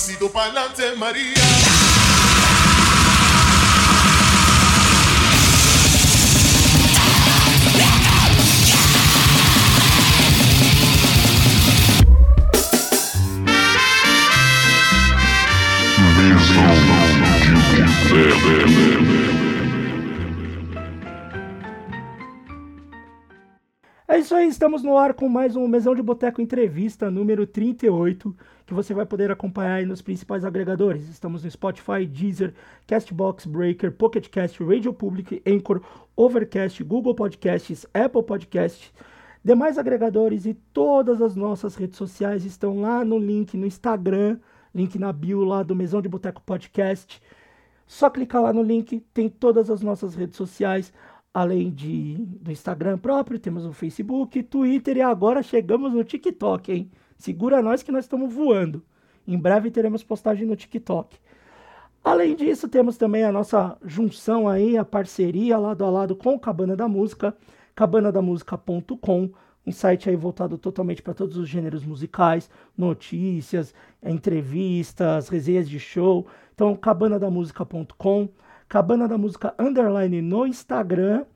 pasito pa'lante, María. É isso aí, estamos no ar com mais um Mesão de Boteco Entrevista número 38, que você vai poder acompanhar aí nos principais agregadores. Estamos no Spotify, Deezer, Castbox, Breaker, Pocket Cast, Radio Public, Anchor, Overcast, Google Podcasts, Apple Podcasts, demais agregadores e todas as nossas redes sociais estão lá no link no Instagram, link na bio lá do Mesão de Boteco Podcast. Só clicar lá no link, tem todas as nossas redes sociais. Além de, do Instagram próprio, temos o Facebook, Twitter e agora chegamos no TikTok, hein? Segura nós que nós estamos voando. Em breve teremos postagem no TikTok. Além disso, temos também a nossa junção aí, a parceria lado a lado com Cabana da Música, cabanadamusica.com, um site aí voltado totalmente para todos os gêneros musicais, notícias, entrevistas, resenhas de show. Então, cabanadamusica.com. Cabana da Música Underline no Instagram.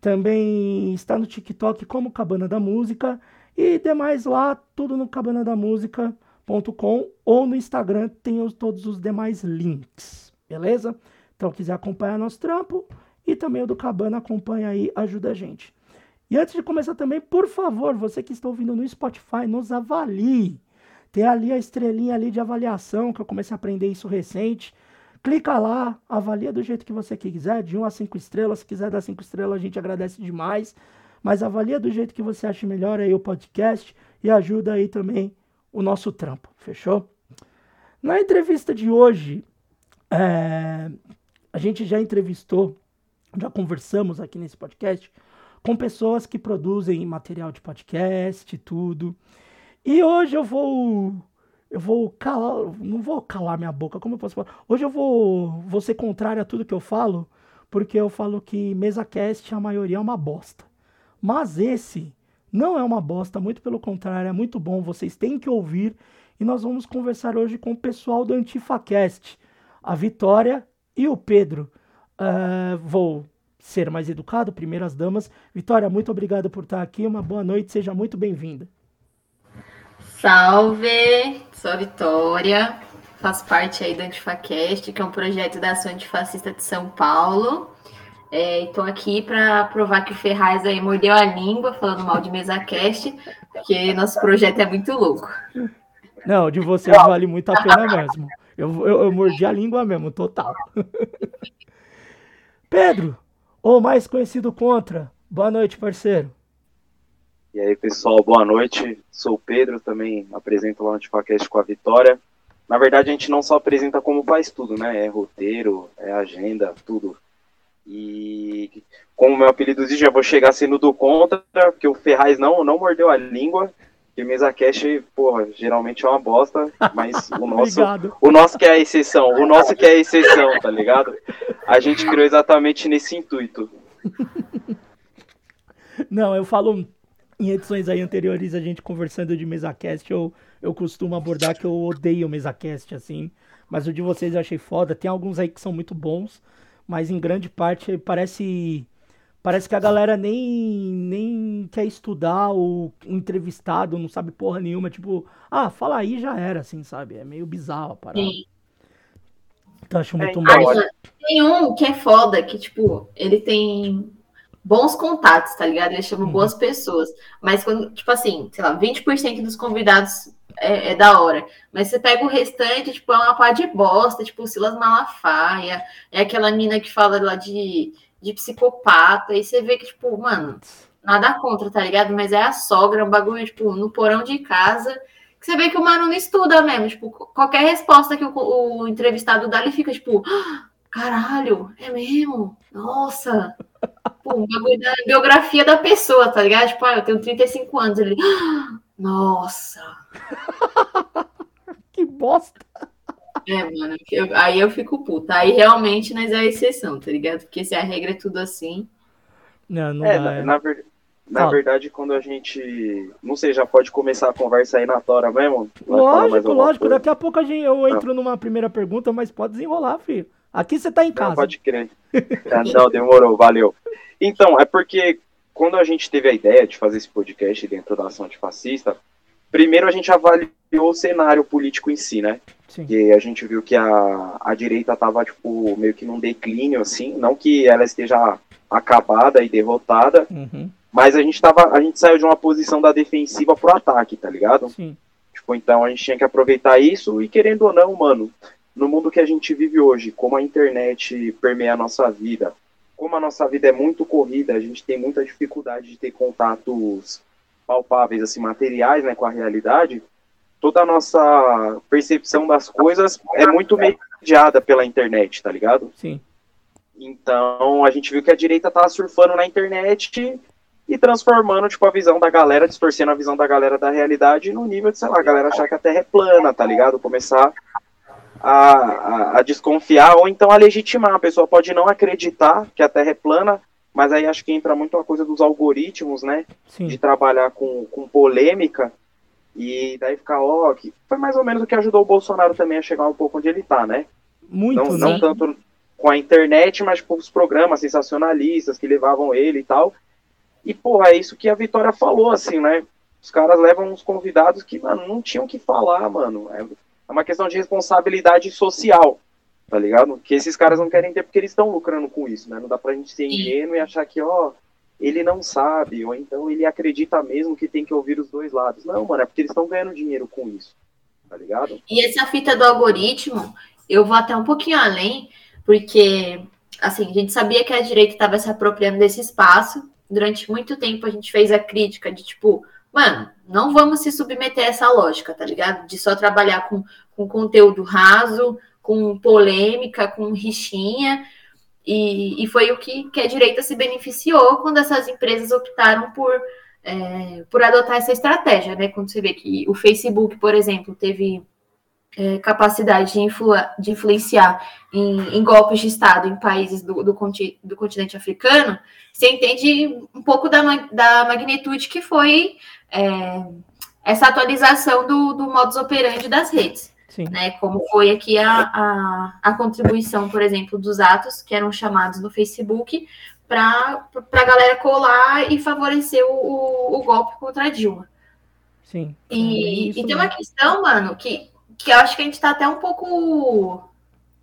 Também está no TikTok como Cabana da Música. E demais lá, tudo no cabanadamusica.com ou no Instagram tem os, todos os demais links. Beleza? Então, quiser acompanhar nosso trampo e também o do Cabana, acompanha aí, ajuda a gente. E antes de começar também, por favor, você que está ouvindo no Spotify, nos avalie. Tem ali a estrelinha ali de avaliação, que eu comecei a aprender isso recente. Clica lá, avalia do jeito que você quiser, de 1 a 5 estrelas. Se quiser dar 5 estrelas, a gente agradece demais. Mas avalia do jeito que você acha melhor aí o podcast e ajuda aí também o nosso trampo, fechou? Na entrevista de hoje, é, a gente já entrevistou, já conversamos aqui nesse podcast com pessoas que produzem material de podcast e tudo. E hoje eu vou eu vou calar, não vou calar minha boca, como eu posso falar? Hoje eu vou, vou ser contrário a tudo que eu falo, porque eu falo que MesaCast a maioria é uma bosta. Mas esse não é uma bosta, muito pelo contrário, é muito bom, vocês têm que ouvir. E nós vamos conversar hoje com o pessoal do AntifaCast, a Vitória e o Pedro. Uh, vou ser mais educado, primeiras damas. Vitória, muito obrigado por estar aqui, uma boa noite, seja muito bem-vinda. Salve, sou a Vitória, faço parte aí do Antifacast, que é um projeto da Ação Antifascista de São Paulo. Estou é, aqui para provar que o Ferraz aí mordeu a língua falando mal de MesaCast, porque nosso projeto é muito louco. Não, de vocês vale muito a pena mesmo. Eu, eu, eu mordi a língua mesmo, total. Pedro, ou mais conhecido contra. Boa noite, parceiro. E aí, pessoal, boa noite. Sou o Pedro, também apresento lá no Antifacast com a Vitória. Na verdade, a gente não só apresenta como faz tudo, né? É roteiro, é agenda, tudo. E como meu apelido diz, já vou chegar sendo do contra, porque o Ferraz não, não mordeu a língua. E o MesaCast, porra, geralmente é uma bosta, mas o nosso, o nosso que é a exceção, o nosso que é a exceção, tá ligado? A gente criou exatamente nesse intuito. Não, eu falo em edições aí anteriores, a gente conversando de MesaCast, eu, eu costumo abordar que eu odeio MesaCast, assim. Mas o de vocês eu achei foda. Tem alguns aí que são muito bons, mas em grande parte parece parece que a galera nem, nem quer estudar o entrevistado, não sabe porra nenhuma. Tipo, ah, fala aí já era, assim, sabe? É meio bizarro a parada. Sim. Então acho muito é, mal. Tem um que é foda, que, tipo, ele tem bons contatos, tá ligado? Ele chama uhum. boas pessoas. Mas quando, tipo assim, sei lá, 20% dos convidados é, é, da hora. Mas você pega o restante, tipo, é uma pá de bosta, tipo, Silas Malafaia, é aquela mina que fala lá de, de psicopata, e você vê que, tipo, mano, nada contra, tá ligado? Mas é a sogra, um bagulho, tipo, no porão de casa, que você vê que o mano não estuda mesmo, tipo, qualquer resposta que o, o entrevistado dá, ele fica, tipo, ah, caralho, é mesmo? Nossa! Pô, um bagulho da biografia da pessoa, tá ligado? Tipo, ah, eu tenho 35 anos. Ele, ah, nossa! que bosta! É, mano, eu, aí eu fico puta. Aí realmente nós é a exceção, tá ligado? Porque se a regra é tudo assim. Não, não é, dá. Na, é. na, Na verdade, quando a gente. Não sei, já pode começar a conversa aí na tora mesmo? Vai Lógico, lógico. coisa? Daqui a pouco a gente, eu entro numa primeira pergunta, mas pode desenrolar, filho. Aqui você tá em Não, casa. pode crer. Ah, Não, demorou, valeu. Então, é porque quando a gente teve a ideia de fazer esse podcast dentro da ação antifascista, primeiro a gente avaliou o cenário político em si, né? Sim. E a gente viu que a, a direita tava, tipo, meio que num declínio, assim. Não que ela esteja acabada e derrotada, Uhum, mas a gente tava. A gente saiu de uma posição da defensiva pro ataque, tá ligado? sim. Tipo, então a gente tinha que aproveitar isso e querendo ou não, mano, no mundo que a gente vive hoje, como a internet permeia a nossa vida, como a nossa vida é muito corrida, a gente tem muita dificuldade de ter contatos palpáveis, assim, materiais, né, com a realidade, toda a nossa percepção das coisas é muito mediada pela internet, tá ligado? Sim. Então a gente viu que a direita tava surfando na internet e transformando tipo, a visão da galera, distorcendo a visão da galera da realidade no nível de, sei lá, a galera achar que a Terra é plana, tá ligado? Começar a, a, a desconfiar ou então a legitimar. A pessoa pode não acreditar que a Terra é plana, mas aí acho que entra muito a coisa dos algoritmos, né? de Sim. trabalhar com, com polêmica e daí ficar, ó, que foi mais ou menos o que ajudou o Bolsonaro também a chegar um pouco onde ele tá, né? Muito, não, né? não tanto com a internet, mas com os programas sensacionalistas que levavam ele e tal. E, porra, é isso que a Vitória falou, assim, né? Os caras levam uns convidados que, mano, não tinham que falar, mano. É é uma questão de responsabilidade social, tá ligado? Que esses caras não querem ter porque eles estão lucrando com isso, né? Não dá pra gente ser ingênuo e achar que, ó, ele não sabe, ou então ele acredita mesmo que tem que ouvir os dois lados. Não, mano, é porque eles estão ganhando dinheiro com isso, tá ligado? E essa fita do algoritmo, eu vou até um pouquinho além, porque, assim, a gente sabia que a direita estava se apropriando desse espaço. Durante muito tempo a gente fez a crítica de, tipo, mano, não vamos se submeter a essa lógica, tá ligado? De só trabalhar com, com conteúdo raso, com polêmica, com rixinha. E, e foi o que, que a direita se beneficiou quando essas empresas optaram por, é, por adotar essa estratégia, né? Quando você vê que o Facebook, por exemplo, teve é, capacidade de, influ de influenciar em, em, golpes de Estado em países do, do, conti do, continente africano, você entende um pouco da, da magnitude que foi é, essa atualização do, do modus operandi das redes. Sim. Né, como foi aqui a, a, a, contribuição, por exemplo, dos atos que eram chamados no Facebook para a galera colar e favorecer o, o, o golpe contra a Dilma. Sim. E, e tem uma questão, mano, que, que eu acho que a gente está até um pouco.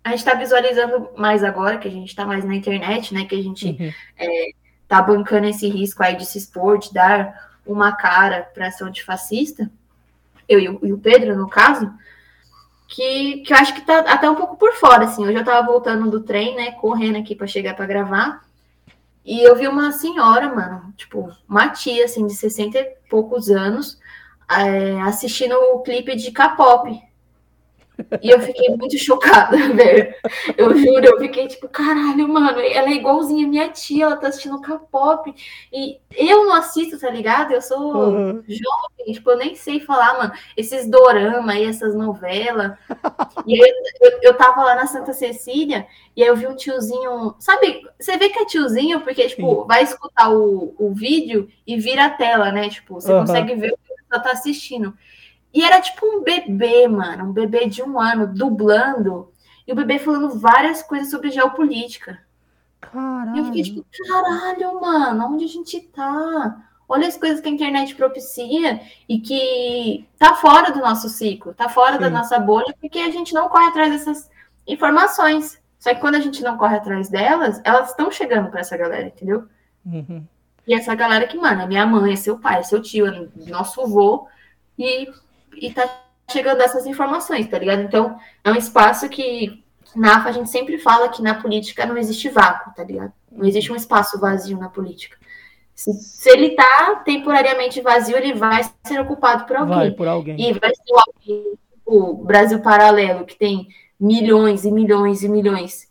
A gente está visualizando mais agora, que a gente está mais na internet, né? Que a gente uhum. é, tá bancando esse risco aí de se expor, de dar uma cara para ação antifascista. Eu e o, e o Pedro, no caso que, que eu acho que tá até um pouco por fora, assim. Eu tava voltando do trem, né, correndo aqui para chegar para gravar, e eu vi uma senhora, mano, tipo, uma tia, assim, de 60 e poucos anos, é, assistindo o clipe de K-pop. E eu fiquei muito chocada, velho. Eu juro, eu fiquei tipo, caralho, mano, ela é igualzinha a minha tia, ela tá assistindo K-pop. E eu não assisto, tá ligado? Eu sou uhum. jovem, tipo, eu nem sei falar, mano, esses dorama aí, essas novelas. e aí eu, eu, tava lá na Santa Cecília e aí eu vi um tiozinho. Sabe, você vê que é tiozinho, porque, tipo, Sim. vai escutar o, o vídeo e vira a tela, né? Tipo, você uhum. consegue ver o que a pessoa tá assistindo. E era tipo um bebê, mano, um bebê de um ano, dublando, e o bebê falando várias coisas sobre geopolítica. Caralho. E eu fiquei tipo, caralho, mano, onde a gente tá? Olha as coisas que a internet propicia e que tá fora do nosso ciclo, tá fora Sim. da nossa bolha, porque a gente não corre atrás dessas informações. Só que quando a gente não corre atrás delas, elas estão chegando para essa galera, entendeu? Uhum. E essa galera que, mano, é minha mãe, é seu pai, é seu tio, é nosso avô, e e tá chegando essas informações, tá ligado? Então, é um espaço que na AFA a gente sempre fala que na política não existe vácuo, tá ligado? Não existe um espaço vazio na política. Se, se ele tá temporariamente vazio, ele vai ser ocupado por alguém. Vai, por alguém. E vai ser alguém, o Brasil Paralelo, que tem milhões e milhões e milhões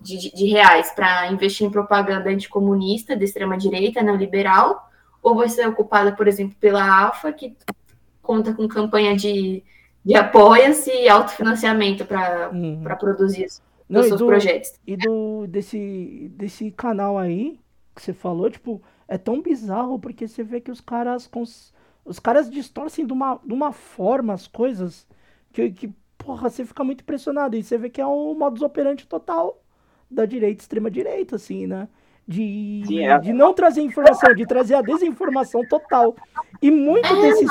de, de, de reais para investir em propaganda anticomunista, de extrema-direita, neoliberal, ou vai ser ocupada, por exemplo, pela AFA, que conta com campanha de, de apoia-se e autofinanciamento para uhum. produzir os Não, seus do, projetos. E do, desse, desse canal aí que você falou, tipo, é tão bizarro porque você vê que os caras cons... os caras distorcem de uma, de uma forma as coisas que, que, porra, você fica muito impressionado. E você vê que é um modus operandi total da direita, extrema direita, assim, né? De, Sim, é. de não trazer informação, de trazer a desinformação total. E muito desses,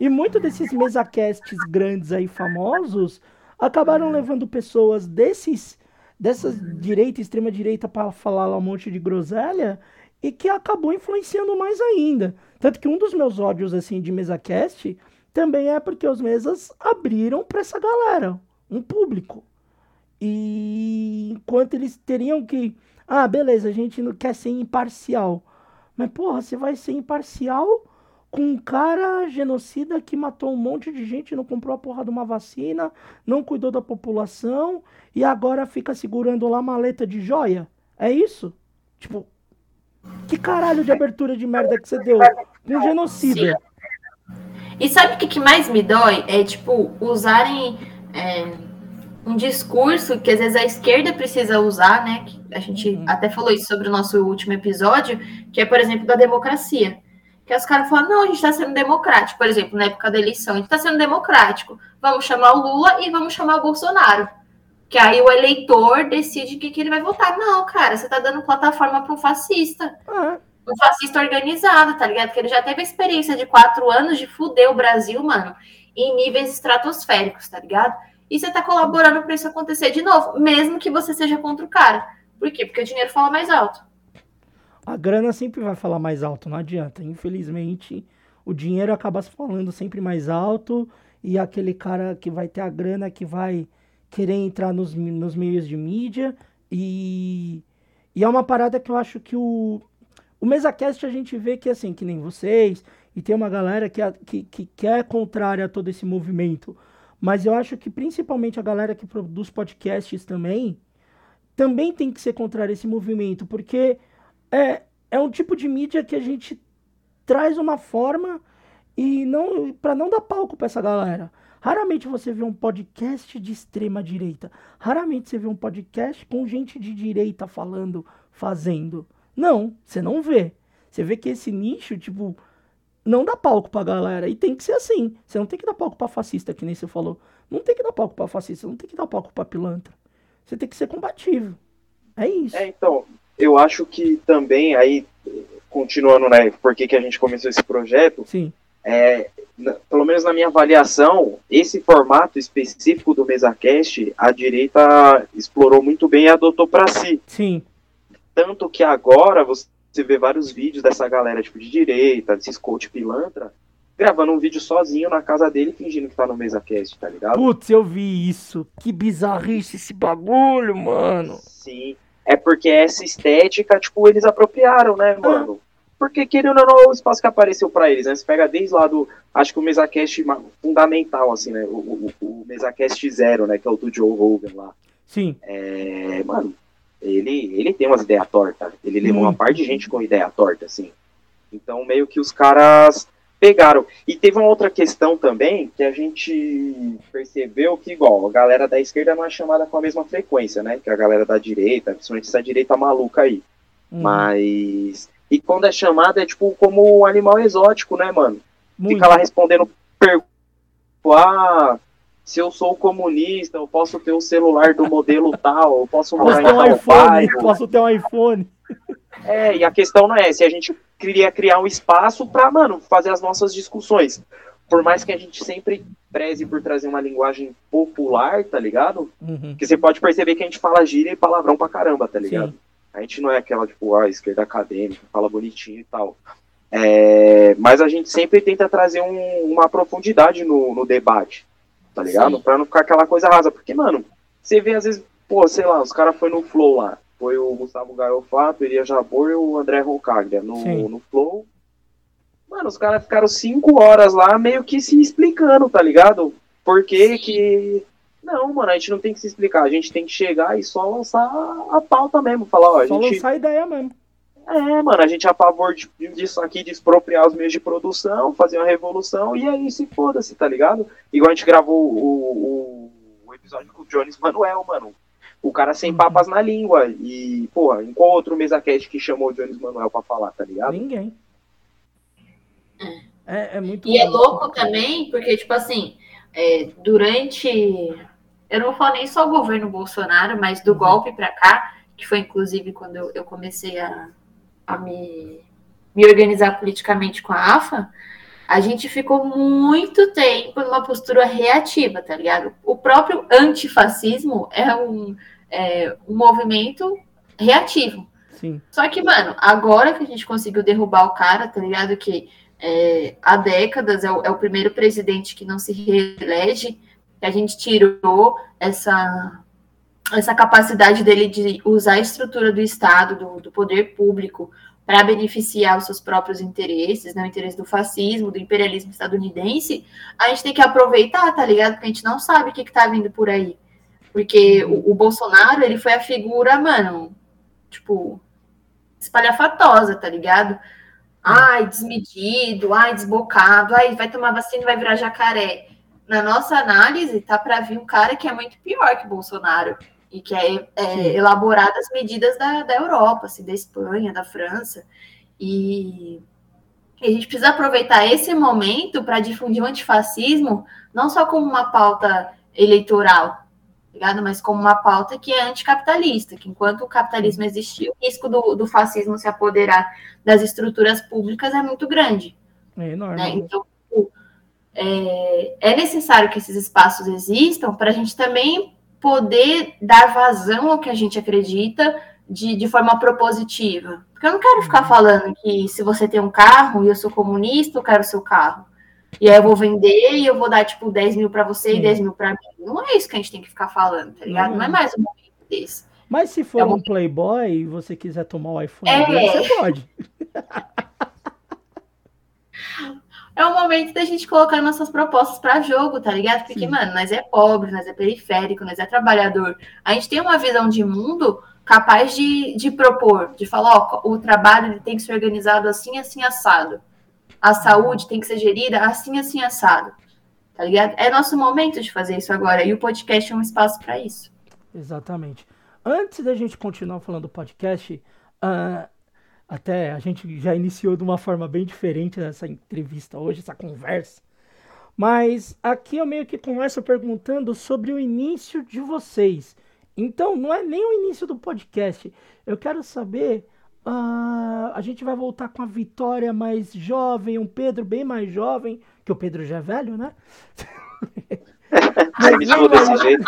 e muito desses mesacasts grandes aí, famosos, acabaram levando pessoas desses dessas direita, extrema direita para falar lá um monte de groselha e que acabou influenciando mais ainda. Tanto que um dos meus ódios assim de MesaCast também é porque os mesas abriram para essa galera, um público. E enquanto eles teriam que, ah, beleza, a gente não quer ser imparcial. Mas porra, você vai ser imparcial com um cara genocida que matou um monte de gente, não comprou a porra de uma vacina, não cuidou da população e agora fica segurando lá maleta de joia? É isso? Tipo, que caralho de abertura de merda que você deu? Um genocida. Sim. E sabe o que, que mais me dói? É, tipo, usarem é, um discurso que às vezes a esquerda precisa usar, né? Que a gente uhum. até falou isso sobre o nosso último episódio, que é, por exemplo, da democracia. Que os caras falam, não, a gente está sendo democrático. Por exemplo, na época da eleição, a gente está sendo democrático. Vamos chamar o Lula e vamos chamar o Bolsonaro. Que aí o eleitor decide o que, que ele vai votar. Não, cara, você tá dando plataforma para um fascista. Ah. Um fascista organizado, tá ligado? Porque ele já teve a experiência de quatro anos de fuder o Brasil, mano, em níveis estratosféricos, tá ligado? E você tá colaborando para isso acontecer de novo, mesmo que você seja contra o cara. Por quê? Porque o dinheiro fala mais alto. A grana sempre vai falar mais alto, não adianta. Infelizmente, o dinheiro acaba falando sempre mais alto e aquele cara que vai ter a grana que vai querer entrar nos, nos meios de mídia e, e é uma parada que eu acho que o, o MesaCast a gente vê que assim, que nem vocês, e tem uma galera que, que, que quer contrária a todo esse movimento, mas eu acho que principalmente a galera que produz podcasts também, também tem que ser contrária a esse movimento, porque é, é um tipo de mídia que a gente traz uma forma e não para não dar palco para essa galera. Raramente você vê um podcast de extrema direita. Raramente você vê um podcast com gente de direita falando, fazendo. Não, você não vê. Você vê que esse nicho, tipo, não dá palco pra galera. E tem que ser assim. Você não tem que dar palco pra fascista, que nem você falou. Não tem que dar palco pra fascista, não tem que dar palco pra pilantra. Você tem que ser combativo. É isso. É, então, eu acho que também, aí, continuando, né, por que, que a gente começou esse projeto, Sim. É, pelo menos na minha avaliação, esse formato específico do MesaCast, a direita explorou muito bem e adotou para si. Sim. Tanto que agora você vê vários vídeos dessa galera tipo de direita, desses coach pilantra, gravando um vídeo sozinho na casa dele, fingindo que tá no MesaCast, tá ligado? Putz, eu vi isso. Que bizarrice esse bagulho, mano. Sim. É porque essa estética, tipo, eles apropriaram, né, mano? porque querendo ou não, é o espaço que apareceu para eles, né? Você pega desde lá do, acho que o MesaCast fundamental, assim, né? O, o, o MesaCast Zero, né? Que é o do Joe Rogan lá. Sim. É, mano, ele, ele tem umas ideias tortas. Ele levou uma parte de gente com ideia torta, assim. Então, meio que os caras pegaram. E teve uma outra questão também que a gente percebeu que, igual, a galera da esquerda não é chamada com a mesma frequência, né? Que a galera da direita, principalmente essa direita maluca aí. Uhum. Mas e quando é chamado, é tipo como um animal exótico, né, mano? Muito. Fica lá respondendo perguntas. Ah, se eu sou comunista, eu posso ter o um celular do modelo tal, eu posso morar posso em um iPhone, bairro. Posso ter um iPhone. É, e a questão não é se a gente queria criar um espaço para, mano, fazer as nossas discussões. Por mais que a gente sempre preze por trazer uma linguagem popular, tá ligado? Uhum. Que você pode perceber que a gente fala gíria e palavrão pra caramba, tá ligado? Sim. A gente não é aquela, tipo, a esquerda acadêmica, fala bonitinho e tal. É, mas a gente sempre tenta trazer um, uma profundidade no, no debate, tá ligado? Sim. Pra não ficar aquela coisa rasa. Porque, mano, você vê às vezes, pô, sei lá, os caras foi no Flow lá. Foi o Gustavo Gaiofato, Iria Jabor e o André Roncaglia no, no Flow. Mano, os caras ficaram cinco horas lá meio que se explicando, tá ligado? Por que que não, mano, a gente não tem que se explicar, a gente tem que chegar e só lançar a pauta mesmo, falar, ó, a só gente... lançar a ideia mesmo. É, mano, a gente é a favor de, disso aqui, de expropriar os meios de produção, fazer uma revolução, e aí se foda-se, tá ligado? Igual a gente gravou o, o, o, episódio com o Jones Manuel, mano. O cara sem uhum. papas na língua. E, porra, em qual outro mesa cast que chamou o Jones Manuel pra falar, tá ligado? Ninguém. É, é muito E é louco também, porque, tipo assim, é, durante. Eu não vou falar nem só o governo Bolsonaro, mas do uhum. golpe para cá, que foi inclusive quando eu, eu comecei a, a me, me organizar politicamente com a AFA, a gente ficou muito tempo numa postura reativa, tá ligado? O próprio antifascismo é um, é, um movimento reativo. Sim. Só que, mano, agora que a gente conseguiu derrubar o cara, tá ligado? Que é, há décadas é o, é o, primeiro presidente que não se reelege, que a gente tirou essa, essa capacidade dele de usar a estrutura do Estado, do, do poder público, para beneficiar os seus próprios interesses, né, o interesse do fascismo, do imperialismo estadunidense, a gente tem que aproveitar, tá ligado? Porque a gente não sabe o que, que tá vindo por aí. Porque o, o Bolsonaro, ele foi a figura, mano, tipo, espalhafatosa, tá ligado? Ai, desmedido, ai, desbocado, ai, vai tomar vacina e vai virar jacaré. Na nossa análise, tá para vir um cara que é muito pior que Bolsonaro e que é, é elaborado as medidas da, da Europa, assim, da Espanha, da França. E, e a gente precisa aproveitar esse momento para difundir o antifascismo, não só como uma pauta eleitoral, ligado? mas como uma pauta que é anticapitalista, que enquanto o capitalismo existir, o risco do, do fascismo se apoderar das estruturas públicas é muito grande. É enorme. Né? Então, é, é necessário que esses espaços existam para a gente também poder dar vazão ao que a gente acredita de, de forma propositiva. Porque eu não quero ficar uhum. falando que se você tem um carro e eu sou comunista, eu quero o seu carro. E aí eu vou vender e eu vou dar, tipo, 10 mil para você Sim. e 10 mil para mim. Não é isso que a gente tem que ficar falando, tá ligado? Não, não é mais um momento desse. Mas se for é um playboy e você quiser tomar o iPhone é. dele, você pode. é o momento da gente colocar nossas propostas para jogo, tá ligado? Porque, Sim. mano, nós é pobre, nós é periférico, nós é trabalhador. A gente tem uma visão de mundo capaz de, de propor, de falar, ó, o trabalho tem que ser organizado assim, assim, assado. A saúde tem que ser gerida assim, assim, assado. Tá ligado? É nosso momento de fazer isso agora. E o podcast é um espaço para isso. Exatamente. Antes da gente continuar falando do podcast, uh, até a gente já iniciou de uma forma bem diferente essa entrevista hoje, essa conversa. Mas aqui eu meio que começo perguntando sobre o início de vocês. Então, não é nem o início do podcast. Eu quero saber. Uh, a gente vai voltar com a Vitória mais jovem, um Pedro bem mais jovem, que o Pedro já é velho, né? Desse jeito.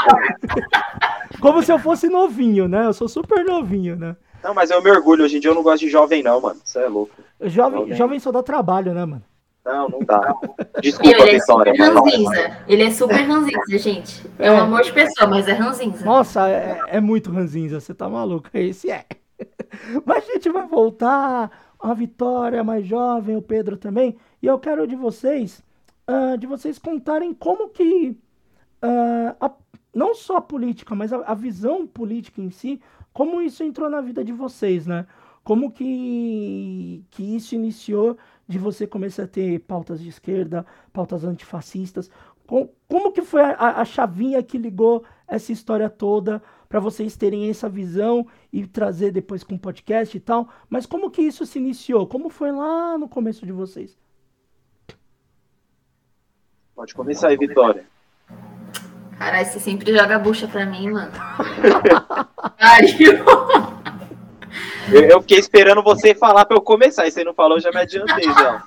Como se eu fosse novinho, né? Eu sou super novinho, né? Não, mas eu me orgulho. Hoje em dia eu não gosto de jovem, não, mano. Isso é louco. Jovem, jovem. jovem só dá trabalho, né, mano? Não, não dá. Desculpa, ele Vitória. É super ranzinza. Ele é super ranzinza, gente. É um é. amor de pessoa, mas é ranzinza. Nossa, é, é muito ranzinza. Você tá maluco. Esse é. Mas a gente vai voltar. A Vitória mais jovem, o Pedro também. E eu quero de vocês, uh, de vocês contarem como que uh, a, não só a política, mas a, a visão política em si como isso entrou na vida de vocês, né? Como que, que isso iniciou de você começar a ter pautas de esquerda, pautas antifascistas? Como, como que foi a, a chavinha que ligou essa história toda para vocês terem essa visão e trazer depois com podcast e tal? Mas como que isso se iniciou? Como foi lá no começo de vocês? Pode começar aí, Vitória. Caralho, você sempre joga a bucha pra mim, mano. eu, eu fiquei esperando você falar pra eu começar. E você não falou, já me adiantei, já.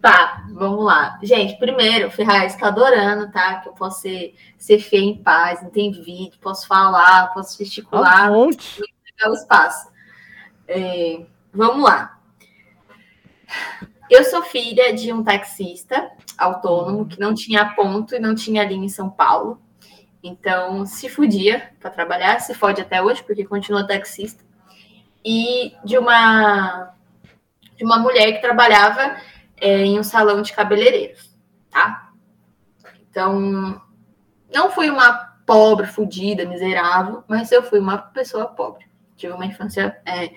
Tá, vamos lá. Gente, primeiro, Ferraz, tá adorando, tá? Que eu posso ser, ser feia em paz, não tem vídeo, posso falar, posso gesticular. Um o espaço. É, vamos lá. Eu sou filha de um taxista autônomo que não tinha ponto e não tinha linha em São Paulo. Então, se fudia para trabalhar, se fode até hoje, porque continua taxista. E de uma, de uma mulher que trabalhava é, em um salão de cabeleireiros, tá? Então, não fui uma pobre, fudida, miserável, mas eu fui uma pessoa pobre. Tive uma infância é,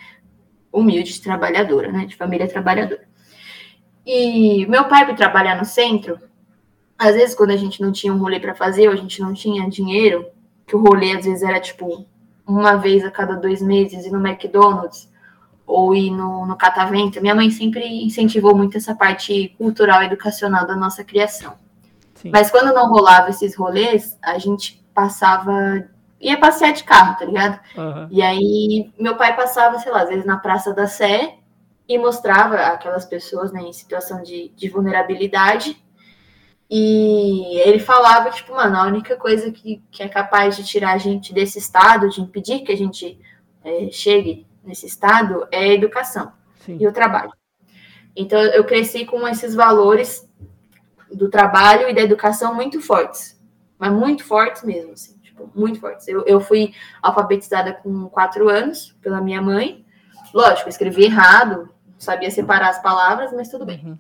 humilde, trabalhadora, né? De família trabalhadora. E meu pai, para trabalhar no centro, às vezes quando a gente não tinha um rolê para fazer, ou a gente não tinha dinheiro, que o rolê às vezes era tipo uma vez a cada dois meses ir no McDonald's ou ir no, no catavento. Minha mãe sempre incentivou muito essa parte cultural e educacional da nossa criação. Sim. Mas quando não rolava esses rolês, a gente passava. ia passear de carro, tá ligado? Uhum. E aí meu pai passava, sei lá, às vezes na Praça da Sé e mostrava aquelas pessoas né, em situação de, de vulnerabilidade. E ele falava tipo, mano, a única coisa que, que é capaz de tirar a gente desse estado, de impedir que a gente é, chegue nesse estado, é a educação Sim. e o trabalho. Então, eu cresci com esses valores do trabalho e da educação muito fortes, mas muito fortes mesmo, assim, tipo, muito fortes. Eu, eu fui alfabetizada com quatro anos pela minha mãe. Lógico, escrevi errado, sabia separar as palavras, mas tudo bem. Uhum.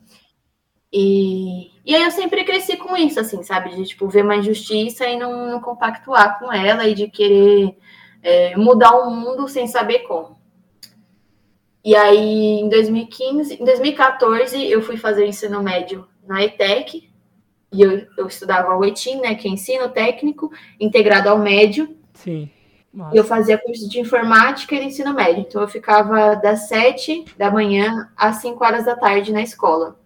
E, e aí eu sempre cresci com isso, assim, sabe? De, tipo, ver uma injustiça e não, não compactuar com ela e de querer é, mudar o mundo sem saber como. E aí, em 2015, em 2014, eu fui fazer ensino médio na ETEC, e eu, eu estudava o ETIM, né, que é ensino técnico, integrado ao médio. Sim. E eu fazia curso de informática e ensino médio. Então, eu ficava das 7 da manhã às 5 horas da tarde na escola.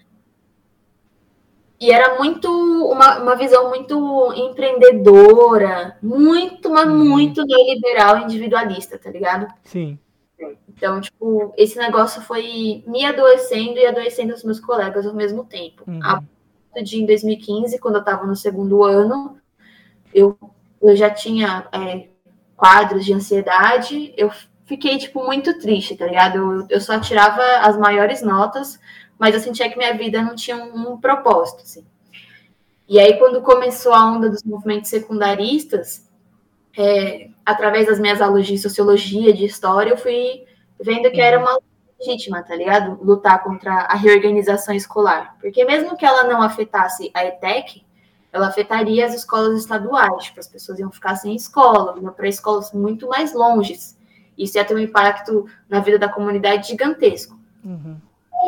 E era muito, uma, uma visão muito empreendedora, muito, mas uhum. muito neoliberal individualista, tá ligado? Sim. Então, tipo, esse negócio foi me adoecendo e adoecendo os meus colegas ao mesmo tempo. Uhum. A de em 2015, quando eu estava no segundo ano, eu, eu já tinha é, quadros de ansiedade, eu fiquei, tipo, muito triste, tá ligado? Eu, eu só tirava as maiores notas, mas eu sentia que minha vida não tinha um, um propósito, assim. E aí, quando começou a onda dos movimentos secundaristas, é, através das minhas aulas de sociologia, de história, eu fui vendo que era uma legítima, tá ligado? Lutar contra a reorganização escolar. Porque mesmo que ela não afetasse a ETEC, ela afetaria as escolas estaduais, tipo, as pessoas iam ficar sem escola, iam para escolas muito mais longes. Isso ia ter um impacto na vida da comunidade gigantesco. Uhum.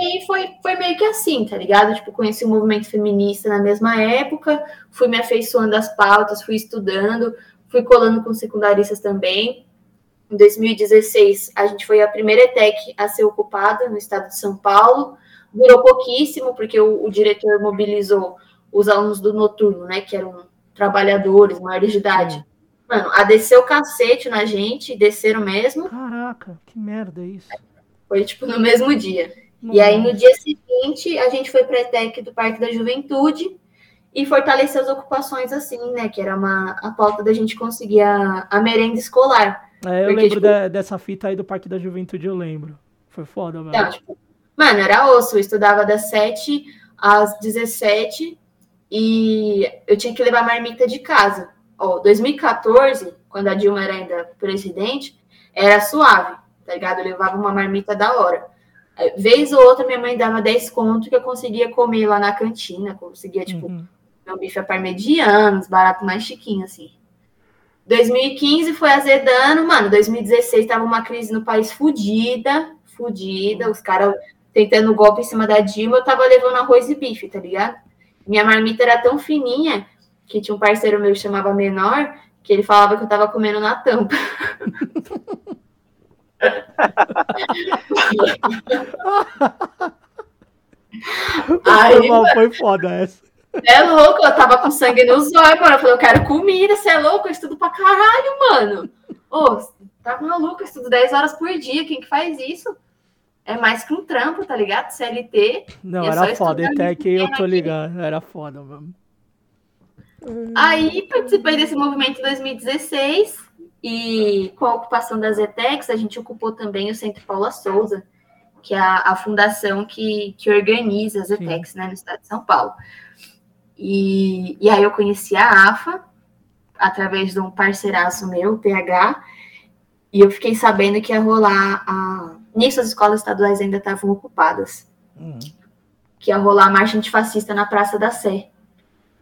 E foi, foi meio que assim, tá ligado? Tipo, conheci o movimento feminista na mesma época, fui me afeiçoando às pautas, fui estudando, fui colando com secundaristas também. Em 2016, a gente foi a primeira ETEC a ser ocupada no estado de São Paulo. Durou pouquíssimo, porque o, o diretor mobilizou os alunos do noturno, né, que eram trabalhadores, maiores de idade. Sim. Mano, a descer o cacete na gente, desceram mesmo. Caraca, que merda isso. Foi, tipo, no mesmo dia. Nossa. E aí, no dia seguinte, a gente foi para a ETEC do Parque da Juventude e fortalecer as ocupações assim, né, que era uma, a pauta da gente conseguir a, a merenda escolar. É, eu Porque, lembro tipo, de, dessa fita aí do Parque da Juventude, eu lembro. Foi foda, mano. Então, tipo, mano, era osso. Eu estudava das 7 às 17 e eu tinha que levar marmita de casa. Ó, 2014, quando a Dilma era ainda presidente, era suave, tá ligado? Eu levava uma marmita da hora. Vez ou outra, minha mãe dava 10 conto que eu conseguia comer lá na cantina. Conseguia, tipo, uhum. meu bife a parmegiana, barato mais chiquinho, assim. 2015 foi azedando, mano. 2016 tava uma crise no país fodida, fodida, os caras tentando golpe em cima da Dilma, eu tava levando arroz e bife, tá ligado? Minha marmita era tão fininha que tinha um parceiro meu que chamava Menor, que ele falava que eu tava comendo na tampa. Aí, foi foda essa. É louco, eu tava com sangue nos olhos, mano. Eu falei, eu quero comida, você é louco? Eu estudo pra caralho, mano. Ô, tá maluco, eu estudo 10 horas por dia. Quem que faz isso? É mais que um trampo, tá ligado? CLT. Não, era foda. Até que eu tô ligado. Era foda, mano. Aí participei desse movimento em 2016 e com a ocupação das ETECs, a gente ocupou também o Centro Paula Souza, que é a, a fundação que, que organiza as ETECs né, no estado de São Paulo. E, e aí eu conheci a AFA através de um parceiraço meu, PH, e eu fiquei sabendo que ia rolar a. Nisso as escolas estaduais ainda estavam ocupadas. Uhum. Que ia rolar a marcha antifascista na Praça da Sé.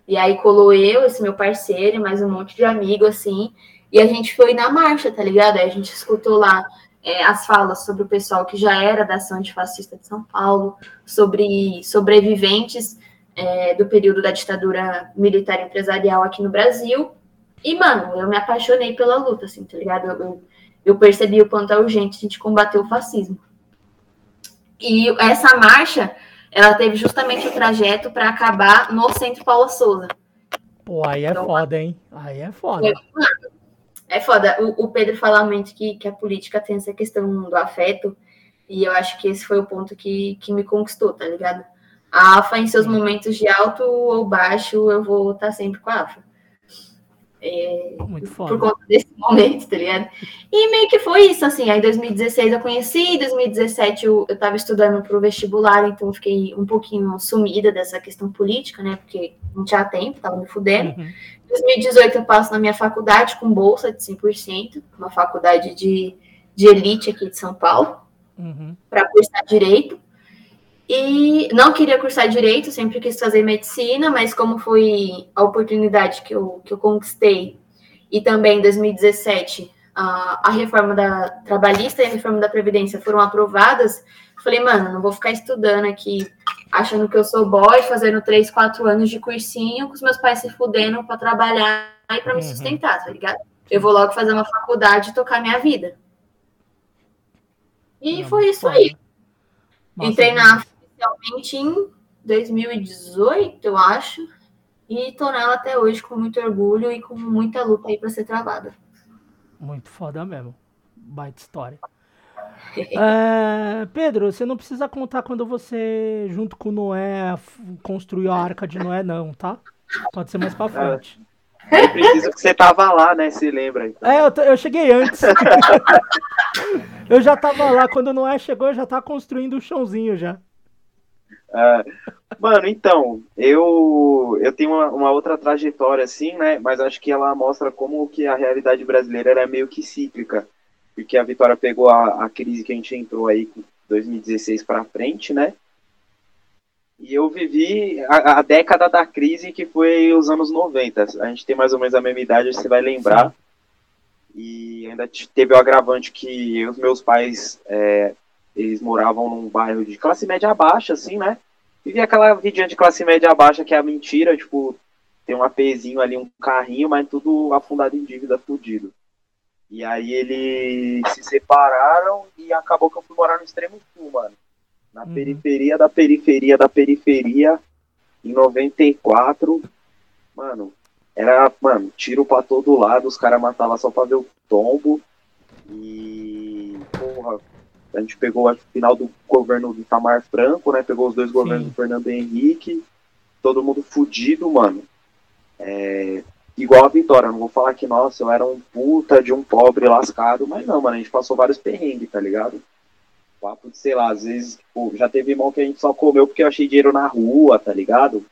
E aí colou eu, esse meu parceiro, e mais um monte de amigo, assim, e a gente foi na marcha, tá ligado? Aí a gente escutou lá é, as falas sobre o pessoal que já era da ação antifascista de São Paulo, sobre sobreviventes é, do período da ditadura militar empresarial aqui no Brasil. E, mano, eu me apaixonei pela luta, assim, tá ligado? Eu, eu percebi o quanto é urgente a gente combater o fascismo. E essa marcha, ela teve justamente o trajeto para acabar no Centro Paula Souza. Pô, aí é então, foda, hein? Aí é foda. É, é foda. O, o, Pedro fala muito que, que a política tem essa questão do afeto, e eu acho que esse foi o ponto que, que me conquistou, tá ligado? A AFA, em seus momentos de alto ou baixo, eu vou estar sempre com a AFA. É. Por conta desse momento, tá ligado? E meio que foi isso, assim. Aí, em 2016 eu conheci, em 2017 eu, eu tava estudando pro vestibular, então fiquei um pouquinho sumida dessa questão política, né? Porque não tinha tempo, tava me fudendo. Em uhum. 2018 eu passo na minha faculdade com bolsa de 100%, uma faculdade de, de elite aqui de São Paulo, uhum. para cursar direito. E não queria cursar direito, sempre quis fazer medicina, mas como foi a oportunidade que eu, que eu conquistei, e também em 2017 a, a reforma da trabalhista e a reforma da Previdência foram aprovadas, falei, mano, não vou ficar estudando aqui, achando que eu sou boy, fazendo três, quatro anos de cursinho, com os meus pais se fudendo para trabalhar e para me uhum. sustentar, tá ligado? Eu vou logo fazer uma faculdade e tocar minha vida. E não, foi isso aí. Nossa, Entrei na oficialmente em 2018, eu acho. E tô nela até hoje com muito orgulho e com muita luta aí para ser travada. Muito foda mesmo. Baita história. é, Pedro, você não precisa contar quando você, junto com Noé, construiu a arca de Noé, não, tá? Pode ser mais pra frente. É, eu preciso que você tava lá, né? Se lembra. Então. É, eu, eu cheguei antes. eu já tava lá. Quando Noé chegou, eu já tava construindo o chãozinho já. Uh, mano, então, eu, eu tenho uma, uma, outra trajetória, assim, né? Mas acho que ela mostra como que a realidade brasileira era meio que cíclica. Porque a Vitória pegou a, a crise que a gente entrou aí com 2016 para frente, né? E eu vivi a, a, década da crise que foi os anos 90. A gente tem mais ou menos a mesma idade, você vai lembrar. E ainda teve o agravante que os meus pais é, eles moravam num bairro de classe média baixa, assim, né? Vivia aquela vidinha de classe média baixa que é a mentira, tipo, tem um APzinho ali, um carrinho, mas tudo afundado em dívida, fudido. E aí eles se separaram e acabou que eu fui morar no extremo sul, mano. Na uhum. periferia da periferia da periferia, em 94. Mano, era, mano, tiro pra todo lado, os caras matavam só pra ver o tombo. E, a gente pegou acho, o final do governo do Itamar Franco, né? Pegou os dois governos Sim. do Fernando Henrique, todo mundo fudido, mano. É, igual a Vitória, não vou falar que, nossa, eu era um puta de um pobre lascado, mas não, mano, a gente passou vários perrengues, tá ligado? Papo de, sei lá, às vezes, tipo, já teve irmão que a gente só comeu porque eu achei dinheiro na rua, tá ligado?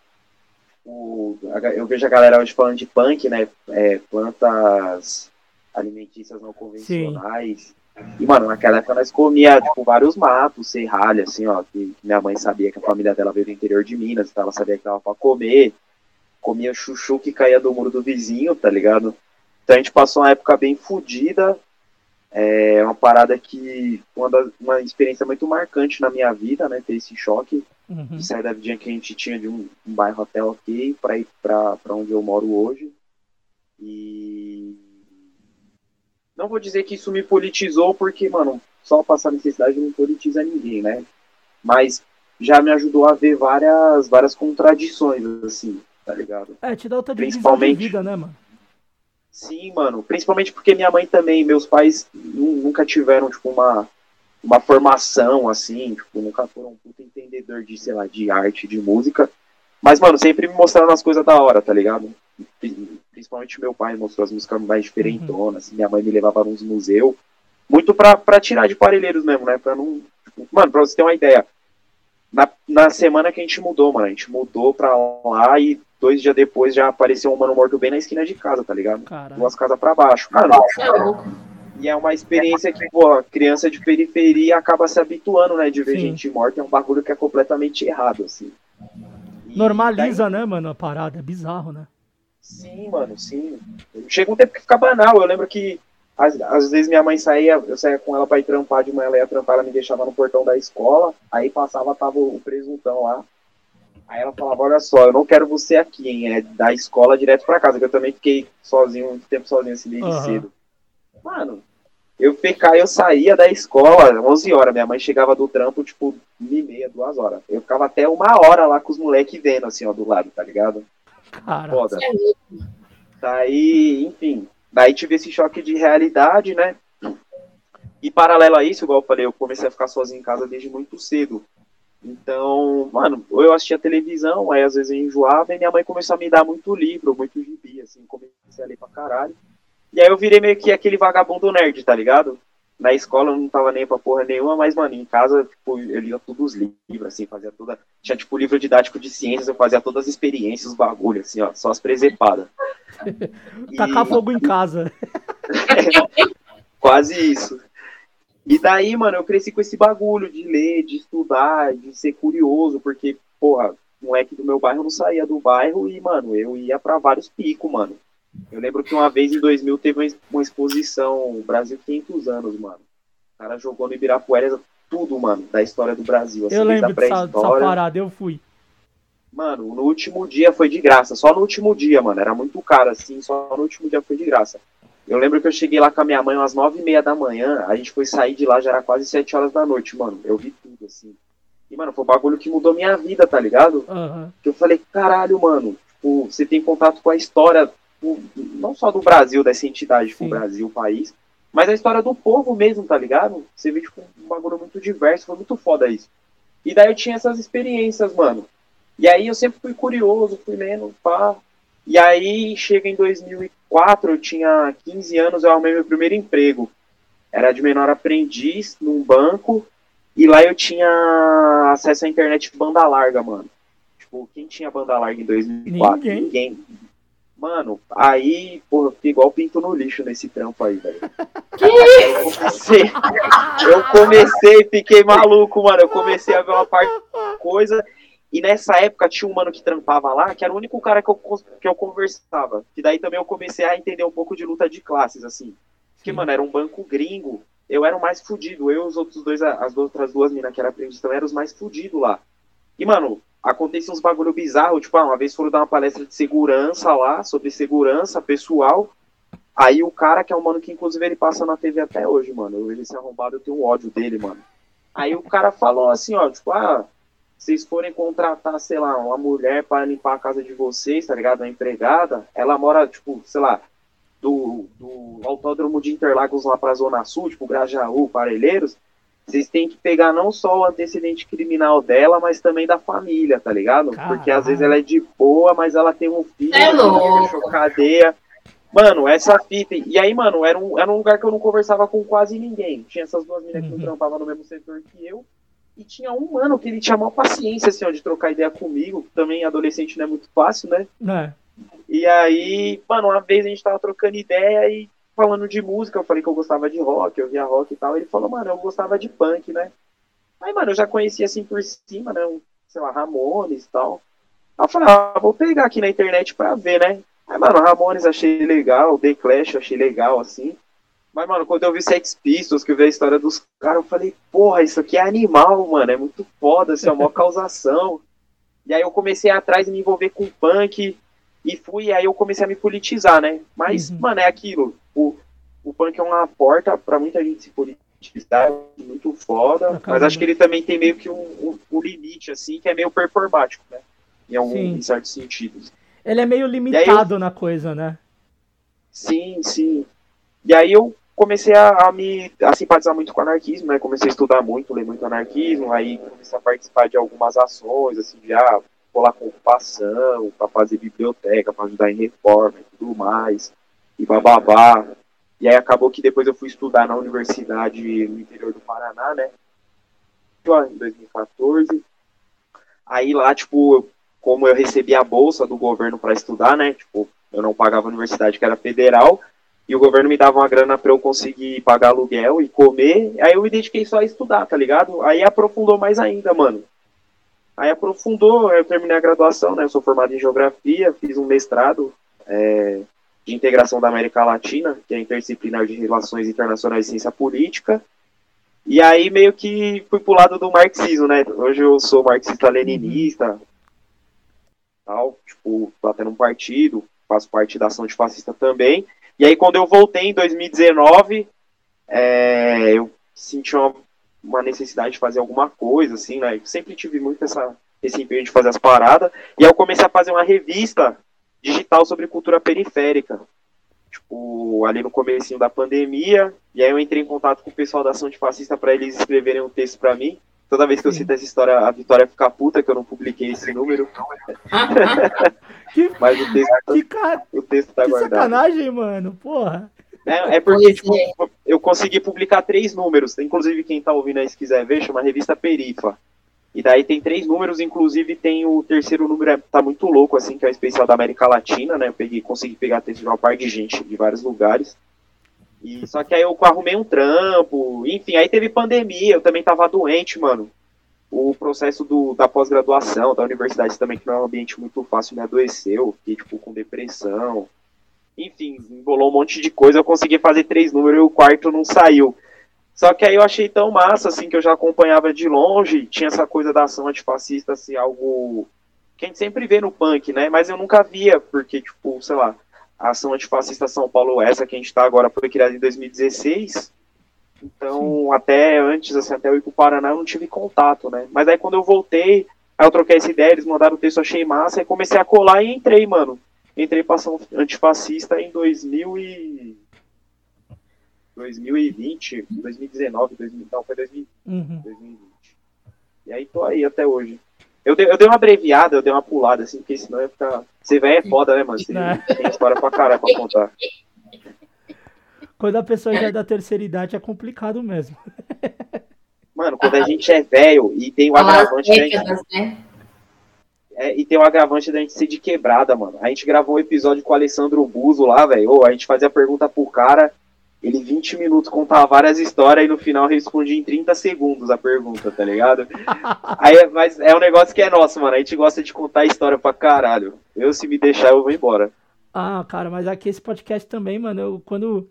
O, eu vejo a galera hoje falando de punk, né? É, plantas alimentícias não convencionais. Sim. E, mano, naquela época nós comia, tipo, vários matos, serralha, assim, ó, que, minha mãe sabia que a família dela veio do interior de Minas, então ela sabia que dava pra comer. Comia chuchu que caía do muro do vizinho, tá ligado? Então a gente passou uma época bem fodida. É uma parada que. Uma, das, uma experiência muito marcante na minha vida, né? Ter esse choque. Uhum. De sair da vidinha que a gente tinha de um, um bairro até ok pra ir pra, pra onde eu moro hoje. E não vou dizer que isso me politizou, porque, mano, só passar necessidade não politiza ninguém, né? Mas já me ajudou a ver várias, várias contradições, assim, tá ligado? É, te dá outra Principalmente... de vida, né, mano? Sim, mano. Principalmente porque minha mãe também, meus pais nunca tiveram, tipo, uma, uma formação, assim, tipo, nunca foram um puta entendedor de, sei lá, de arte, de música. Mas, mano, sempre me mostraram as coisas da hora, tá ligado? Principalmente meu pai mostrou as músicas mais diferentonas, uhum. minha mãe me levava nos museus, muito pra, pra tirar de parelheiros mesmo, né? Pra não. Tipo, mano, pra você ter uma ideia. Na, na semana que a gente mudou, mano, a gente mudou pra lá e dois dias depois já apareceu um mano morto bem na esquina de casa, tá ligado? Caramba. Duas casas pra baixo. Mano, e é uma experiência que, pô, criança de periferia acaba se habituando, né, de ver Sim. gente morta, é um bagulho que é completamente errado, assim. E Normaliza, daí... né, mano, a parada, é bizarro, né? Sim, mano, sim. Chega um tempo que fica banal. Eu lembro que às, às vezes minha mãe saía, eu saía com ela pra ir trampar de manhã, ela ia trampar, ela me deixava no portão da escola, aí passava, tava o presuntão lá. Aí ela falava, olha só, eu não quero você aqui, hein? É da escola direto pra casa, que eu também fiquei sozinho, muito tempo sozinho assim desde uhum. cedo. Mano, eu pecar, eu saía da escola 11 horas, minha mãe chegava do trampo, tipo, uma e meia, duas horas. Eu ficava até uma hora lá com os moleques vendo, assim, ó, do lado, tá ligado? Cara, Foda. Daí, enfim, daí tive esse choque de realidade, né? E paralelo a isso, igual eu falei, eu comecei a ficar sozinho em casa desde muito cedo. Então, mano, eu assistia televisão, aí às vezes eu enjoava, e minha mãe começou a me dar muito livro, muito gibi, assim, comecei a ler pra caralho. E aí eu virei meio que aquele vagabundo nerd, tá ligado? Na escola eu não tava nem pra porra nenhuma, mas, mano, em casa, tipo, eu lia todos os livros, assim, fazia toda. Tinha, tipo, livro didático de ciências, eu fazia todas as experiências, os bagulhos, assim, ó, só as presepadas. Tacar fogo em casa. quase isso. E daí, mano, eu cresci com esse bagulho de ler, de estudar, de ser curioso, porque, porra, moleque do meu bairro não saía do bairro e, mano, eu ia para vários picos, mano. Eu lembro que uma vez em 2000 teve uma exposição Brasil 500 anos, mano. O cara jogou no Ibirapuera tudo, mano, da história do Brasil. Assim, eu lembro dessa, dessa parada, eu fui. Mano, no último dia foi de graça, só no último dia, mano. Era muito caro, assim, só no último dia foi de graça. Eu lembro que eu cheguei lá com a minha mãe umas nove e meia da manhã, a gente foi sair de lá, já era quase sete horas da noite, mano. Eu vi tudo, assim. E, mano, foi um bagulho que mudou minha vida, tá ligado? Uhum. Que eu falei, caralho, mano, tipo, você tem contato com a história, tipo, não só do Brasil, dessa entidade, tipo, Brasil, país, mas a história do povo mesmo, tá ligado? Você vê, tipo, um bagulho muito diverso, foi muito foda isso. E daí eu tinha essas experiências, mano. E aí eu sempre fui curioso, fui lendo, pá. E aí chega em 2004, eu tinha 15 anos, eu arrumei meu primeiro emprego. Era de menor aprendiz num banco e lá eu tinha acesso à internet banda larga, mano. Tipo, quem tinha banda larga em 2004? Ninguém. Ninguém. Mano, aí, porra, eu fiquei igual pinto no lixo nesse trampo aí, velho. Eu comecei, eu comecei, fiquei maluco, mano. Eu comecei a ver uma parte coisa e nessa época tinha um mano que trampava lá, que era o único cara que eu, que eu conversava. E daí também eu comecei a entender um pouco de luta de classes, assim. Porque, mano, era um banco gringo. Eu era o mais fudido. Eu e os outros dois, as outras duas minas que eram aprendiz também, eram os mais fudidos lá. E, mano, acontecia uns bagulho bizarro. Tipo, ah, uma vez foram dar uma palestra de segurança lá, sobre segurança pessoal. Aí o cara, que é um mano que inclusive ele passa na TV até hoje, mano. Vejo esse arrombado, eu tenho ódio dele, mano. Aí o cara falou assim, ó, tipo, ah, vocês forem contratar, sei lá, uma mulher para limpar a casa de vocês, tá ligado? Uma empregada, ela mora, tipo, sei lá, do, do autódromo de Interlagos lá pra Zona Sul, tipo, Grajaú, Parelheiros, vocês têm que pegar não só o antecedente criminal dela, mas também da família, tá ligado? Caramba. Porque às vezes ela é de boa, mas ela tem um filho, é louco. cadeia. Mano, essa fita. E aí, mano, era um, era um lugar que eu não conversava com quase ninguém. Tinha essas duas meninas que não uhum. trampavam no mesmo setor que eu. E tinha um mano que ele tinha uma paciência, assim, ó, de trocar ideia comigo. Também adolescente não é muito fácil, né? É. E aí, mano, uma vez a gente tava trocando ideia e falando de música, eu falei que eu gostava de rock, eu via rock e tal. Ele falou, mano, eu gostava de punk, né? Aí, mano, eu já conhecia assim por cima, né? Um, sei lá, Ramones e tal. Aí eu falei, ah, vou pegar aqui na internet pra ver, né? Aí, mano, Ramones achei legal, The Clash achei legal, assim. Mas, mano, quando eu vi Sex Pistols, que eu vi a história dos caras, eu falei, porra, isso aqui é animal, mano, é muito foda, isso é uma causação. E aí eu comecei atrás e me envolver com punk, e fui, e aí eu comecei a me politizar, né? Mas, uhum. mano, é aquilo, o, o punk é uma porta para muita gente se politizar, muito foda, mas acho que ele também tem meio que um, um, um, limite, assim, que é meio performático, né? Em, algum, em certos sentidos. Ele é meio limitado eu... na coisa, né? Sim, sim. E aí eu comecei a, a, me a simpatizar muito com o anarquismo, né? Comecei a estudar muito, ler muito anarquismo, aí comecei a participar de algumas ações, assim, já colar com ocupação, para fazer biblioteca, para ajudar em reforma e tudo mais, e bababá. E aí acabou que depois eu fui estudar na universidade no interior do Paraná, né? Em 2014. Aí lá, tipo, como eu recebi a bolsa do governo para estudar, né? Tipo, eu não pagava a universidade que era federal, e o governo me dava uma grana para eu conseguir pagar aluguel e comer, aí eu me dediquei só a estudar, tá ligado? Aí aprofundou mais ainda, mano. Aí aprofundou, eu terminei a graduação, né? Eu sou formado em geografia, fiz um mestrado é, de integração da América Latina, que é interdisciplinar de relações internacionais e ciência política. E aí meio que fui pro lado do marxismo, né? Hoje eu sou marxista-leninista, tal, tipo, tô até num partido, faço parte da ação antifascista também. E aí quando eu voltei em 2019, é, eu senti uma, uma, necessidade de fazer alguma coisa, assim, né? Eu sempre tive muito essa, esse empenho de fazer as paradas. E aí eu comecei a fazer uma revista digital sobre cultura periférica. Tipo, ali no comecinho da pandemia, e aí eu entrei em contato com o pessoal da ação antifascista para eles escreverem um texto para mim. Toda vez que eu cito essa história, a Vitória fica puta que eu não publiquei esse número. que, Mas o texto, que, cara, o texto tá que guardado. sacanagem, mano. Porra. É, é porque tipo, eu consegui publicar três números. Inclusive, quem tá ouvindo aí, se quiser ver, chama Revista Perifa. E daí tem três números, inclusive tem o terceiro número, é, tá muito louco, assim, que é o especial da América Latina, né? Eu peguei, consegui pegar texto de uma parte de gente de vários lugares. E, só que aí eu arrumei um trampo, enfim, aí teve pandemia, eu também tava doente, mano. O processo do, da pós-graduação, da universidade também, que não é um ambiente muito fácil, me adoeceu, fiquei, tipo, com depressão. Enfim, embolou um monte de coisa, eu consegui fazer três números e o quarto não saiu. Só que aí eu achei tão massa, assim, que eu já acompanhava de longe, tinha essa coisa da ação antifascista, assim, algo que a gente sempre vê no punk, né? Mas eu nunca via, porque, tipo, sei lá, a ação antifascista São Paulo, essa que a gente está agora, foi criada em 2016. Então, Sim. até antes, assim, até eu ir pro Paraná, eu não tive contato, né? Mas aí quando eu voltei, aí eu troquei essa ideia, eles mandaram o texto, achei massa, e comecei a colar e entrei, mano. Entrei pra ação antifascista em 2000 e... 2020, 2019, 2000, não, foi 2000, uhum. 2020. E aí tô aí até hoje. Eu dei, eu dei uma abreviada, eu dei uma pulada, assim, porque senão ia ficar. Você velho é foda, né, mano? Você tem história pra caralho pra contar. Quando a pessoa já é da terceira idade é complicado mesmo. Mano, quando a gente é velho e tem o agravante da gente. Né? É, e tem o agravante da gente ser de quebrada, mano. A gente gravou um episódio com o Alessandro Buzo lá, velho. A gente fazia pergunta pro cara ele 20 minutos contava várias histórias e no final respondia em 30 segundos a pergunta, tá ligado? Aí, mas é um negócio que é nosso, mano. A gente gosta de contar história pra caralho. Eu, se me deixar, eu vou embora. Ah, cara, mas aqui esse podcast também, mano, eu, quando,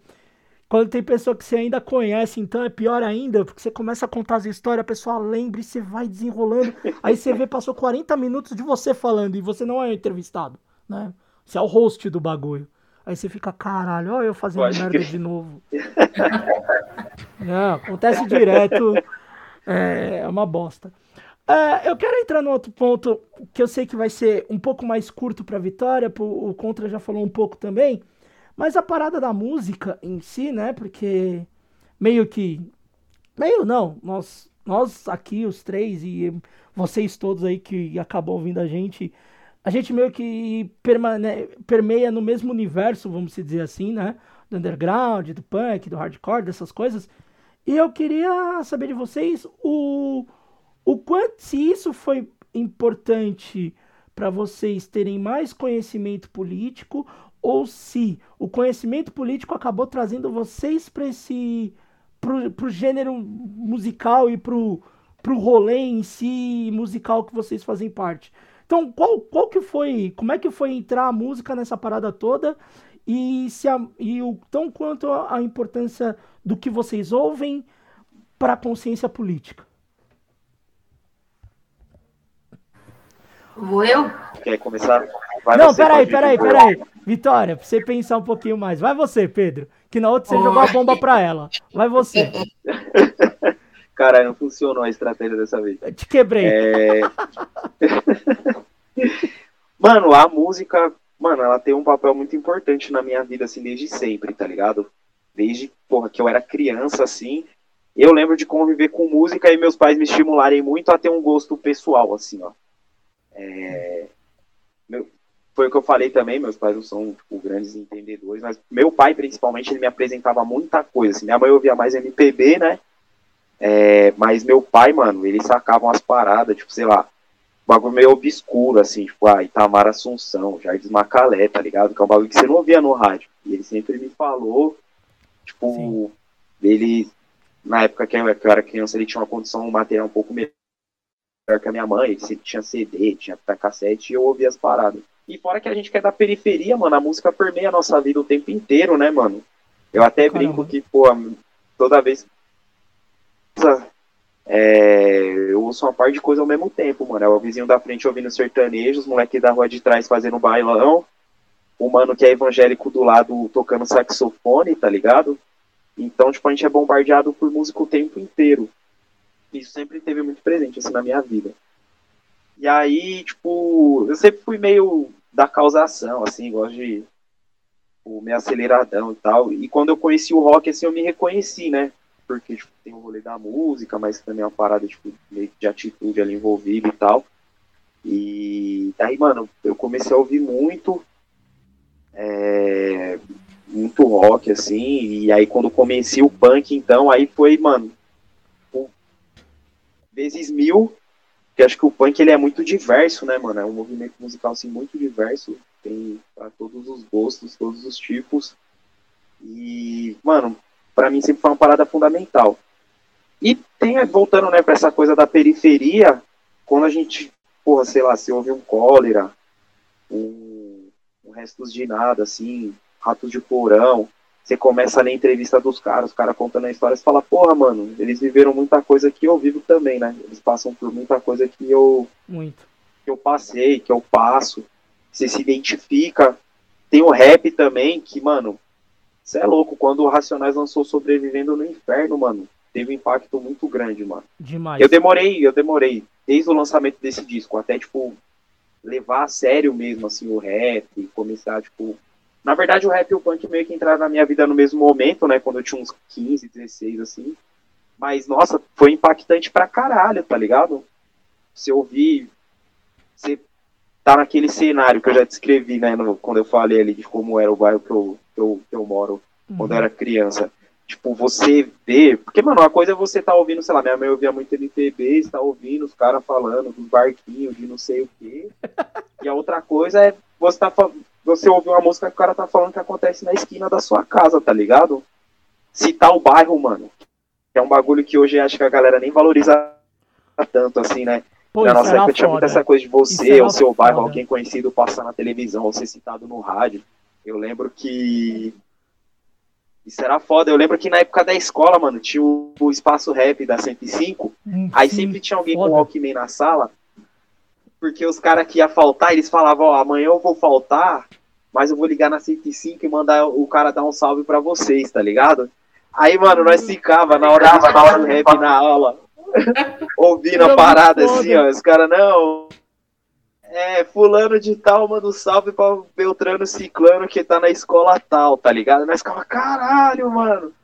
quando tem pessoa que você ainda conhece, então é pior ainda, porque você começa a contar as histórias, a pessoa lembra e você vai desenrolando. aí você vê, passou 40 minutos de você falando e você não é o entrevistado, né? Você é o host do bagulho. Aí você fica, caralho, olha eu fazendo Pode merda que... de novo. Não, acontece direto. É, é uma bosta. É, eu quero entrar no outro ponto que eu sei que vai ser um pouco mais curto para Vitória, o Contra já falou um pouco também, mas a parada da música em si, né? Porque meio que. Meio não, nós, nós aqui, os três, e vocês todos aí que acabam ouvindo a gente, a gente meio que permane permeia no mesmo universo, vamos dizer assim, né? Do underground, do punk, do hardcore, dessas coisas. E eu queria saber de vocês o, o quanto se isso foi importante para vocês terem mais conhecimento político ou se o conhecimento político acabou trazendo vocês para esse pro, pro gênero musical e pro, pro rolê em si musical que vocês fazem parte. Então, qual, qual que foi, como é que foi entrar a música nessa parada toda e, se a, e o tão quanto a, a importância do que vocês ouvem para a consciência política? Vou eu? Quer começar? Vai Não, peraí, peraí, peraí. Vitória, pra você pensar um pouquinho mais. Vai você, Pedro. Que na outra você jogou a bomba pra ela. Vai você. Caralho, não funcionou a estratégia dessa vez. Eu te quebrei. É... mano, a música, mano, ela tem um papel muito importante na minha vida, assim, desde sempre, tá ligado? Desde, porra, que eu era criança, assim, eu lembro de conviver com música e meus pais me estimularem muito a ter um gosto pessoal, assim, ó. É... Meu... Foi o que eu falei também, meus pais não são, tipo, grandes entendedores, mas meu pai, principalmente, ele me apresentava muita coisa, assim. Minha mãe ouvia mais MPB, né? É, mas meu pai, mano, ele sacava umas paradas, tipo, sei lá, um bagulho meio obscuro, assim, tipo, ah, Itamar Assunção, Jardim Macalé, tá ligado? Que é um bagulho que você não ouvia no rádio. E ele sempre me falou, tipo, Sim. ele, na época que eu era criança, ele tinha uma condição material um pouco melhor que a minha mãe, ele sempre tinha CD, tinha cassete, e eu ouvia as paradas. E fora que a gente quer da periferia, mano, a música permeia a nossa vida o tempo inteiro, né, mano? Eu até Caramba. brinco que, pô, toda vez é, eu ouço uma par de coisa ao mesmo tempo, mano. É o vizinho da frente ouvindo sertanejo, os moleques da rua de trás fazendo bailão, o mano que é evangélico do lado tocando saxofone, tá ligado? Então, tipo, a gente é bombardeado por música o tempo inteiro. Isso sempre teve muito presente, assim, na minha vida. E aí, tipo, eu sempre fui meio da causação, assim, gosto de tipo, meio aceleradão e tal. E quando eu conheci o rock, assim, eu me reconheci, né? Porque tipo, tem o rolê da música, mas também é uma parada tipo, meio de atitude ali envolvida e tal. E aí, mano, eu comecei a ouvir muito, é, muito rock, assim, e aí quando comecei o punk, então, aí foi, mano, vezes mil, que acho que o punk ele é muito diverso, né, mano? É um movimento musical assim muito diverso, tem para todos os gostos, todos os tipos. E, mano, para mim sempre foi uma parada fundamental. E tem, voltando, né, para essa coisa da periferia, quando a gente, porra, sei lá, se ouve um cólera, um, um restos de nada, assim, ratos de porão, você começa a ler a entrevista dos caras, os caras contando a história, você fala, porra, mano, eles viveram muita coisa que eu vivo também, né? Eles passam por muita coisa que eu. Muito. Que eu passei, que eu passo. Você se identifica. Tem o rap também, que, mano, você é louco, quando o Racionais lançou Sobrevivendo no Inferno, mano, teve um impacto muito grande, mano. Demais. Eu demorei, eu demorei, desde o lançamento desse disco, até, tipo, levar a sério mesmo, assim, o rap, começar, tipo... Na verdade, o rap e o punk meio que entraram na minha vida no mesmo momento, né, quando eu tinha uns 15, 16, assim. Mas, nossa, foi impactante pra caralho, tá ligado? Você ouvir, você tá naquele cenário que eu já descrevi, né, no, quando eu falei ali de como era o bairro que eu, que eu, que eu moro uhum. quando eu era criança. Tipo, você vê. Porque, mano, uma coisa é você tá ouvindo, sei lá, minha mãe ouvia muito MPB, está ouvindo os caras falando dos barquinhos, de não sei o quê. e a outra coisa é você tá você ouve uma música que o cara tá falando que acontece na esquina da sua casa, tá ligado? Citar o bairro, mano. É um bagulho que hoje acho que a galera nem valoriza tanto, assim, né? Pô, na nossa época tinha muita essa coisa de você, o seu bairro, alguém conhecido passar na televisão, ou ser citado no rádio. Eu lembro que. Isso era foda. Eu lembro que na época da escola, mano, tinha o, o espaço rap da 105. Hum, aí sim, sempre tinha alguém foda. com Walkman na sala. Porque os caras que ia faltar, eles falavam, ó, amanhã eu vou faltar, mas eu vou ligar na 105 e mandar o cara dar um salve para vocês, tá ligado? Aí, mano, nós ficava na hora do rap na aula. ouvindo a parada assim, ó. Os caras, não. É, fulano de tal manda um salve pra Beltrano Ciclano que tá na escola tal, tá ligado? Nós ficava, caralho, mano.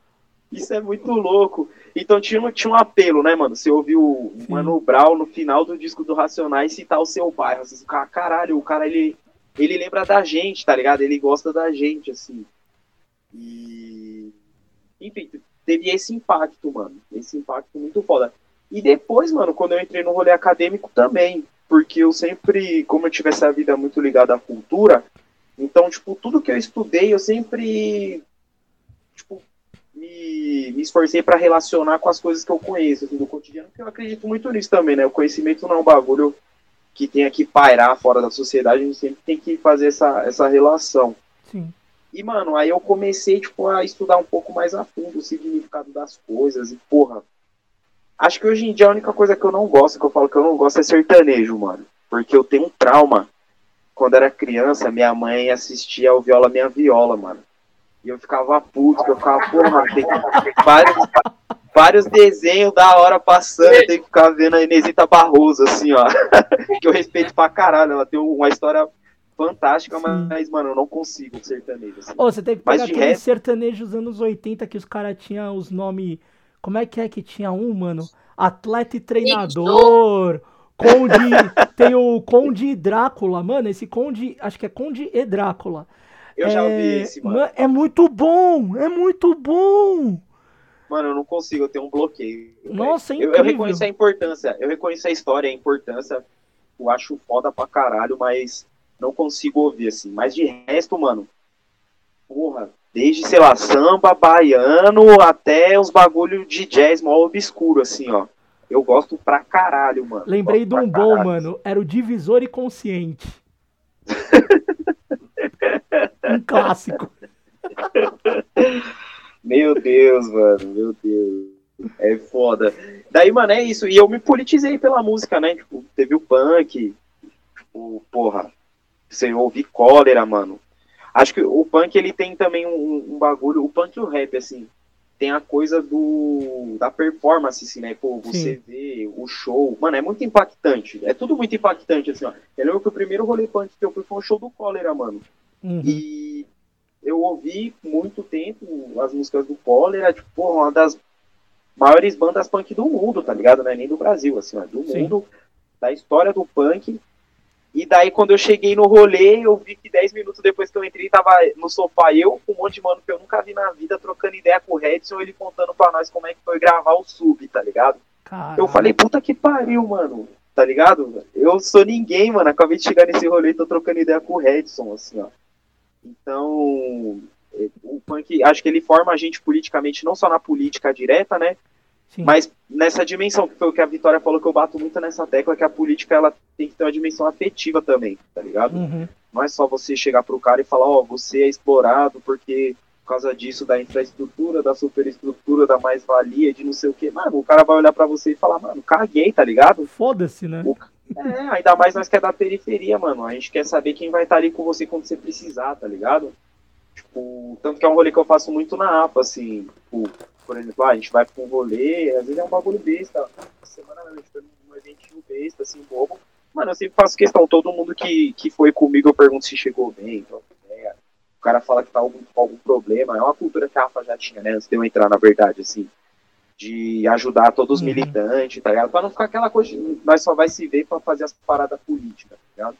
Isso é muito louco. Então tinha, tinha um apelo, né, mano? Você ouviu o Mano Brown no final do disco do Racionais citar o seu bairro. Fica, caralho, o cara ele, ele lembra da gente, tá ligado? Ele gosta da gente, assim. E. Enfim, teve esse impacto, mano. Esse impacto muito foda. E depois, mano, quando eu entrei no rolê acadêmico também, porque eu sempre, como eu tive essa vida muito ligada à cultura, então, tipo, tudo que eu estudei, eu sempre, tipo, me, me esforcei para relacionar com as coisas que eu conheço, assim, do cotidiano, porque eu acredito muito nisso também, né? O conhecimento não é um bagulho que tenha que pairar fora da sociedade, a gente sempre tem que fazer essa, essa relação. Sim. E, mano, aí eu comecei, tipo, a estudar um pouco mais a fundo o significado das coisas, e, porra, Acho que hoje em dia a única coisa que eu não gosto, que eu falo que eu não gosto, é sertanejo, mano. Porque eu tenho um trauma. Quando era criança, minha mãe assistia ao Viola Minha Viola, mano. E eu ficava puto, eu ficava, porra, tem vários, vários desenhos da hora passando, eu tenho que ficar vendo a Inesita Barroso, assim, ó. que eu respeito pra caralho, ela tem uma história fantástica, mas, mano, eu não consigo sertanejo. Assim. Ô, você tem que pegar aqueles resto... sertanejos dos anos 80 que os caras tinham os nomes como é que é que tinha um, mano? Atleta e treinador. Conde. tem o Conde Drácula, mano. Esse Conde. Acho que é Conde e Drácula. Eu é, já ouvi esse, mano. É muito bom! É muito bom! Mano, eu não consigo, eu tenho um bloqueio. Nossa, é incrível. Eu, eu reconheço a importância, eu reconheço a história, a importância. Eu acho foda pra caralho, mas não consigo ouvir, assim. Mas de resto, mano, porra, Desde, sei lá, samba, baiano, até uns bagulho de jazz mó obscuro, assim, ó. Eu gosto pra caralho, mano. Lembrei de um bom, mano. Era o Divisor e Consciente. um clássico. Meu Deus, mano. Meu Deus. É foda. Daí, mano, é isso. E eu me politizei pela música, né? Tipo, teve o punk. Tipo, porra. Você ouvi cólera, mano. Acho que o punk ele tem também um, um bagulho. O punk e o rap, assim tem a coisa do da performance, assim, né? Pô, você Sim. vê o show. Mano, é muito impactante. É tudo muito impactante, assim, ó. Eu lembro que o primeiro rolê punk que eu fui foi um show do Cólera, mano. Uhum. E eu ouvi muito tempo as músicas do Cólera, tipo, porra, uma das maiores bandas punk do mundo, tá ligado? Não é nem do Brasil, assim, ó, do Sim. mundo, da história do punk. E daí, quando eu cheguei no rolê, eu vi que 10 minutos depois que eu entrei, tava no sofá eu, com um monte de mano que eu nunca vi na vida, trocando ideia com o Redson, ele contando pra nós como é que foi gravar o sub, tá ligado? Caramba. Eu falei, puta que pariu, mano, tá ligado? Eu sou ninguém, mano, acabei de chegar nesse rolê e tô trocando ideia com o Redson, assim, ó. Então, é, o punk, acho que ele forma a gente politicamente, não só na política direta, né? Sim. Mas nessa dimensão, que foi o que a Vitória falou, que eu bato muito nessa tecla, que a política ela tem que ter uma dimensão afetiva também, tá ligado? Uhum. Não é só você chegar pro cara e falar, ó, oh, você é explorado porque por causa disso, da infraestrutura, da superestrutura, da mais-valia, de não sei o que. Mano, o cara vai olhar para você e falar, mano, caguei, tá ligado? Foda-se, né? O... É, ainda mais nós que é da periferia, mano. A gente quer saber quem vai estar tá ali com você quando você precisar, tá ligado? Tipo, tanto que é um rolê que eu faço muito na APA, assim, tipo, por exemplo, ah, a gente vai pra um rolê, às vezes é um bagulho besta. Semana a gente foi num eventinho besta, assim, bobo. Mano, eu sempre faço questão, todo mundo que, que foi comigo eu pergunto se chegou bem, então, é, o cara fala que tá algum, com algum problema, é uma cultura que a AFA já tinha, né, antes de eu entrar, na verdade, assim, de ajudar todos os uhum. militantes, tá ligado? Pra não ficar aquela coisa de nós só vai se ver pra fazer as paradas políticas, tá ligado?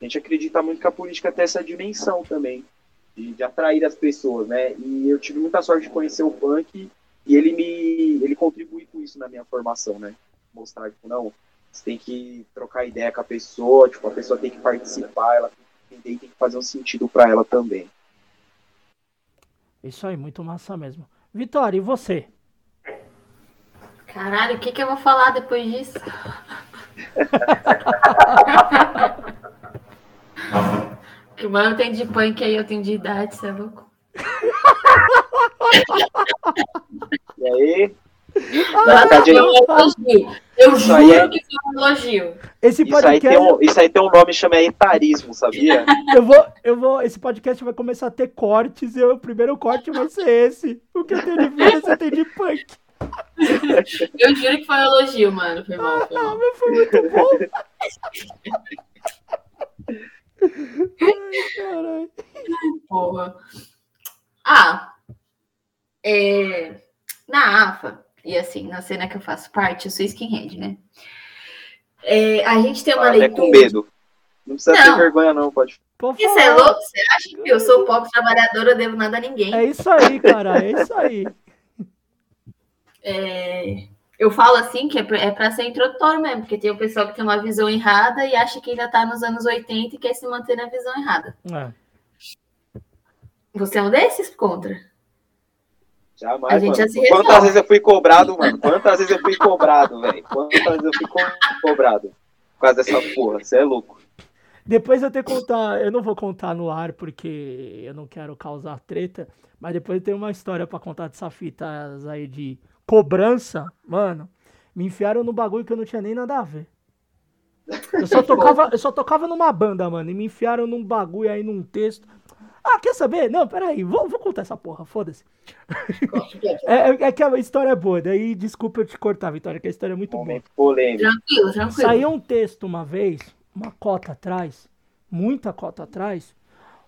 A gente acredita muito que a política tem essa dimensão também, de, de atrair as pessoas, né, e eu tive muita sorte de conhecer o punk e ele me ele contribui com isso na minha formação, né? Mostrar, tipo, não, você tem que trocar ideia com a pessoa, tipo, a pessoa tem que participar, ela tem que entender e tem que fazer um sentido para ela também. Isso aí, muito massa mesmo. Vitória, e você? Caralho, o que, que eu vou falar depois disso? que mano tem de punk aí, eu tenho de idade, você é louco? E aí? Nossa, de... eu, eu juro é... que foi um elogio. Esse podcast... isso, aí tem um, isso aí tem um nome chama etarismo, sabia? eu vou, eu vou, esse podcast vai começar a ter cortes e o primeiro corte vai ser esse. O que eu tenho de vida, você tem de punk. Eu juro que foi um elogio, mano. Foi mal, foi mal. Ah, foi muito bom. Ai, caralho. Porra. Ah, é, na AFA, e assim, na cena que eu faço parte, eu sou skinhead, né? É, a gente tem uma leitura... É com medo. Não precisa não. ter vergonha, não, pode. Isso é louco? Você acha que eu sou pobre trabalhadora, eu devo nada a ninguém? É isso aí, cara, é isso aí. É, eu falo assim que é para é ser introdutório mesmo, porque tem o pessoal que tem uma visão errada e acha que ainda está nos anos 80 e quer se manter na visão errada. É. Você é um desses contra? Jamais, Quantas vezes eu fui cobrado, mano? Quantas vezes eu fui cobrado, velho? Quantas vezes eu fui cobrado por causa dessa porra? Você é louco. Depois eu tenho que contar, eu não vou contar no ar porque eu não quero causar treta, mas depois eu tenho uma história para contar dessa fita aí de cobrança, mano. Me enfiaram no bagulho que eu não tinha nem nada a ver. Eu só tocava, eu só tocava numa banda, mano, e me enfiaram num bagulho aí num texto. Ah, quer saber? Não, peraí, vou, vou contar essa porra, foda-se. É, é, é, que a história é boa, daí desculpa eu te cortar, Vitória, que a história é muito boa. Polêmico. Tranquilo, tranquilo. Saiu um texto uma vez, uma cota atrás, muita cota atrás,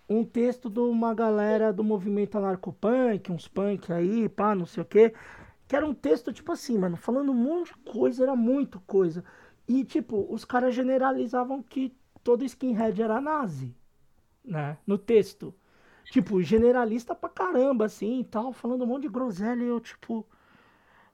um texto de uma galera do movimento anarcopunk, uns punk aí, pá, não sei o quê, que era um texto tipo assim, mano, falando um monte de coisa, era muito coisa. E, tipo, os caras generalizavam que todo skinhead era nazi, né, no texto tipo, generalista pra caramba, assim, e tal, falando um monte de groselha, e eu, tipo,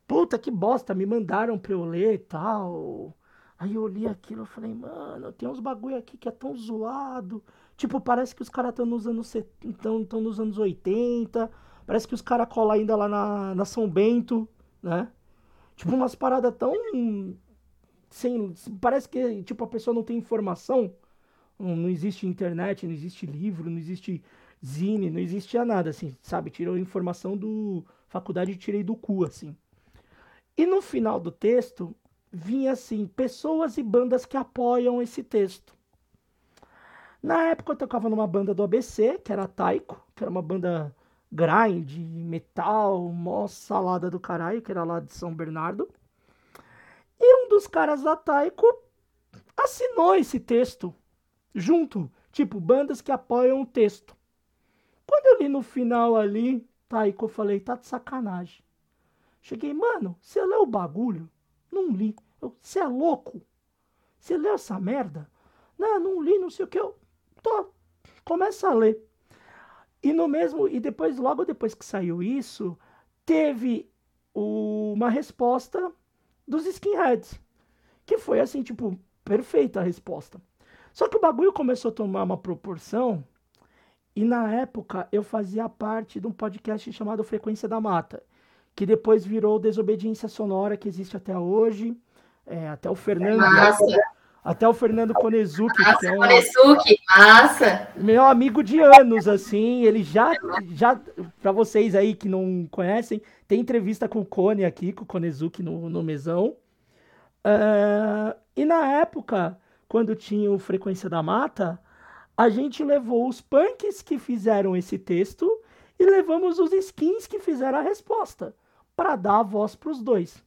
puta que bosta, me mandaram pra eu ler e tal. Aí eu li aquilo, eu falei, mano, tem uns bagulho aqui que é tão zoado. Tipo, parece que os caras estão nos anos tão, tão nos anos 80. Parece que os caras colam ainda lá na, na São Bento, né? Tipo, umas paradas tão. Sem, parece que tipo, a pessoa não tem informação. Não, não existe internet, não existe livro, não existe Zine, não existia nada, assim, sabe? Tirou informação do. Faculdade tirei do cu, assim. E no final do texto vinha assim: pessoas e bandas que apoiam esse texto. Na época eu tocava numa banda do ABC, que era Taiko, que era uma banda grind, metal, mó salada do caralho, que era lá de São Bernardo. E um dos caras da Taiko assinou esse texto junto, tipo, bandas que apoiam o texto. Quando eu li no final ali, Taiko, eu falei, tá de sacanagem. Cheguei, mano, você leu o bagulho? Não li. Você é louco? Você leu essa merda? Não, não li, não sei o que. Eu tô. Começa a ler. E no mesmo. E depois, logo depois que saiu isso, teve o, uma resposta dos skinheads. Que foi assim, tipo, perfeita a resposta. Só que o bagulho começou a tomar uma proporção. E na época eu fazia parte de um podcast chamado Frequência da Mata, que depois virou Desobediência Sonora, que existe até hoje. É, até o Fernando. Massa. Até o Fernando Konezuki, que é um, Konezuki, massa. meu amigo de anos, assim, ele já, já para vocês aí que não conhecem, tem entrevista com o Kone aqui, com o Konezuki no, no mesão. Ah, e na época, quando tinha o Frequência da Mata, a gente levou os punks que fizeram esse texto e levamos os skins que fizeram a resposta, para dar a voz para os dois.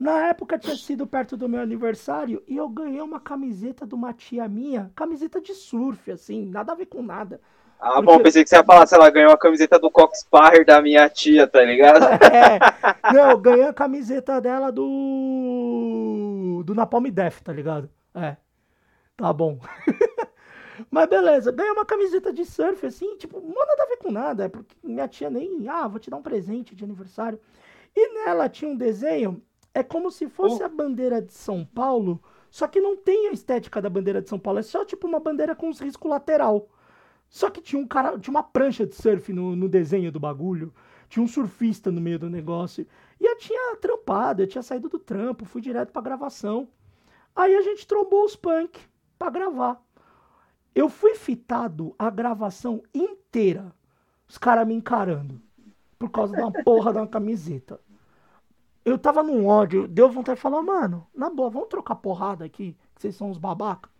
Na época tinha sido perto do meu aniversário e eu ganhei uma camiseta de uma tia minha, camiseta de surf, assim, nada a ver com nada. Ah, Porque- bom, pensei que você ia falar se ela ganhou a camiseta do Cox Parrer da minha tia, tá ligado? É, não, eu ganhei a camiseta dela do. do Napalm Death, tá ligado? É. Tá bom. Mas beleza, ganhei uma camiseta de surf, assim, tipo, não nada a ver com nada, é porque minha tia nem. Ah, vou te dar um presente de aniversário. E nela tinha um desenho, é como se fosse a bandeira de São Paulo, só que não tem a estética da bandeira de São Paulo, é só tipo uma bandeira com os riscos lateral. Só que tinha um cara, tinha uma prancha de surf no, no desenho do bagulho, tinha um surfista no meio do negócio. E eu tinha trampado, eu tinha saído do trampo, fui direto pra gravação. Aí a gente trombou os punk pra gravar. Eu fui fitado a gravação inteira, os caras me encarando, por causa de uma porra de uma camiseta. Eu tava num ódio, deu vontade de falar, mano, na boa, vamos trocar porrada aqui, que vocês são uns babaca.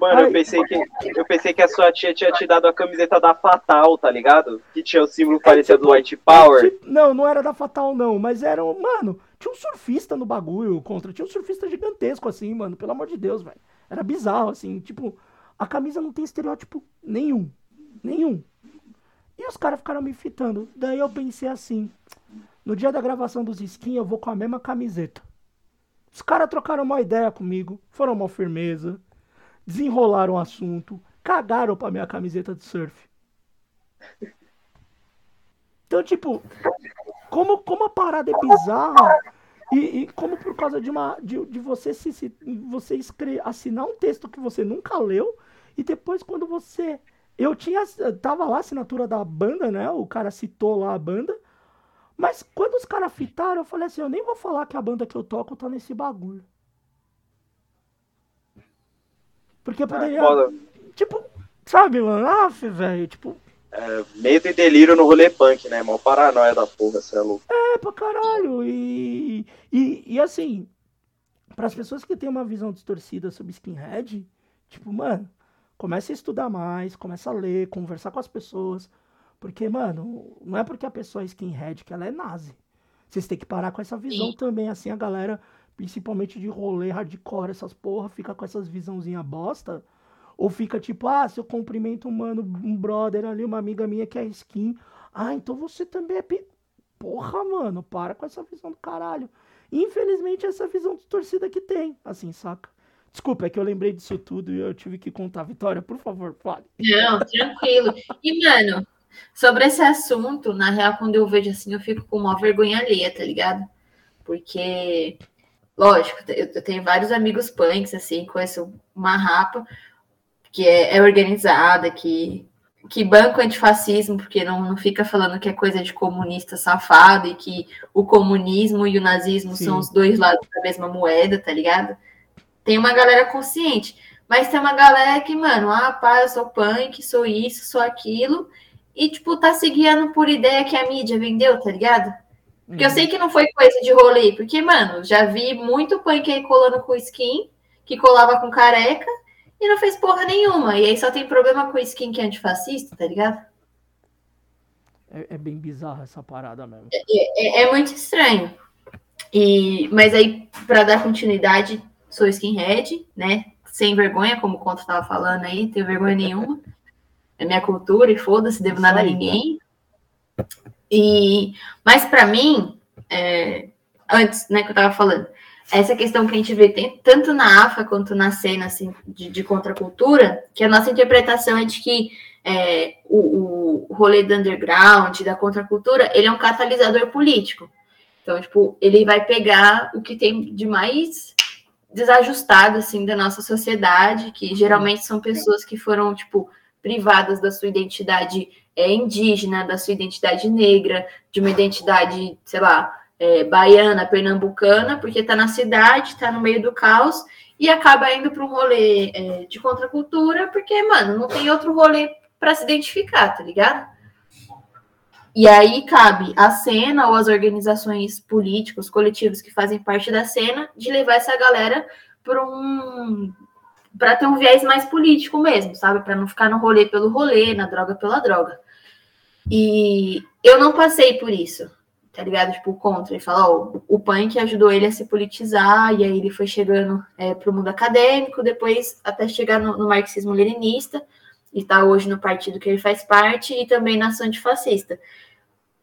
Mano, Ai. eu pensei, que, eu pensei que a sua tia tinha te dado a camiseta da Fatal, tá ligado? Que tinha o símbolo parecido tipo, do White Power. Tipo, não, não era da Fatal, não, mas era um. Mano, tinha um surfista no bagulho contra. Tinha um surfista gigantesco, assim, mano. Pelo amor de Deus, velho. Era bizarro, assim. Tipo, a camisa não tem estereótipo nenhum. Nenhum. E os caras ficaram me fitando. Daí eu pensei assim: no dia da gravação dos skins, eu vou com a mesma camiseta. Os caras trocaram uma ideia comigo, foram uma firmeza, desenrolaram o assunto, cagaram pra minha camiseta de surf. Então, tipo, como, como a parada é bizarra e, e como por causa de uma de, de você se, se você escre- assinar um texto que você nunca leu e depois quando você eu tinha tava lá a assinatura da banda, né? O cara citou lá a banda. Mas quando os caras fitaram, eu falei assim, eu nem vou falar que a banda que eu toco tá nesse bagulho. Porque Ah, poderia, foda. tipo, sabe, mano? Ah, velho, tipo, É, medo e delírio no rolê punk, né? Mó paranoia da porra, cê é louco. É pra caralho. E, e, e assim, para as pessoas que têm uma visão distorcida sobre skinhead, tipo, mano, comece a estudar mais, começa a ler, conversar com as pessoas. Porque, mano, não é porque a pessoa é skinhead que ela é nazi. Vocês têm que parar com essa visão Sim. também, assim, a galera, principalmente de rolê hardcore, essas porra, fica com essas visãozinha bosta. Ou fica tipo, ah, se eu cumprimento um mano, um brother ali, uma amiga minha que é skin. Ah, então você também é. pi- Porra, mano, para com essa visão do caralho. Infelizmente, essa visão distorcida que tem, assim, saca? Desculpa, é que eu lembrei disso tudo e eu tive que contar. Vitória, por favor, fale. Não, tranquilo. E, mano, sobre esse assunto, na real, quando eu vejo assim, eu fico com uma vergonha alheia, tá ligado? Porque, lógico, eu tenho vários amigos punks, assim, conheço uma rapa que é, é organizada, que, que banca o antifascismo, porque não, não fica falando que é coisa de comunista safado e que o comunismo e o nazismo Sim. são os dois lados da mesma moeda, tá ligado? Tem uma galera consciente. Mas tem uma galera que, mano, ah, pá, eu sou punk, sou isso, sou aquilo, e, tipo, tá se guiando por ideia que a mídia vendeu, tá ligado? Porque eu sei que não foi coisa de rolê, porque, mano, já vi muito punk aí colando com skin, que colava com careca, e não fez porra nenhuma. E aí só tem problema com skin que é antifascista, tá ligado? É, é bem bizarra essa parada mesmo. É, é, é muito estranho. E, mas aí, para dar continuidade, sou skinhead, né? Sem vergonha, como o Conto tava falando aí, não tenho vergonha nenhuma. É minha cultura e foda-se, devo nada a ninguém. E, mas para mim, é, antes, né, que eu tava falando, essa questão que a gente vê tem, tanto na AFA quanto na cena assim, de, de contracultura, que a nossa interpretação é de que é, o, o rolê do underground, da contracultura, ele é um catalisador político. Então, tipo, ele vai pegar o que tem de mais desajustado, assim, da nossa sociedade, que geralmente são pessoas que foram, tipo, privadas da sua identidade é, indígena, da sua identidade negra, de uma identidade, sei lá, é, baiana, pernambucana, porque está na cidade, está no meio do caos, e acaba indo para um rolê é, de contracultura, porque, mano, não tem outro rolê para se identificar, tá ligado? E aí cabe a cena ou as organizações políticas, coletivos que fazem parte da cena, de levar essa galera para um para ter um viés mais político mesmo, sabe? Para não ficar no rolê pelo rolê, na droga pela droga. E eu não passei por isso, tá ligado? Tipo, contra. Ele fala, ó, o punk ajudou ele a se politizar, e aí ele foi chegando é, para o mundo acadêmico, depois até chegar no, no marxismo-leninista, e tá hoje no partido que ele faz parte, e também na ação antifascista.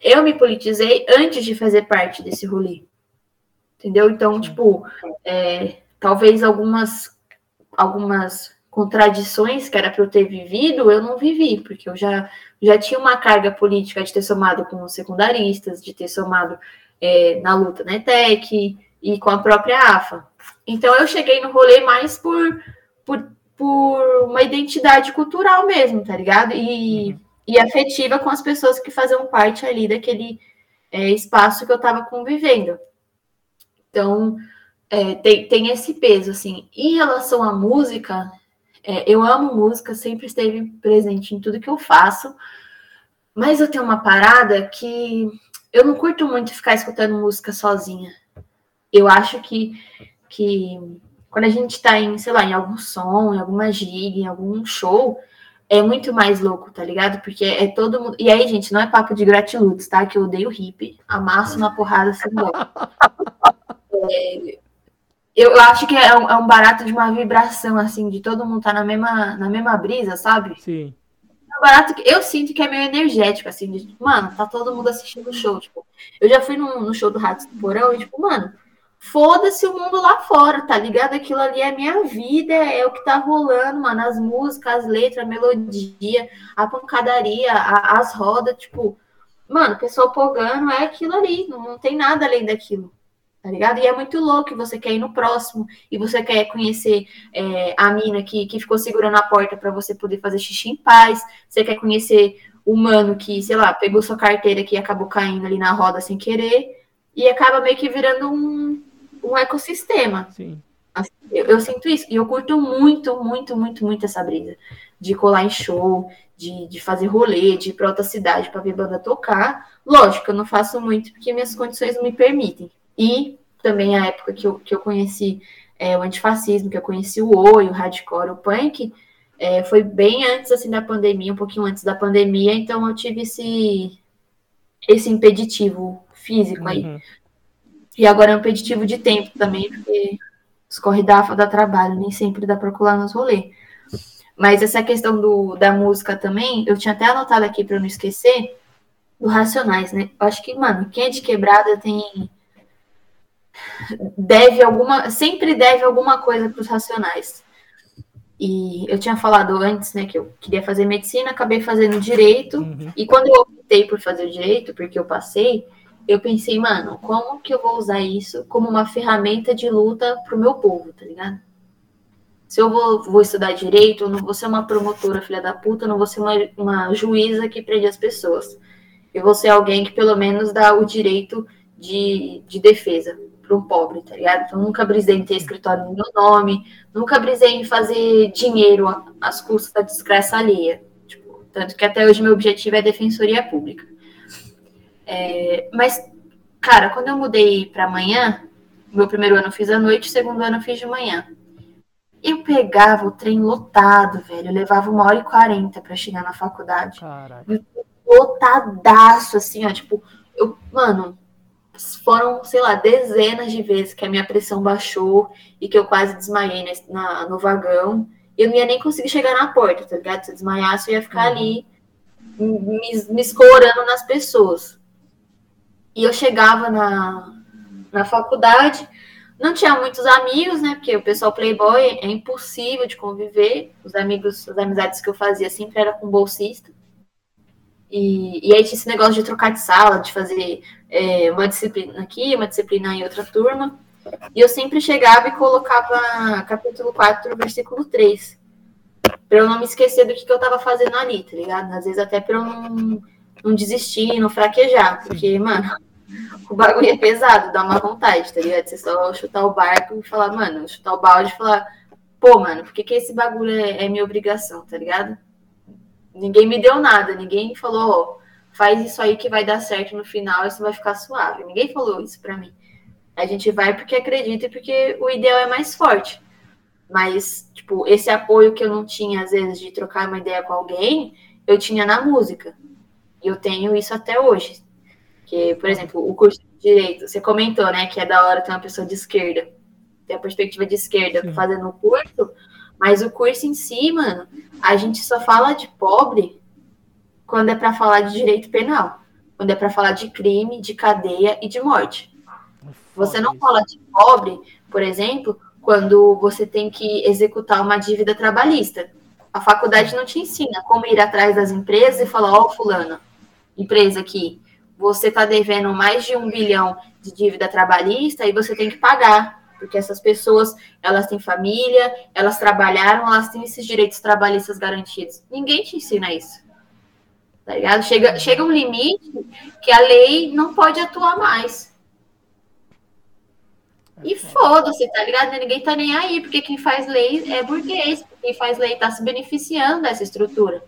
Eu me politizei antes de fazer parte desse rolê. Entendeu? Então, tipo, é, talvez algumas algumas contradições que era para eu ter vivido, eu não vivi, porque eu já, já tinha uma carga política de ter somado com os secundaristas, de ter somado é, na luta na ETEC e com a própria AFA. Então eu cheguei no rolê mais por, por, por uma identidade cultural mesmo, tá ligado? E, uhum. e afetiva com as pessoas que faziam parte ali daquele é, espaço que eu estava convivendo. Então, é, tem, tem esse peso, assim. Em relação à música, é, eu amo música, sempre esteve presente em tudo que eu faço, mas eu tenho uma parada que eu não curto muito ficar escutando música sozinha. Eu acho que, que quando a gente tá em, sei lá, em algum som, em alguma gig, em algum show, é muito mais louco, tá ligado? Porque é todo mundo. E aí, gente, não é papo de gratiluz, tá? Que eu odeio hippie, amasso uma porrada sem dó. É, eu acho que é um, é um, barato de uma vibração, assim, de todo mundo tá na mesma, na mesma brisa, sabe? Sim. É um barato que eu sinto que é meio energético, assim, de, mano, tá todo mundo assistindo o show, tipo. Eu já fui no, no show do Ratos do Porão e, tipo, mano, foda-se o mundo lá fora, tá ligado? Aquilo ali é minha vida, é o que tá rolando, mano. As músicas, as letras, a melodia, a pancadaria, a, as rodas, tipo, mano, o pessoal pogando é aquilo ali, não, não tem nada além daquilo tá ligado? E é muito louco você quer ir no próximo e você quer conhecer é, a mina que, que ficou segurando a porta para você poder fazer xixi em paz, você quer conhecer o mano que, sei lá, pegou sua carteira que acabou caindo ali na roda sem querer e acaba meio que virando um, um ecossistema. Sim. Assim, eu, eu, sinto isso. E eu curto muito, muito, muito, muito essa brisa. De colar em show, de, de fazer rolê, de ir para outra cidade para ver banda tocar. Lógico, eu não faço muito porque minhas condições não me permitem. E também a época que eu, que eu conheci é, o antifascismo, que eu conheci o oi, o hardcore, o punk, é, foi bem antes assim da pandemia, um pouquinho antes da pandemia, então eu tive esse, esse impeditivo físico uhum. aí. E agora é um impeditivo de tempo também, porque os dá, dá trabalho, nem sempre dá para colar nos rolês. Mas essa questão do, da música também, eu tinha até anotado aqui para não esquecer, do Racionais, né? Eu acho que, mano, quem é de quebrada tem deve alguma, sempre deve alguma coisa para os racionais. E eu tinha falado antes, né, que eu queria fazer medicina, acabei fazendo direito. Uhum. E quando eu optei por fazer direito, porque eu passei, eu pensei, mano, como que eu vou usar isso como uma ferramenta de luta pro meu povo, tá ligado? Se eu vou, vou estudar direito, eu não vou ser uma promotora filha da puta, eu não vou ser uma, uma juíza que prende as pessoas. Eu vou ser alguém que pelo menos dá o direito de, de defesa para um pobre, tá ligado? Então, nunca brisei em ter escritório no meu nome, nunca brisei em fazer dinheiro às custas da desgraça alheia. Tipo, tanto que até hoje meu objetivo é defensoria pública. É, mas Cara, quando eu mudei pra manhã, meu primeiro ano eu fiz à noite, segundo ano eu fiz de manhã. Eu pegava o trem lotado, velho. Eu levava uma hora e quarenta pra chegar na faculdade. Caralho. Lotadaço, assim, ó. Tipo, eu, mano, foram, sei lá, dezenas de vezes que a minha pressão baixou e que eu quase desmaiei na, no vagão. Eu não ia nem conseguir chegar na porta, tá ligado? Se eu desmaiasse, eu ia ficar ali me, me escorando nas pessoas. E eu chegava na, na faculdade, não tinha muitos amigos, né? Porque o pessoal playboy é impossível de conviver. Os amigos, as amizades que eu fazia sempre era com bolsista. E, e aí tinha esse negócio de trocar de sala, de fazer é, uma disciplina aqui, uma disciplina em outra turma. E eu sempre chegava e colocava capítulo 4, versículo 3. Pra eu não me esquecer do que, que eu tava fazendo ali, tá ligado? Às vezes até pra eu não, não desistir, não fraquejar. Porque, mano, o bagulho é pesado, dá uma vontade, tá ligado? Você só chutar o barco e falar, mano, chutar o balde e falar, pô, mano, por que, que esse bagulho é, é minha obrigação, tá ligado? Ninguém me deu nada, ninguém falou, ó, faz isso aí que vai dar certo no final, isso vai ficar suave. Ninguém falou isso pra mim. A gente vai porque acredita e porque o ideal é mais forte. Mas, tipo, esse apoio que eu não tinha, às vezes, de trocar uma ideia com alguém, eu tinha na música. E eu tenho isso até hoje. Que, por exemplo, o curso de Direito, você comentou, né, que é da hora ter uma pessoa de esquerda, ter a perspectiva de esquerda Sim. fazendo o curso, mas o curso em si, mano, a gente só fala de pobre quando é pra falar de direito penal. Quando é pra falar de crime, de cadeia e de morte. Você não fala de pobre, por exemplo, quando você tem que executar uma dívida trabalhista. A faculdade não te ensina como ir atrás das empresas e falar, ó, fulano, empresa aqui, você está devendo mais de um bilhão de dívida trabalhista e você tem que pagar. Porque essas pessoas, elas têm família, elas trabalharam, elas têm esses direitos trabalhistas garantidos. Ninguém te ensina isso. Tá ligado? Chega, chega um limite que a lei não pode atuar mais. E foda-se, tá ligado? Ninguém tá nem aí, porque quem faz lei é burguês, quem faz lei tá se beneficiando dessa estrutura.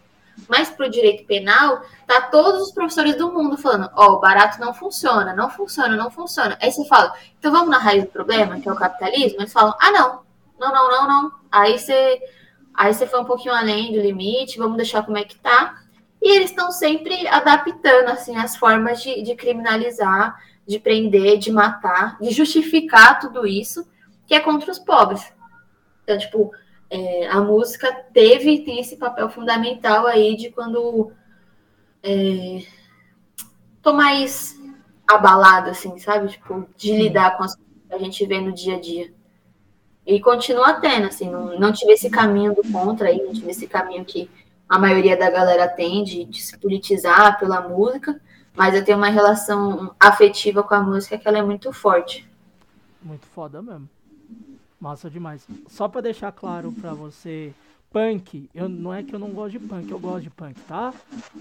Mas pro direito penal, tá todos os professores do mundo falando, ó, o barato não funciona, não funciona, não funciona. Aí você fala, então vamos na raiz do problema, que é o capitalismo? Eles falam, ah, não, não, não, não, não. Aí você, aí você foi um pouquinho além do limite, vamos deixar como é que tá. E eles estão sempre adaptando, assim, as formas de, de criminalizar, de prender, de matar, de justificar tudo isso, que é contra os pobres. Então, tipo, é, a música teve tem esse papel fundamental aí de quando é, tô mais abalado, assim, sabe? Tipo, de lidar com as coisas que a gente vê no dia a dia. E continua tendo, assim, não, não tive esse caminho do contra aí, não tive esse caminho que a maioria da galera tem de, de se politizar pela música, mas eu tenho uma relação afetiva com a música que ela é muito forte. Muito foda mesmo. Massa demais. Só pra deixar claro pra você, punk, eu, não é que eu não gosto de punk, eu gosto de punk, tá?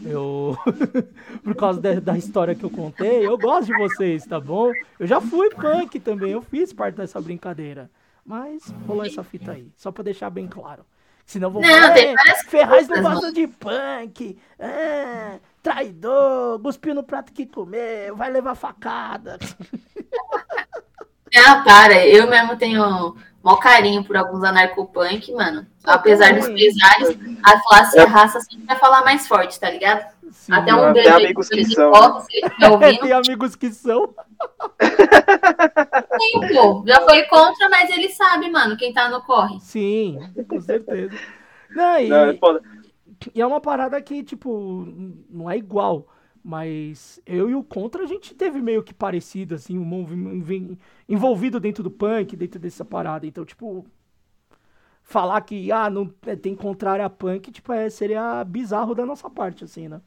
Eu. Por causa da, da história que eu contei, eu gosto de vocês, tá bom? Eu já fui punk também, eu fiz parte dessa brincadeira. Mas rolou essa fita aí, só pra deixar bem claro. Senão vão Não, falar, tem "É, várias Ferraz não gosta de punk, é, traidor, cuspiu no prato que comeu, vai levar facada. Ah, para, eu mesmo tenho maior carinho por alguns anarcopunk, mano. Apesar dos também. pesares, a classe e a raça sempre vai falar mais forte, tá ligado? Sim, Até um beijo aí amigos que são, Costa, se ele estiver ouvindo. Tem amigos que são. Tem, pô. Já foi contra, mas ele sabe, mano, quem tá no corre. Sim, com certeza. Não, e, Não, é foda. e é uma parada que, tipo, não é igual. Mas eu e o Contra, a gente teve meio que parecido, assim, um movimento envolvido dentro do punk, dentro dessa parada. Então, tipo, falar que, ah, não é, tem contrário a punk, tipo, é, seria bizarro da nossa parte, assim, né?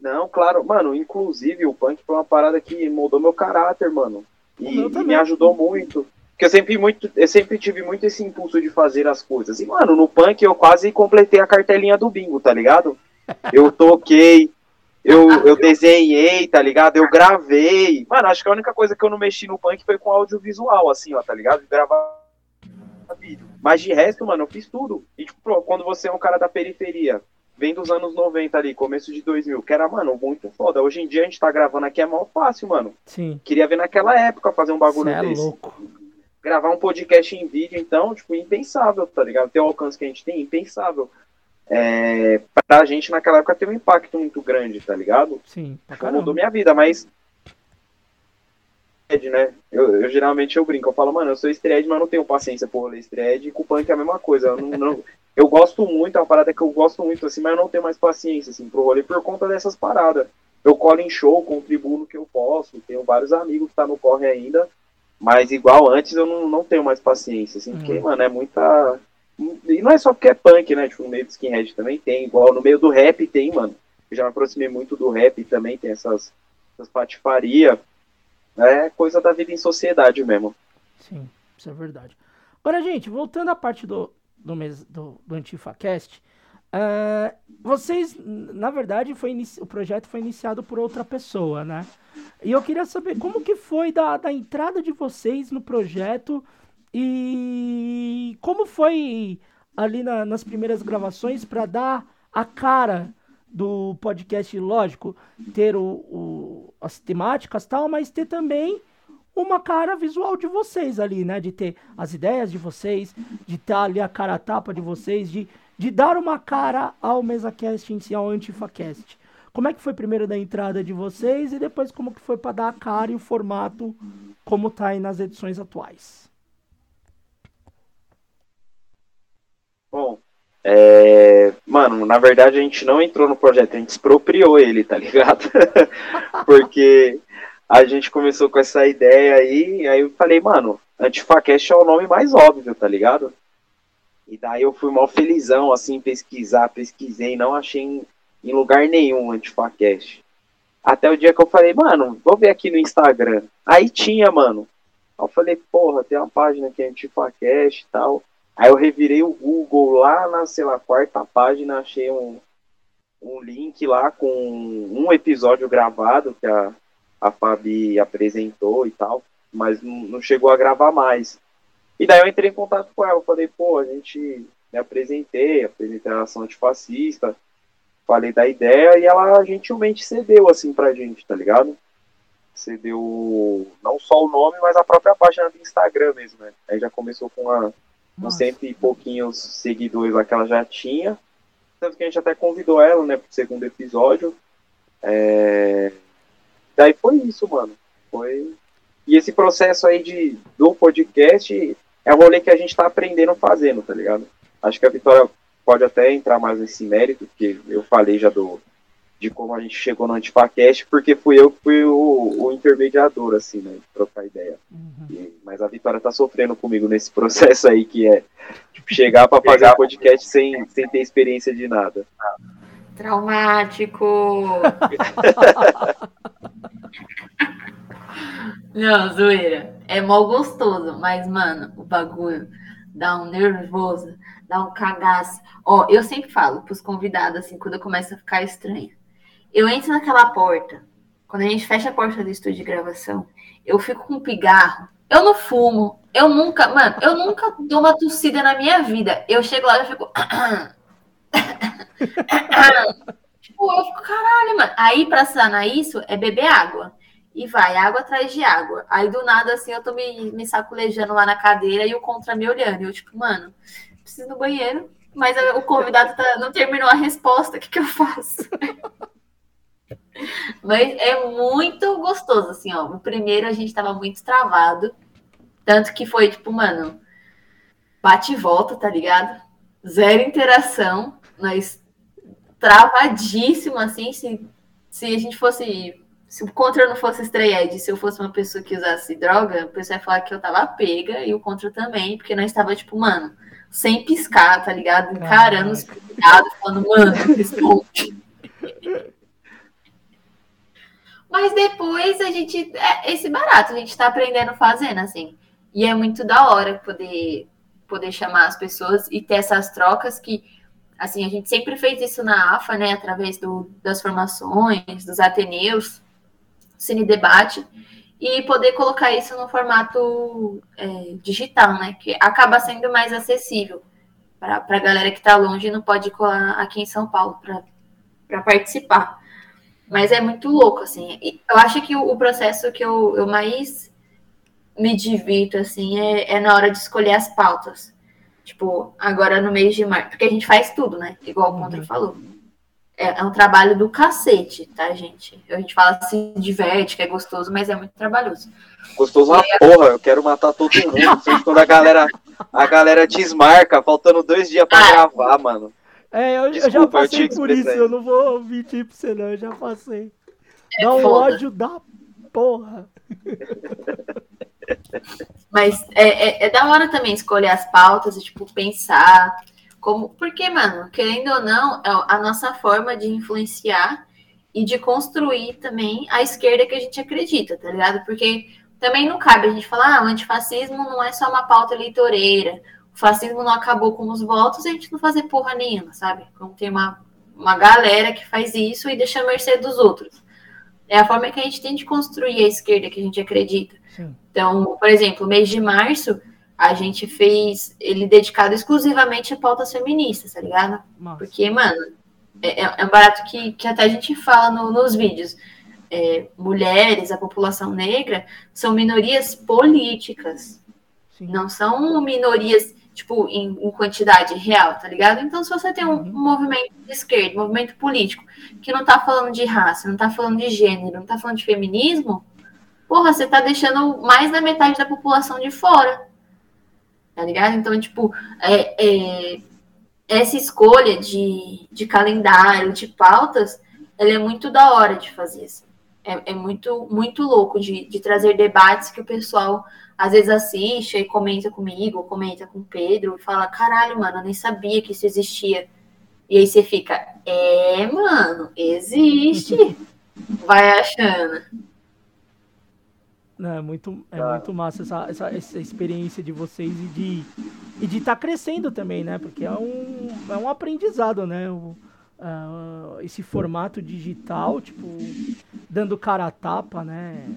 Não, claro, mano, inclusive o punk foi uma parada que moldou meu caráter, mano. E, e me ajudou muito. Porque eu sempre, muito, eu sempre tive muito esse impulso de fazer as coisas. E, mano, no punk eu quase completei a cartelinha do bingo, tá ligado? Eu toquei, eu, eu desenhei, tá ligado? Eu gravei. Mano, acho que a única coisa que eu não mexi no punk foi com audiovisual, assim, ó, tá ligado? De gravar vídeo. Mas de resto, mano, eu fiz tudo. E, tipo, quando você é um cara da periferia, vem dos anos 90 ali, começo de 2000, que era, mano, muito foda. Hoje em dia a gente tá gravando aqui é mal fácil, mano. Sim. Queria ver naquela época fazer um bagulho Cê é desse. louco. Gravar um podcast em vídeo, então, tipo, impensável, tá ligado? Ter o alcance que a gente tem, impensável. É, pra gente naquela época teve um impacto muito grande, tá ligado? Sim. Tipo, mudou minha vida, mas. Né? Eu, eu geralmente eu brinco, eu falo, mano, eu sou estreed, mas eu não tenho paciência por rolê estreed e com o punk é a mesma coisa. Eu, não, não- eu gosto muito, é uma parada que eu gosto muito, assim, mas eu não tenho mais paciência, assim, pro rolê por conta dessas paradas. Eu colo em show, contribuo no que eu posso, tenho vários amigos que tá no corre ainda, mas igual antes eu não, não tenho mais paciência, assim, porque, Uhum. mano, é muita. E não é só porque é punk, né? Tipo, no meio do skinhead também tem, igual no meio do rap tem, mano. Eu já me aproximei muito do rap também, tem essas, essas patifarias. É coisa da vida em sociedade mesmo. Sim, isso é verdade. Agora, gente, voltando à parte do, do, mes- do, do AntifaCast, é, vocês, na verdade, foi inici- o projeto foi iniciado por outra pessoa, né? E eu queria saber como que foi da, da entrada de vocês no projeto e como foi ali na- nas primeiras gravações para dar a cara do podcast, lógico, ter o, o- as temáticas tal, mas ter também uma cara visual de vocês ali, né? De ter as ideias de vocês, de estar ali a cara a tapa de vocês, de, de dar uma cara ao MesaCast em si, ao AntifaCast. Como é que foi primeiro da entrada de vocês e depois como que foi para dar a cara e o formato como tá aí nas edições atuais? Bom, é... mano, na verdade a gente não entrou no projeto, a gente expropriou ele, tá ligado? Porque a gente começou com essa ideia aí, aí eu falei, mano, Antifacast é o nome mais óbvio, tá ligado? E daí eu fui mal felizão, assim, pesquisar, pesquisei, não achei em, em lugar nenhum Antifacast. Até o dia que eu falei, mano, vou ver aqui no Instagram. Aí tinha, mano. Aí eu falei, porra, tem uma página que é Antifacast e tal. Aí eu revirei o Google lá na, sei lá, quarta página, achei um, um link lá com um episódio gravado que a, a Fabi apresentou e tal, mas não, chegou a gravar mais. E daí eu entrei em contato com ela, falei, pô, a gente me apresentei, apresentei a ação antifascista, falei da ideia e ela gentilmente cedeu assim pra gente, tá ligado? Cedeu não só o nome, mas a própria página do Instagram mesmo, né? Aí já começou com a, uns Nossa. cento e pouquinhos seguidores lá que ela já tinha. Tanto que a gente até convidou ela, né, pro segundo episódio. É... Daí foi isso, mano. Foi. E esse processo aí de, do podcast é o rolê que a gente tá aprendendo fazendo, tá ligado? Acho que a Vitória pode até entrar mais nesse mérito, porque eu falei já do de como a gente chegou no Antifacast, porque fui eu que fui o, o intermediador, assim, né, de trocar ideia. Uhum. E- mas a Vitória tá sofrendo comigo nesse processo aí, que é tipo, chegar pra fazer um podcast sem, sem ter experiência de nada. Traumático. Não, zoeira. É mó gostoso, mas, mano, o bagulho dá um nervoso, dá um cagaço. Ó, eu sempre falo pros convidados, assim, quando eu começo a ficar estranho. Eu entro naquela porta, quando a gente fecha a porta do estúdio de gravação, eu fico com um pigarro. Eu não fumo. Eu nunca, mano, eu nunca dou uma tossida na minha vida. Eu chego lá e fico. Tipo, eu fico, caralho, mano. Aí, pra sanar isso, é beber água. E vai, água atrás de água. Aí, do nada, assim, eu tô me, me lá na cadeira e o contra me olhando. Eu, tipo, mano, preciso no banheiro. Mas o convidado tá- não terminou a resposta. O que, que eu faço? Mas é muito gostoso, assim, ó. O primeiro a gente tava muito travado. Tanto que foi, tipo, mano, bate e volta, tá ligado? Zero interação. Nós travadíssimo, assim, se, se a gente fosse. Se o Contra não fosse estreia, se eu fosse uma pessoa que usasse droga, o pessoal ia falar que eu tava pega e o Contra também, porque nós tava, tipo, mano, sem piscar, tá ligado? Encarando os convidados, falando, mano, responde. Mas depois a gente. É esse barato, a gente tá aprendendo fazendo, assim. E é muito da hora poder, poder chamar as pessoas e ter essas trocas que assim, a gente sempre fez isso na AFA, né, através do, das formações, dos Ateneus, Cine Debate, e poder colocar isso no formato é, digital, né, que acaba sendo mais acessível. para a galera que está longe e não pode colar aqui em São Paulo para participar. Mas é muito louco, assim. Eu acho que o, processo que eu, eu mais me divirto, assim, é, é, na hora de escolher as pautas. Tipo, agora no mês de março. Porque a gente faz tudo, né? Igual o Contra uhum. falou. É, é, um trabalho do cacete, tá, gente? A gente fala assim, diverte, que é gostoso, mas é muito trabalhoso. Gostoso uma porra, eu quero matar todo mundo. quando a galera, a galera desmarca, faltando dois dias pra ah, gravar, mano. É, eu, Desculpa, eu já passei eu por isso, eu não vou mentir pra você não, eu já passei. É Dá um foda. ódio da porra. Mas é, é, é, da hora também escolher as pautas e, tipo, pensar como. Porque, mano, querendo ou não, é a nossa forma de influenciar e de construir também a esquerda que a gente acredita, tá ligado? Porque também não cabe a gente falar, ah, o antifascismo não é só uma pauta eleitoreira, o fascismo não acabou com os votos e a gente não fazer porra nenhuma, sabe? Como tem uma, uma galera que faz isso e deixa a mercê dos outros. É a forma que a gente tem de construir a esquerda que a gente acredita. Sim. Então, por exemplo, mês de março, a gente fez ele dedicado exclusivamente a pautas feministas, tá ligado? Nossa. Porque, mano, é, é, é, um barato que, que até a gente fala no, nos vídeos. É, mulheres, a população negra, são minorias políticas. Sim. Não são minorias, tipo, em, em, quantidade real, tá ligado? Então, se você tem um, uhum. um movimento de esquerda, um movimento político, que não tá falando de raça, não tá falando de gênero, não tá falando de feminismo, porra, você tá deixando mais da metade da população de fora. Tá ligado? Então, tipo, é, é, essa escolha de, de calendário, de pautas, ela é muito da hora de fazer. Assim. É, é muito, muito louco de, de trazer debates que o pessoal às vezes assiste e comenta comigo, comenta com o Pedro, e fala: caralho, mano, eu nem sabia que isso existia. E aí você fica: é, mano, existe. Vai achando. É muito, é ah. muito massa essa, essa, essa, experiência de vocês e de e de estar tá crescendo também, né? Porque é um, é um aprendizado, né? O, uh, esse formato digital, tipo, dando cara a tapa, né?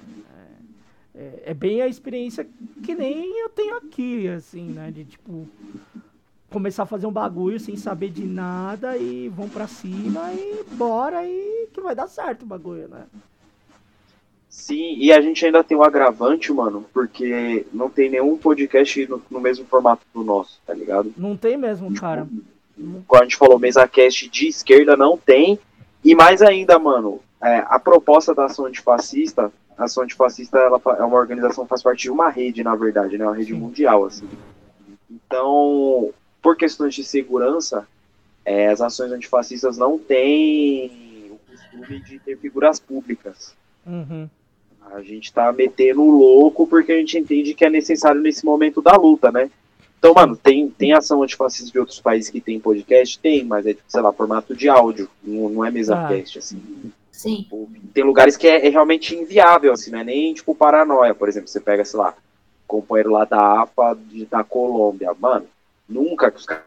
É, é, é, bem a experiência que nem eu tenho aqui, assim, né? De tipo começar a fazer um bagulho sem saber de nada e vão para cima e bora e que vai dar certo o bagulho, né? Sim, e a gente ainda tem o um agravante, mano, porque não tem nenhum podcast no, no, mesmo formato do nosso, tá ligado? Não tem mesmo, cara. Como a gente falou, mesa cast de esquerda não tem. E mais ainda, mano, é, a proposta da ação antifascista, a ação antifascista ela é uma organização que faz parte de uma rede, na verdade, né? Uma rede mundial, assim. Então, por questões de segurança, é, as ações antifascistas não têm o costume de ter figuras públicas. Uhum. A gente tá metendo louco porque a gente entende que é necessário nesse momento da luta, né? Então, mano, tem, tem ação antifascista de outros países que tem podcast? Tem, mas é, sei lá, formato de áudio, não, não é mesa ah. cast, assim. Sim. Tipo, tem lugares que é, é, realmente inviável, assim, não é nem, tipo, paranoia, por exemplo, você pega, sei lá, companheiro lá da APA de, da Colômbia, mano, nunca que os caras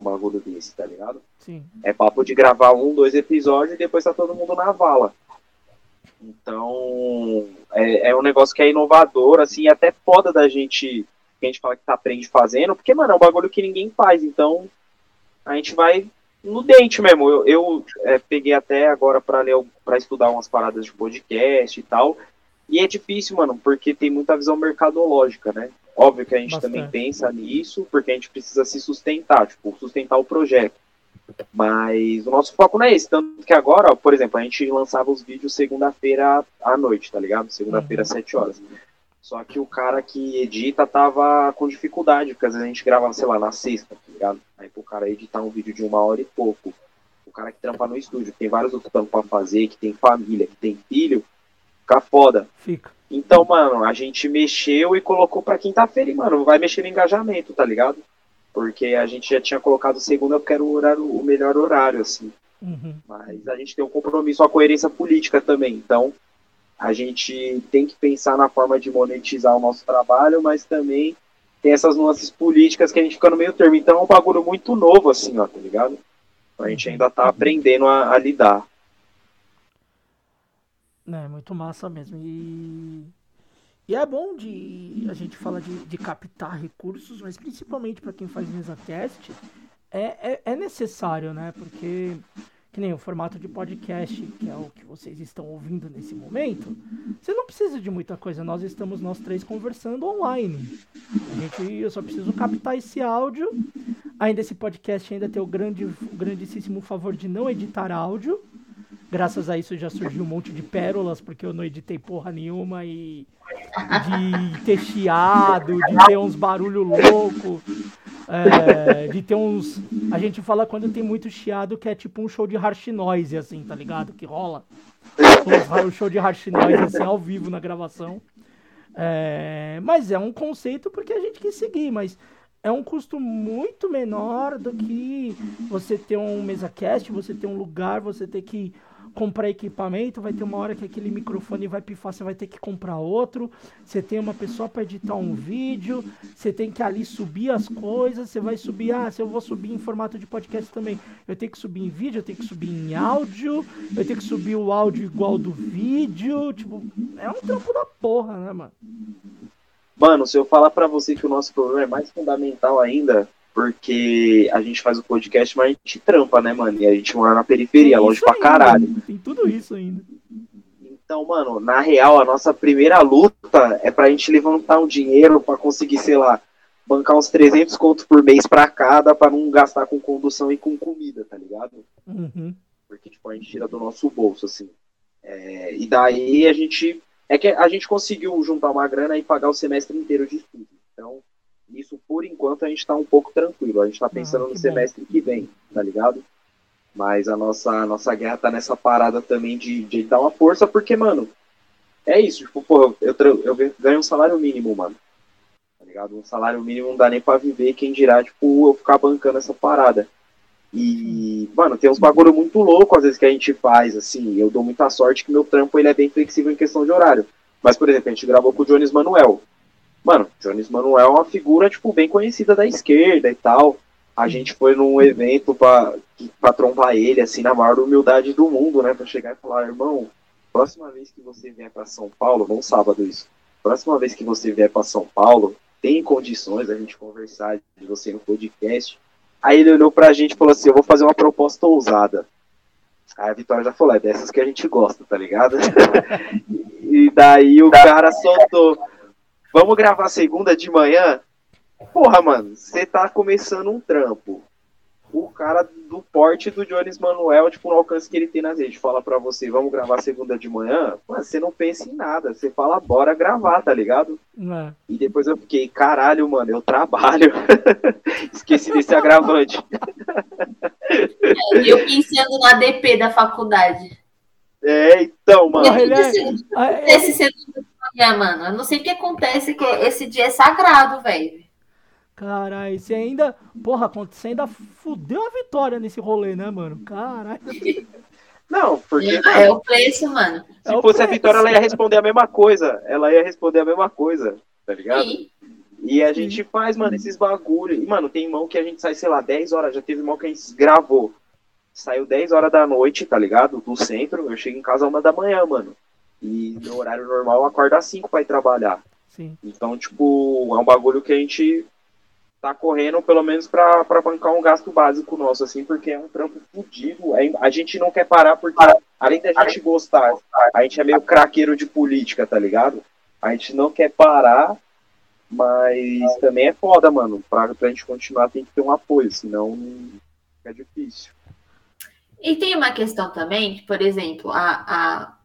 um bagulho desse, tá ligado? Sim. É papo de gravar um, dois episódios e depois tá todo mundo na vala. Então, é, é um negócio que é inovador, assim, até foda da gente, que a gente fala que tá aprende fazendo, porque, mano, é um bagulho que ninguém faz, então a gente vai no dente mesmo. Eu, eu é, peguei até agora para ler, para estudar umas paradas de podcast e tal, e é difícil, mano, porque tem muita visão mercadológica, né? Óbvio que a gente Bastante. também pensa nisso, porque a gente precisa se sustentar, tipo, sustentar o projeto. Mas o nosso foco não é esse. Tanto que agora, ó, por exemplo, a gente lançava os vídeos segunda-feira à noite, tá ligado? Segunda-feira às 7 horas. Só que o cara que edita tava com dificuldade, porque às vezes a gente gravava, sei lá, na sexta, tá ligado? Aí pro cara editar um vídeo de uma hora e pouco. O cara que trampa no estúdio, que tem vários outros trampos pra fazer, que tem família, que tem filho, fica foda. Fica. Então, mano, a gente mexeu e colocou pra quinta-feira e, mano, vai mexer no engajamento, tá ligado? porque a gente já tinha colocado segunda porque era o, horário, o melhor horário, assim. Uhum. Mas a gente tem um compromisso, a coerência política também. Então, a gente tem que pensar na forma de monetizar o nosso trabalho, mas também tem essas nuances políticas que a gente fica no meio termo. Então, é um bagulho muito novo, assim, ó, tá ligado? A gente ainda tá aprendendo a, a lidar. É, muito massa mesmo. E E é bom de a gente falar de, de captar recursos, mas principalmente para quem faz mesa cast, é, é, é, necessário, né? Porque, que nem o formato de podcast, que é o que vocês estão ouvindo nesse momento, você não precisa de muita coisa. Nós estamos nós três conversando online. A gente, eu só preciso captar esse áudio. Ainda esse podcast ainda tem o grande, o grandíssimo favor de não editar áudio. Graças a isso já surgiu um monte de pérolas, porque eu não editei porra nenhuma e de ter chiado, de ter uns barulho louco, é, de ter uns. A gente fala quando tem muito chiado que é tipo um show de harsh noise, assim, tá ligado? Que rola. Um show de harsh noise, assim, ao vivo na gravação. É, mas é um conceito porque a gente quis seguir, mas é um custo muito menor do que você ter um mesa cast, você ter um lugar, você ter que comprar equipamento, vai ter uma hora que aquele microfone vai pifar, você vai ter que comprar outro. Você tem uma pessoa para editar um vídeo, você tem que ali subir as coisas, você vai subir, ah, se eu vou subir em formato de podcast também, eu tenho que subir em vídeo, eu tenho que subir em áudio, eu tenho que subir o áudio igual do vídeo, tipo, é um trampo da porra, né, mano? Mano, se eu falar para você que o nosso problema é mais fundamental ainda, porque a gente faz o podcast, mas a gente trampa, né, mano? E a gente mora na periferia, longe pra caralho. Tem tudo isso ainda. Então, mano, na real, a nossa primeira luta é pra gente levantar um dinheiro pra conseguir, sei lá, bancar uns 300 contos por mês pra cada, pra não gastar com condução e com comida, tá ligado? Uhum. Porque, tipo, a gente tira do nosso bolso, assim. É, e daí a gente. É que a gente conseguiu juntar uma grana e pagar o semestre inteiro de estudo. Então, isso, por enquanto, a gente está um pouco tranquilo. A gente está pensando ah, no semestre que vem, tá ligado? Mas a nossa, a nossa guerra tá nessa parada também de, de dar uma força, porque, mano, é isso. Tipo, pô, eu, eu ganho um salário mínimo, mano. Tá ligado? Um salário mínimo não dá nem pra viver, quem dirá, tipo, eu ficar bancando essa parada. E, mano, tem uns bagulho muito louco às vezes que a gente faz, assim. Eu dou muita sorte que meu trampo ele é bem flexível em questão de horário. Mas, por exemplo, a gente gravou com o Jones Manuel. Mano, Jones Manuel é uma figura, tipo, bem conhecida da esquerda e tal. A gente foi num evento pra, trombar ele, assim, na maior humildade do mundo, né? Pra chegar e falar, irmão, próxima vez que você vier para São Paulo, não sábado isso, próxima vez que você vier para São Paulo, tem condições a gente conversar de você no podcast. Aí ele olhou pra gente e falou assim, eu vou fazer uma proposta ousada. Aí a Vitória já falou, é dessas que a gente gosta, tá ligado? e daí o cara soltou Vamos gravar segunda de manhã? Porra, mano, você tá começando um trampo. O cara do porte do Jones Manuel, tipo, no alcance que ele tem nas redes, fala pra você, vamos gravar segunda de manhã? Mano, você não pensa em nada. Você fala, bora gravar, tá ligado? É. E depois eu fiquei, caralho, mano, eu trabalho. Esqueci desse agravante. É, eu pensando no ADP da faculdade. É, então, mano. Ele é... Esse segundo dia, mano. Eu não sei o que acontece, que esse dia é sagrado, velho. Caralho, você ainda. Porra, você ainda fudeu a vitória nesse rolê, né, mano? Caralho. Não, porque. É, é o preço, mano. Se é fosse a Vitória, ela ia responder a mesma coisa. Ela ia responder a mesma coisa, tá ligado? Sim. E a gente faz, mano, esses bagulho. E, mano, tem mão que a gente sai, sei lá, 10 horas. Já teve mão que a gente gravou. Saiu 10 horas da noite, tá ligado? Do centro. Eu chego em casa uma da manhã, mano. E no horário normal eu acordo às 5 pra ir trabalhar. Sim. Então, tipo, é um bagulho que a gente tá correndo pelo menos pra, pra bancar um gasto básico nosso, assim, porque é um trampo fodido. É, a gente não quer parar porque, além da gente gostar, a gente é meio craqueiro de política, tá ligado? A gente não quer parar, mas também é foda, mano. Pra, pra gente continuar tem que ter um apoio, senão é difícil. E tem uma questão também, por exemplo, a, a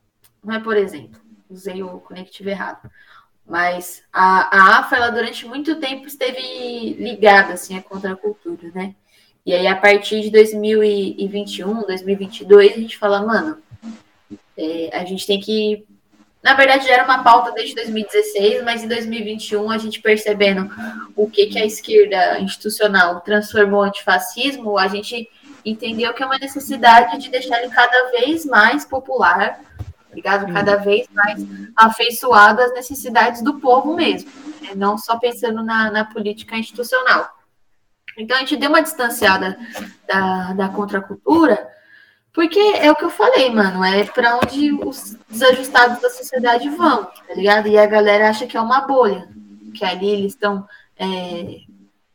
não é por exemplo, usei o conectivo errado, mas a, a AFA, ela durante muito tempo esteve ligada, assim, à contracultura, né? E aí, a partir de 2021, 2022, a gente fala, mano, é, a gente tem que... Na verdade, já era uma pauta desde 2016, mas em 2021, a gente percebendo o que, que a esquerda institucional transformou antifascismo, a gente entendeu que é uma necessidade de deixar ele cada vez mais popular, ligado? Cada vez mais afeiçoado às necessidades do povo mesmo, né? não só pensando na, na, política institucional. Então, a gente deu uma distanciada da, da contracultura, Porque é o que eu falei, mano, é para onde os desajustados da sociedade vão, tá ligado? E a galera acha que é uma bolha, que ali eles estão. É,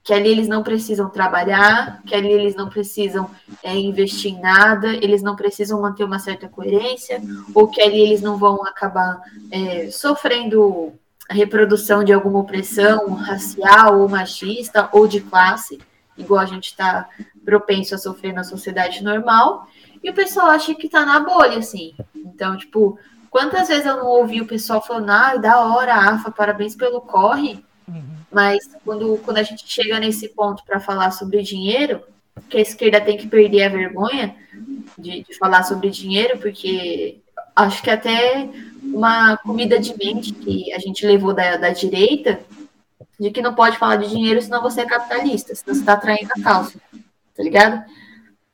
que ali eles não precisam trabalhar, que ali eles não precisam é, investir em nada, eles não precisam manter uma certa coerência, ou que ali eles não vão acabar é, sofrendo a reprodução de alguma opressão racial ou machista ou de classe, igual a gente está propenso a sofrer na sociedade normal, e o pessoal acha que está na bolha, assim. Então, tipo, quantas vezes eu não ouvi o pessoal falando, ah, da hora, AFA, parabéns pelo corre, uhum. Mas quando, quando a gente chega nesse ponto para falar sobre dinheiro, que a esquerda tem que perder a vergonha de, de falar sobre dinheiro, porque acho que até uma comida de mente que a gente levou da, da direita, de que não pode falar de dinheiro senão você é capitalista, senão você está traindo a calça, tá ligado?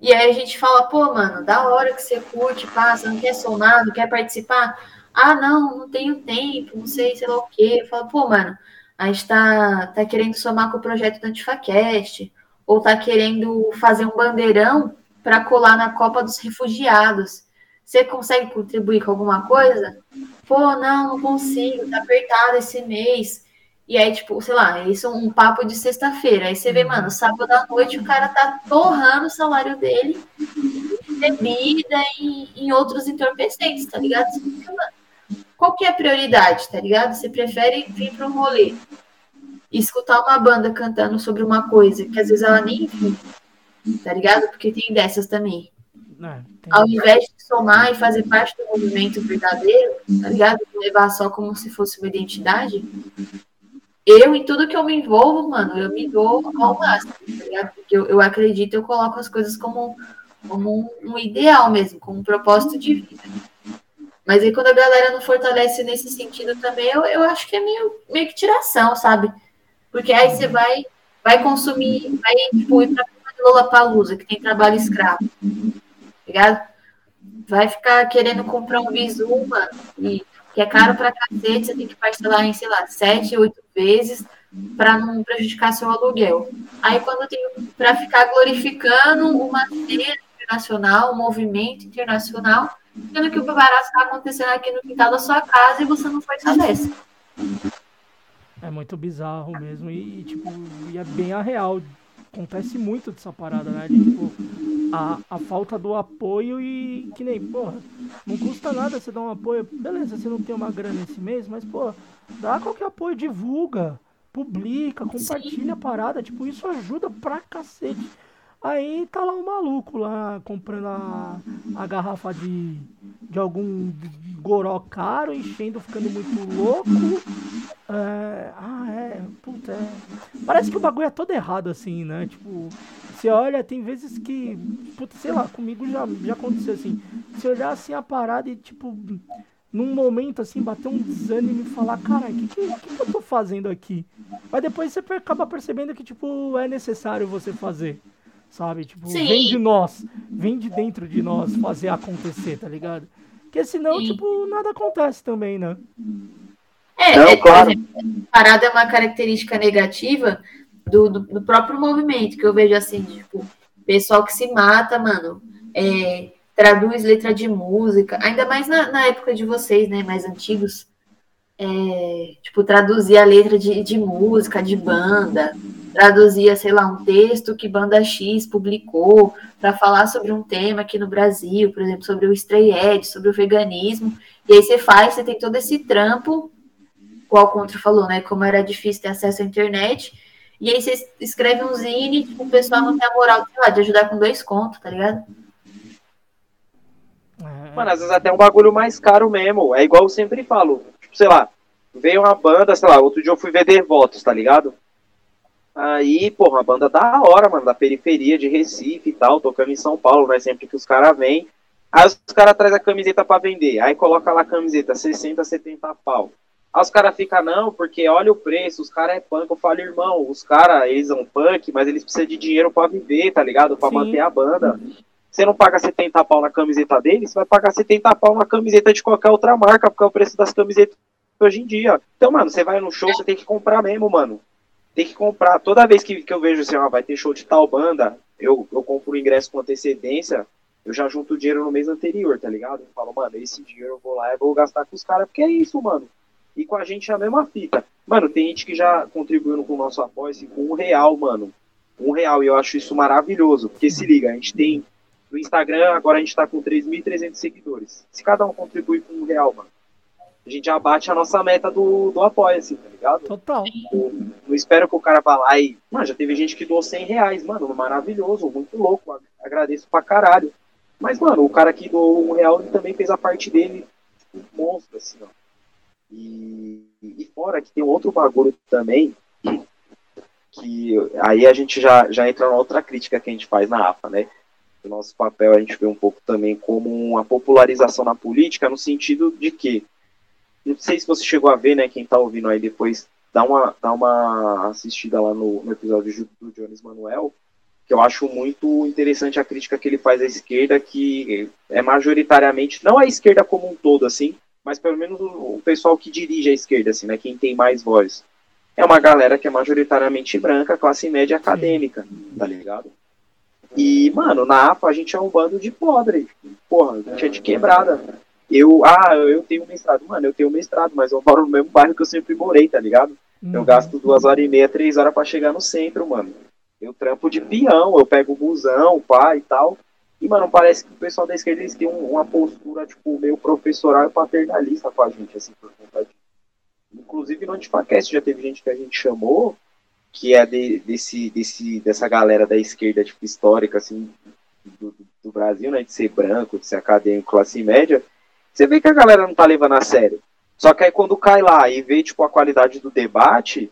E aí a gente fala, pô, mano, da hora que você curte, passa, não quer somar, não quer participar. Ah, não, não tenho tempo, não sei, sei lá o quê. Fala, pô, mano, a gente tá, tá querendo somar com o projeto do Antifacast, ou tá querendo fazer um bandeirão para colar na Copa dos Refugiados. Você consegue contribuir com alguma coisa? Pô, não, não consigo, tá apertado esse mês. E aí, tipo, sei lá, isso é um papo de sexta-feira. Aí você vê, mano, sábado à noite o cara tá torrando o salário dele bebida e em outros entorpecentes, tá ligado? Qual que é a prioridade, tá ligado? Você prefere vir para um rolê e escutar uma banda cantando sobre uma coisa que às vezes ela nem viu, tá ligado? Porque tem dessas também. É, Ao invés de somar e fazer parte do movimento verdadeiro, tá ligado? Levar só como se fosse uma identidade. Eu, em tudo que eu me envolvo, mano, eu me dou ao máximo, tá ligado? Porque eu, eu acredito, eu coloco as coisas como, como um, um ideal mesmo, como um propósito de vida. Mas aí quando a galera não fortalece nesse sentido também, eu, eu acho que é meio, meio que tiração, sabe? Porque aí você vai, vai consumir, vai tipo, ir pra Lola Palusa, que tem trabalho escravo ligado? Vai ficar querendo comprar um mano, e, que é caro pra cacete, você tem que parcelar em, sei lá, sete, oito vezes para não prejudicar seu aluguel. Aí quando tem para ficar glorificando uma cena internacional, um movimento internacional, sendo que o barato está acontecendo aqui no quintal da sua casa e você não foi saber. É muito bizarro mesmo e, tipo, e é bem a real. Acontece muito dessa parada, né? De, tipo, a, a falta do apoio e que nem, porra, não custa nada você dar um apoio. Beleza, você não tem uma grana esse mês, mas, pô, dá qualquer apoio, divulga, publica, compartilha a parada. Tipo, isso ajuda pra cacete. Aí tá lá o maluco lá comprando a, a garrafa de, de algum goró caro, enchendo, ficando muito louco. É, ah, é, puta, é. Parece que o bagulho é todo errado assim, né? Tipo, você olha, tem vezes que, puta, sei lá, comigo já, já aconteceu assim. Você olhar assim a parada e, tipo, num momento assim, bater um desânimo e falar, cara, o que, que, que eu tô fazendo aqui? Mas depois você acaba percebendo que, tipo, é necessário você fazer sabe? Tipo, Sim. vem de nós, vem de dentro de nós fazer acontecer, tá ligado? Porque senão, Sim. tipo, nada acontece também, né? É, Não, é, claro. parada é uma característica negativa do, do, do, próprio movimento, que eu vejo assim, tipo, pessoal que se mata, mano, é, traduz letra de música, ainda mais na, na época de vocês, né, mais antigos, é, tipo, traduzir a letra de, de música, de banda, traduzia, sei lá, um texto que banda X publicou para falar sobre um tema aqui no Brasil, por exemplo, sobre o stray edge, sobre o veganismo, e aí você faz, você tem todo esse trampo, qual o Contra falou, né, como era difícil ter acesso à internet, e aí você escreve um zine, tipo, o pessoal não tem a moral, lá, de ajudar com dois contos, tá ligado? É. Mano, às vezes até um bagulho mais caro mesmo, é igual eu sempre falo, tipo, sei lá, veio uma banda, sei lá, outro dia eu fui ver Devotos, tá ligado? Aí, porra, uma banda da hora, mano, da periferia de Recife e tal, tocando em São Paulo, né? Sempre que os caras vêm. Aí os caras trazem a camiseta para vender. Aí coloca lá a camiseta, 60, 70 pau. Aí os caras ficam, não, porque olha o preço, os caras é punk. Eu falo, irmão, os caras, eles são punk, mas eles precisam de dinheiro para viver, tá ligado? Pra Sim. manter a banda. Você não paga 70 pau na camiseta deles, você vai pagar 70 pau na camiseta de qualquer outra marca, porque é o preço das camisetas hoje em dia. Então, mano, você vai no show, você tem que comprar mesmo, mano tem que comprar. Toda vez que, que eu vejo assim, ó, vai ter show de tal banda, eu, eu compro o ingresso com antecedência, eu já junto o dinheiro no mês anterior, tá ligado? Eu falo, mano, esse dinheiro eu vou lá e vou gastar com os caras, porque é isso, mano. E com a gente é a mesma fita. Mano, tem gente que já contribuiu com o nosso apoio assim, com um real, mano. Um real, e eu acho isso maravilhoso. Porque se liga, a gente tem no Instagram, agora a gente tá com 3.300 seguidores. Se cada um contribui com um real, mano, a gente já bate a nossa meta do, do apoio, assim, tá ligado? Total. Eu, não espero que o cara vá lá e. Mano, já teve gente que doou 100 reais, mano, maravilhoso, muito louco, agradeço pra caralho. Mas, mano, o cara que doou um real ele também fez a parte dele, tipo, monstro, assim, ó. E, e fora que tem outro bagulho também, que aí a gente já, já entra na outra crítica que a gente faz na AFA, né? O nosso papel a gente vê um pouco também como uma popularização na política, no sentido de que, não sei se você chegou a ver, né, quem tá ouvindo aí depois, dá uma, dá uma assistida lá no, no episódio do Jones Manuel, que eu acho muito interessante a crítica que ele faz à esquerda, que é majoritariamente, não a esquerda como um todo, assim, mas pelo menos o, pessoal que dirige a esquerda, assim, né, quem tem mais voz. É uma galera que é majoritariamente branca, classe média acadêmica, tá ligado? E, mano, na APA a gente é um bando de pobre. Porra, a gente é de quebrada. Eu, ah, eu tenho mestrado. Mano, eu tenho mestrado, mas eu moro no mesmo bairro que eu sempre morei, tá ligado? Uhum. Eu gasto duas horas e meia, três horas para chegar no centro, mano. Eu trampo de peão, eu pego o busão, pá e tal. E, mano, parece que o pessoal da esquerda eles têm uma postura, tipo, meio professoral e paternalista com a gente, assim, por conta disso. Inclusive no Antifacast já teve gente que a gente chamou, que é de, desse, desse, dessa galera da esquerda, tipo, histórica, assim, do, do, Brasil, né, de ser branco, de ser acadêmico, classe média, você vê que a galera não tá levando a sério. Só que aí quando cai lá e vê, tipo, a qualidade do debate,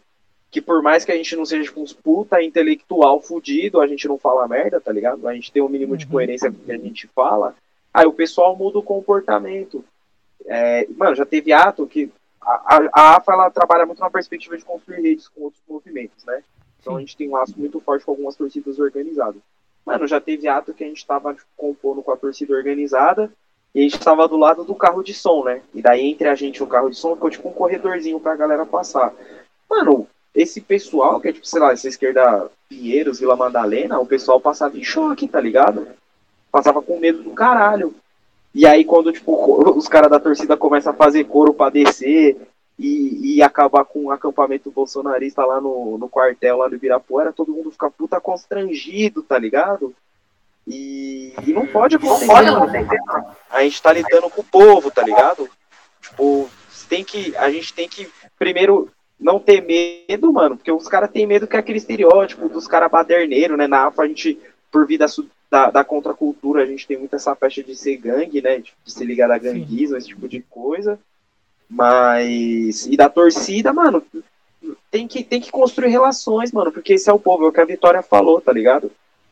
que por mais que a gente não seja com uns puta intelectual fudido, a gente não fala merda, tá ligado? A gente tem um mínimo de uhum. coerência com o que a gente fala, aí o pessoal muda o comportamento. É, mano, já teve ato que a, a, AFA ela trabalha muito na perspectiva de construir redes com outros movimentos, né? Então a gente tem um laço muito forte com algumas torcidas organizadas. Mano, já teve ato que a gente tava tipo, compondo com a torcida organizada e a gente tava do lado do carro de som, né? E daí entre a gente e o carro de som ficou tipo um corredorzinho pra galera passar. Mano, esse pessoal, que é tipo, sei lá, essa esquerda Pinheiros, Vila Madalena, o pessoal passava em choque, tá ligado? Passava com medo do caralho. E aí quando, tipo, os caras da torcida começam a fazer coro pra descer e, e acabar com o acampamento bolsonarista lá no, no quartel, lá no Ibirapuera, todo mundo fica puta constrangido, tá ligado? E, e não pode acontecer. Não pode acontecer. A gente tá lidando com o povo, tá ligado? Tipo, tem que, a gente tem que primeiro não ter medo, mano, porque os caras têm medo que é aquele estereótipo dos caras baderneiros, né? Na AFA a gente, por vida da, da contracultura, a gente tem muito essa faixa de ser gangue, né? De, de se ligar a ganguismo, esse tipo de coisa. Mas. E da torcida, mano, tem que, tem que construir relações, mano, porque esse é o povo, é o que a Vitória falou, tá ligado?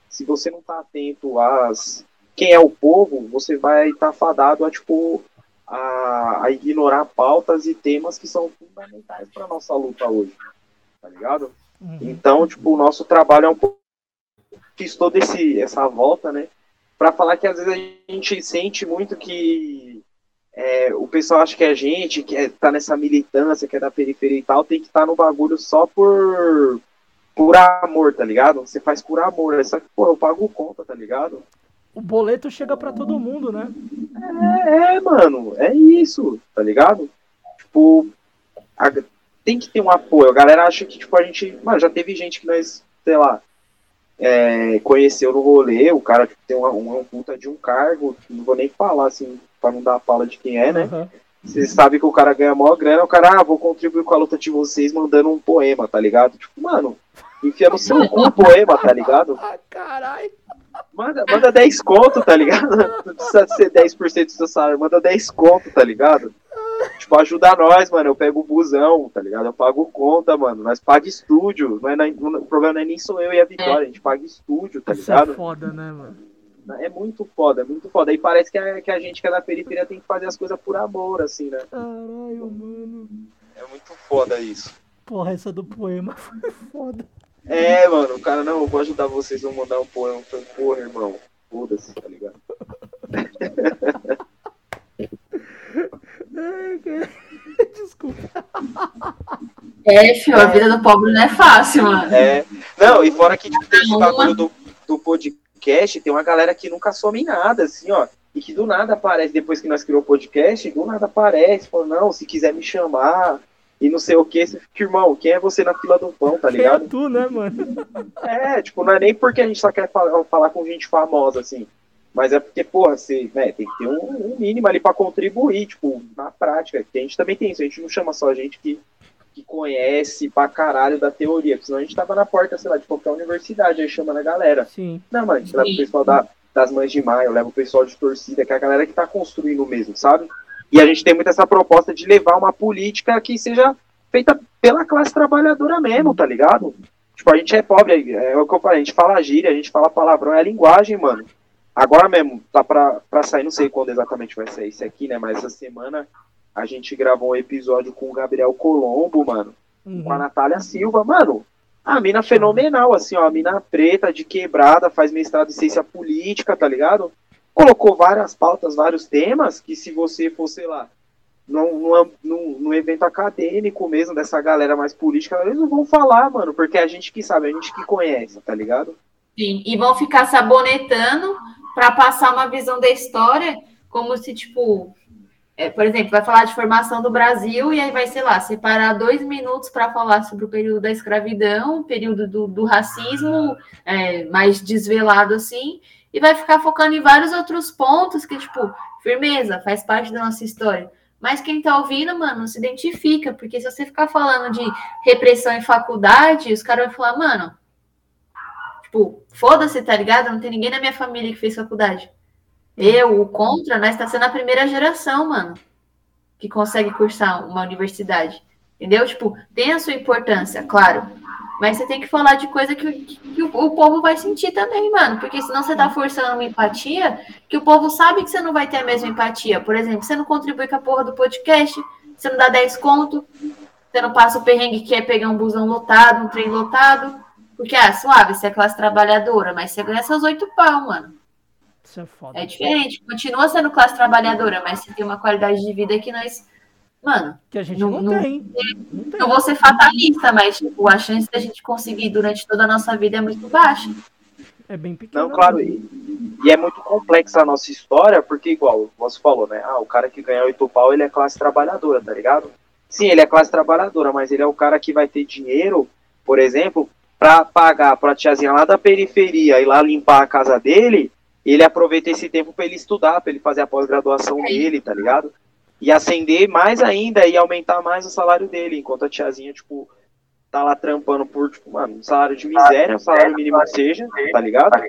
Se você não tá atento às. Quem é o povo, você vai estar tá fadado a, tipo, a, a ignorar pautas e temas que são fundamentais para nossa luta hoje, tá ligado? Uhum. Então, tipo, o nosso trabalho é um pouco fiz toda esse, essa volta, né? Para falar que às vezes a gente sente muito que é, o pessoal acha que a gente, que é, tá nessa militância, que é da periferia e tal, tem que estar tá no bagulho só por por amor, tá ligado? Você faz por amor. Só que, pô, eu pago conta, tá ligado? o boleto chega para todo mundo, né? É, é, mano, é isso, tá ligado? Tipo, a, tem que ter um apoio. A galera acha que, tipo, a gente. Mano, já teve gente que nós, sei lá, é, conheceu no rolê, o cara tipo, tem uma, uma, puta de um cargo, não vou nem falar assim, pra não dar a fala de quem é, né? Uhum. Você sabe que o cara ganha maior grana, o cara, ah, vou contribuir com a luta de vocês mandando um poema, tá ligado? Tipo, mano, enfia no seu cu poema, tá ligado? Ah, caralho. Manda, manda 10 conto, tá ligado? Não precisa ser 10% do seu salário, manda 10 conto, tá ligado? Tipo, ajuda nós, mano. Eu pego o busão, tá ligado? Eu pago conta, mano. Nós paga estúdio. Não é, não, o problema não é nem sou eu e a Vitória, a gente paga estúdio, tá Isso é ligado? É foda, né, mano? É muito foda, é muito foda. Aí parece que a, que a gente que é da periferia tem que fazer as coisas por amor, assim, né? Caralho, mano. É muito foda isso. Porra, essa do poema foi foda. É, mano, o cara, não, eu vou ajudar vocês, vou mandar um poema. Falei, porra, irmão, foda-se, tá ligado? Desculpa. É, filho, a vida do pobre não é fácil, mano. É. Não, e fora que tipo, tem esse bagulho do, do podcast tem uma galera que nunca some em nada, assim, ó. E que do nada aparece, depois que nós criou o podcast, do nada aparece, falou, não, se quiser me chamar, e não sei o que, você fica, irmão, quem é você na fila do pão, tá ligado? Quem é tu, né, mano? É, tipo, não é nem porque a gente só quer falar, falar com gente famosa, assim. Mas é porque, porra, você né, tem que ter um, um mínimo ali para contribuir, tipo, na prática. Que a gente também tem isso, a gente não chama só gente que, que conhece pra caralho da teoria, porque senão a gente tava na porta, sei lá, de qualquer universidade, aí chamando a galera. Sim. Não, mano, a gente leva o pessoal da, das mães de maio, leva o pessoal de torcida, que é a galera que tá construindo mesmo, sabe? E a gente tem muito essa proposta de levar uma política que seja feita pela classe trabalhadora mesmo, tá ligado? Tipo, a gente é pobre, é o que eu falei, a gente fala gíria, a gente fala palavrão, é a linguagem, mano. Agora mesmo, tá pra, pra sair, não sei quando exatamente vai sair isso aqui, né? Mas essa semana a gente gravou um episódio com o Gabriel Colombo, mano. Uhum. Com a Natália Silva, mano. A mina fenomenal, assim, ó. A mina preta, de quebrada, faz mestrado em ciência política, tá ligado? Colocou várias pautas, vários temas, que se você for, sei lá, num, num, num, num evento acadêmico mesmo, dessa galera mais política, eles não vão falar, mano, porque é a gente que sabe, a gente que conhece, tá ligado? Sim, e vão ficar sabonetando para passar uma visão da história, como se, tipo, é, por exemplo, vai falar de formação do Brasil e aí vai, sei lá, separar dois minutos para falar sobre o período da escravidão, o período do, do racismo, é, mais desvelado assim, e vai ficar focando em vários outros pontos que, tipo, firmeza, faz parte da nossa história. Mas quem tá ouvindo, mano, não se identifica, porque se você ficar falando de repressão em faculdade, os caras vão falar, mano, tipo, foda-se, tá ligado? Não tem ninguém na minha família que fez faculdade. Eu, o contra, nós está sendo a primeira geração, mano, que consegue cursar uma universidade. Entendeu? Tipo, tem a sua importância, claro. Mas você tem que falar de coisa que, que o, o, povo vai sentir também, mano. Porque senão você tá forçando uma empatia que o povo sabe que você não vai ter a mesma empatia. Por exemplo, você não contribui com a porra do podcast, você não dá 10 conto, você não passa o perrengue que é pegar um busão lotado, um trem lotado. Porque, ah, suave, você é classe trabalhadora, mas você ganha seus oito pau, mano. Isso é foda. É diferente. Continua sendo classe trabalhadora, mas você tem uma qualidade de vida que nós. Mano. Que a gente não, não, tem. não tem. Não vou ser fatalista, mas tipo, a chance da gente conseguir durante toda a nossa vida é muito baixa. É bem pequena. Não, claro. E, e, é muito complexa a nossa história, porque, igual você falou, né? Ah, o cara que ganha oito pau, ele é classe trabalhadora, tá ligado? Sim, ele é classe trabalhadora, mas ele é o cara que vai ter dinheiro, por exemplo, para pagar pra tiazinha lá da periferia e lá limpar a casa dele ele aproveita esse tempo para ele estudar, para ele fazer a pós-graduação dele, tá ligado? E ascender mais ainda e aumentar mais o salário dele, enquanto a tiazinha, tipo, tá lá trampando por, tipo, mano, um salário de miséria, um salário mínimo que seja, tá ligado?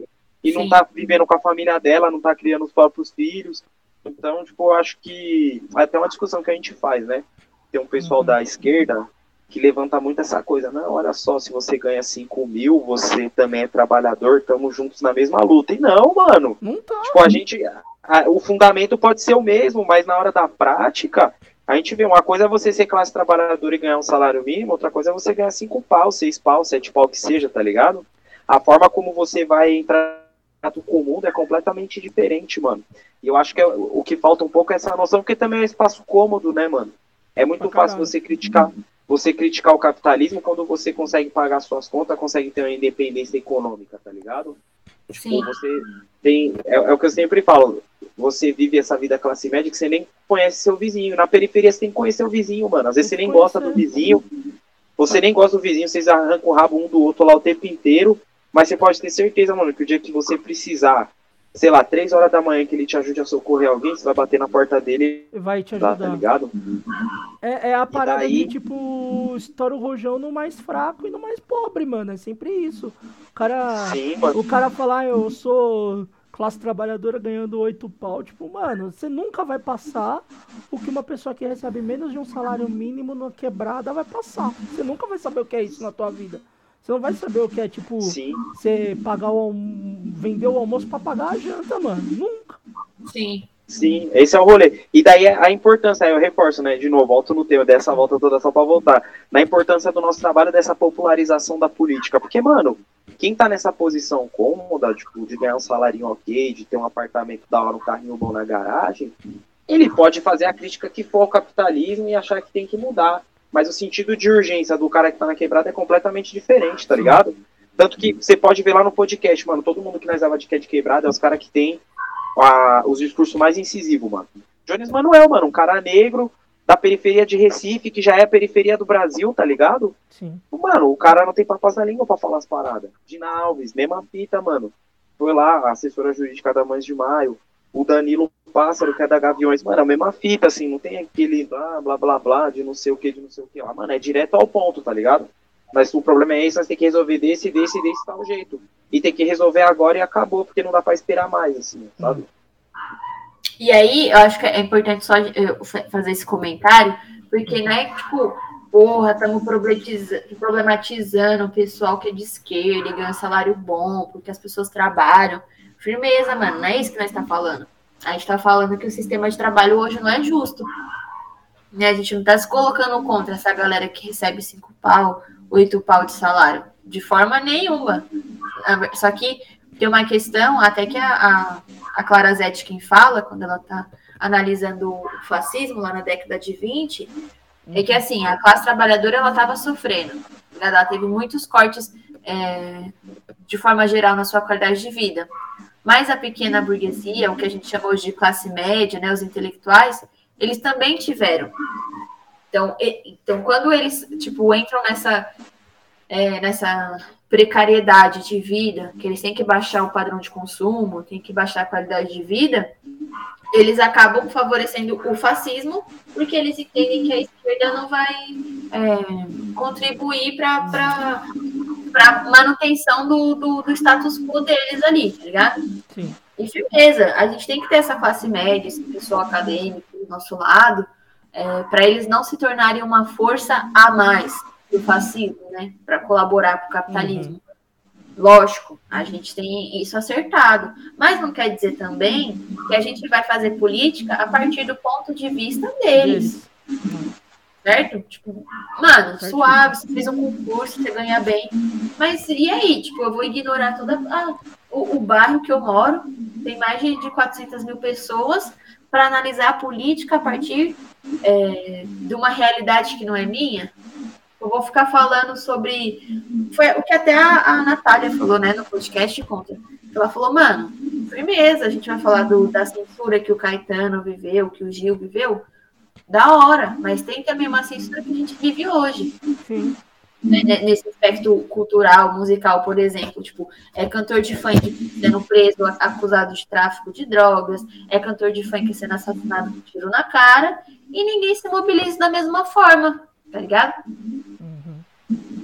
E não tá vivendo com a família dela, não tá criando os próprios filhos. Então, tipo, eu acho que é até uma discussão que a gente faz, né? Tem um pessoal uhum. da esquerda que levanta muito essa coisa. Não, olha só, se você ganha 5 mil, você também é trabalhador, estamos juntos na mesma luta. E não, mano. Não tá. Tipo, a gente. A, o fundamento pode ser o mesmo, mas na hora da prática, a gente vê uma coisa é você ser classe trabalhadora e ganhar um salário mínimo, outra coisa é você ganhar 5 pau, 6 pau, 7 pau que seja, tá ligado? A forma como você vai entrar com o mundo é completamente diferente, mano. E eu acho que é, o que falta um pouco é essa noção, porque também é um espaço cômodo, né, mano? É muito fácil você criticar você criticar o capitalismo quando você consegue pagar suas contas, consegue ter uma independência econômica, tá ligado? Tipo, Sim. você tem. É, é, o que eu sempre falo. Você vive essa vida classe média que você nem conhece seu vizinho. Na periferia você tem que conhecer o vizinho, mano. Às vezes você nem gosta do vizinho. Você nem gosta do vizinho, vocês arrancam o rabo um do outro lá o tempo inteiro. Mas você pode ter certeza, mano, que o dia que você precisar sei lá, três horas da manhã que ele te ajude a socorrer alguém, você vai bater na porta dele vai te ajudar, tá ligado? É, é a parada daí... de, tipo, estoura o rojão no mais fraco e no mais pobre, mano, é sempre isso. O cara, Sim, mano. o cara falar, ah, eu sou classe trabalhadora ganhando oito pau, tipo, mano, você nunca vai passar o que uma pessoa que recebe menos de um salário mínimo na quebrada vai passar. Você nunca vai saber o que é isso na tua vida. Você não vai saber o que é, tipo, Sim. você pagar o vender o almoço para pagar a janta, mano. Nunca. Sim. Sim, esse é o rolê. E daí a importância, aí eu reforço, né? De novo, volto no tema dessa volta toda só pra voltar. Na importância do nosso trabalho dessa popularização da política. Porque, mano, quem tá nessa posição cômoda, tipo, de ganhar um salário ok, de ter um apartamento da hora, um carrinho bom na garagem, ele pode fazer a crítica que for ao capitalismo e achar que tem que mudar. Mas o sentido de urgência do cara que tá na quebrada é completamente diferente, tá ligado? Tanto que você pode ver lá no podcast, mano, todo mundo que nós dava de de quebrada é os caras que tem a, os discursos mais incisivos, mano. Jones Manuel, mano, um cara negro da periferia de Recife, que já é a periferia do Brasil, tá ligado? Sim. Mano, o cara não tem papas na língua pra falar as paradas. Dina Alves, mesma fita, mano. Foi lá, a assessora jurídica da Mães de Maio. O Danilo Pássaro, que é da Gaviões, mano, a mesma fita, assim, não tem aquele blá, blá, blá, blá, de não sei o que, de não sei o que lá. Mano, é direto ao ponto, tá ligado? Mas o problema é esse, nós temos que resolver desse, desse, desse tal jeito. E tem que resolver agora e acabou, porque não dá pra esperar mais, assim, sabe? E aí, eu acho que é importante só fazer esse comentário, porque não é tipo, porra, estamos problematizando o pessoal que é de esquerda e ganha salário bom, porque as pessoas trabalham. Firmeza, mano, não é isso que nós estamos tá falando. A gente está falando que o sistema de trabalho hoje não é justo. Né? A gente não está se colocando contra essa galera que recebe cinco pau, oito pau de salário. De forma nenhuma. Só que tem uma questão, até que a, a, a Clara Zetkin fala, quando ela está analisando o fascismo lá na década de 20, é que assim, a classe trabalhadora ela estava sofrendo. Né? Ela teve muitos cortes é, de forma geral na sua qualidade de vida. Mas a pequena burguesia, o que a gente chama hoje de classe média, né, os intelectuais, eles também tiveram. Então, e, então quando eles tipo entram nessa é, nessa precariedade de vida, que eles têm que baixar o padrão de consumo, têm que baixar a qualidade de vida, eles acabam favorecendo o fascismo, porque eles entendem que a esquerda não vai é, contribuir para para manutenção do, do, do, status quo deles ali, tá ligado? Sim. E firmeza, a gente tem que ter essa classe média, esse pessoal acadêmico do nosso lado, é, para eles não se tornarem uma força a mais do fascismo, né? Para colaborar para o capitalismo. Uhum. Lógico, a gente tem isso acertado, mas não quer dizer também que a gente vai fazer política a partir do ponto de vista deles. Uhum certo? Tipo, mano, suave, você fez um concurso, você ganha bem. Mas e aí? Tipo, eu vou ignorar toda a, o, o, bairro que eu moro, tem mais de, de 400 mil pessoas, para analisar a política a partir é, de uma realidade que não é minha? Eu vou ficar falando sobre. Foi o que até a, a Natália falou, né, no podcast contra. Ela falou, mano, firmeza, a gente vai falar do, da censura que o Caetano viveu, que o Gil viveu da hora, mas tem também uma censura que a gente vive hoje. Sim. Né, nesse aspecto cultural, musical, por exemplo, tipo, é cantor de funk sendo preso, acusado de tráfico de drogas, é cantor de funk sendo assassinado com tiro na cara, e ninguém se mobiliza da mesma forma, tá ligado? Uhum.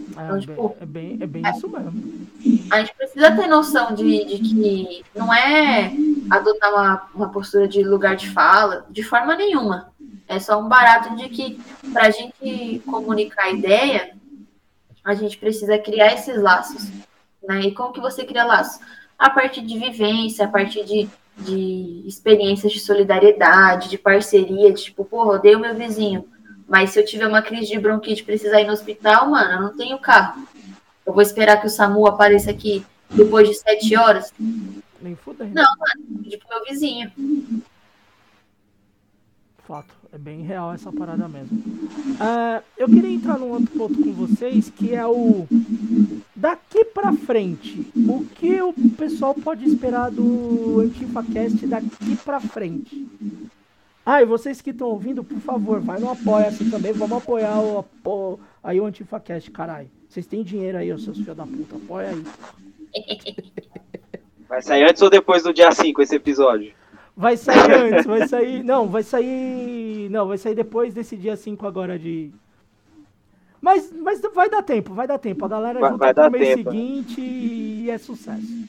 Então, é, tipo, é bem, é bem isso mesmo. A gente precisa ter noção de, de que não é adotar uma, uma postura de lugar de fala, de forma nenhuma. É só um barato de que, para a gente comunicar a ideia, a gente precisa criar esses laços. Né? E como que você cria laços? A partir de vivência, a partir de, de experiências de solidariedade, de parceria, de tipo, pô, odeio meu vizinho. Mas se eu tiver uma crise de bronquite e precisar ir no hospital, mano, eu não tenho carro. Eu vou esperar que o SAMU apareça aqui depois de sete horas? Nem fudendo. Não, mano, pedir pro meu vizinho. Fato. É bem real essa parada mesmo. Uh, eu queria entrar num outro ponto com vocês, que é o daqui pra frente. O que o pessoal pode esperar do AntifaCast daqui pra frente? Ah, e vocês que estão ouvindo, por favor, vai no Apoia-se também. Vamos apoiar o, aí o AntifaCast, caralho. Vocês têm dinheiro aí, seus filhos da puta. Apoia aí. Vai sair antes ou depois do dia 5 esse episódio? Vai sair antes, vai sair. Não, vai sair. Não, vai sair depois desse dia 5 agora de. Mas, mas vai dar tempo, vai dar tempo. A galera vai, junta vai pro mês tempo, né? seguinte né? e é sucesso.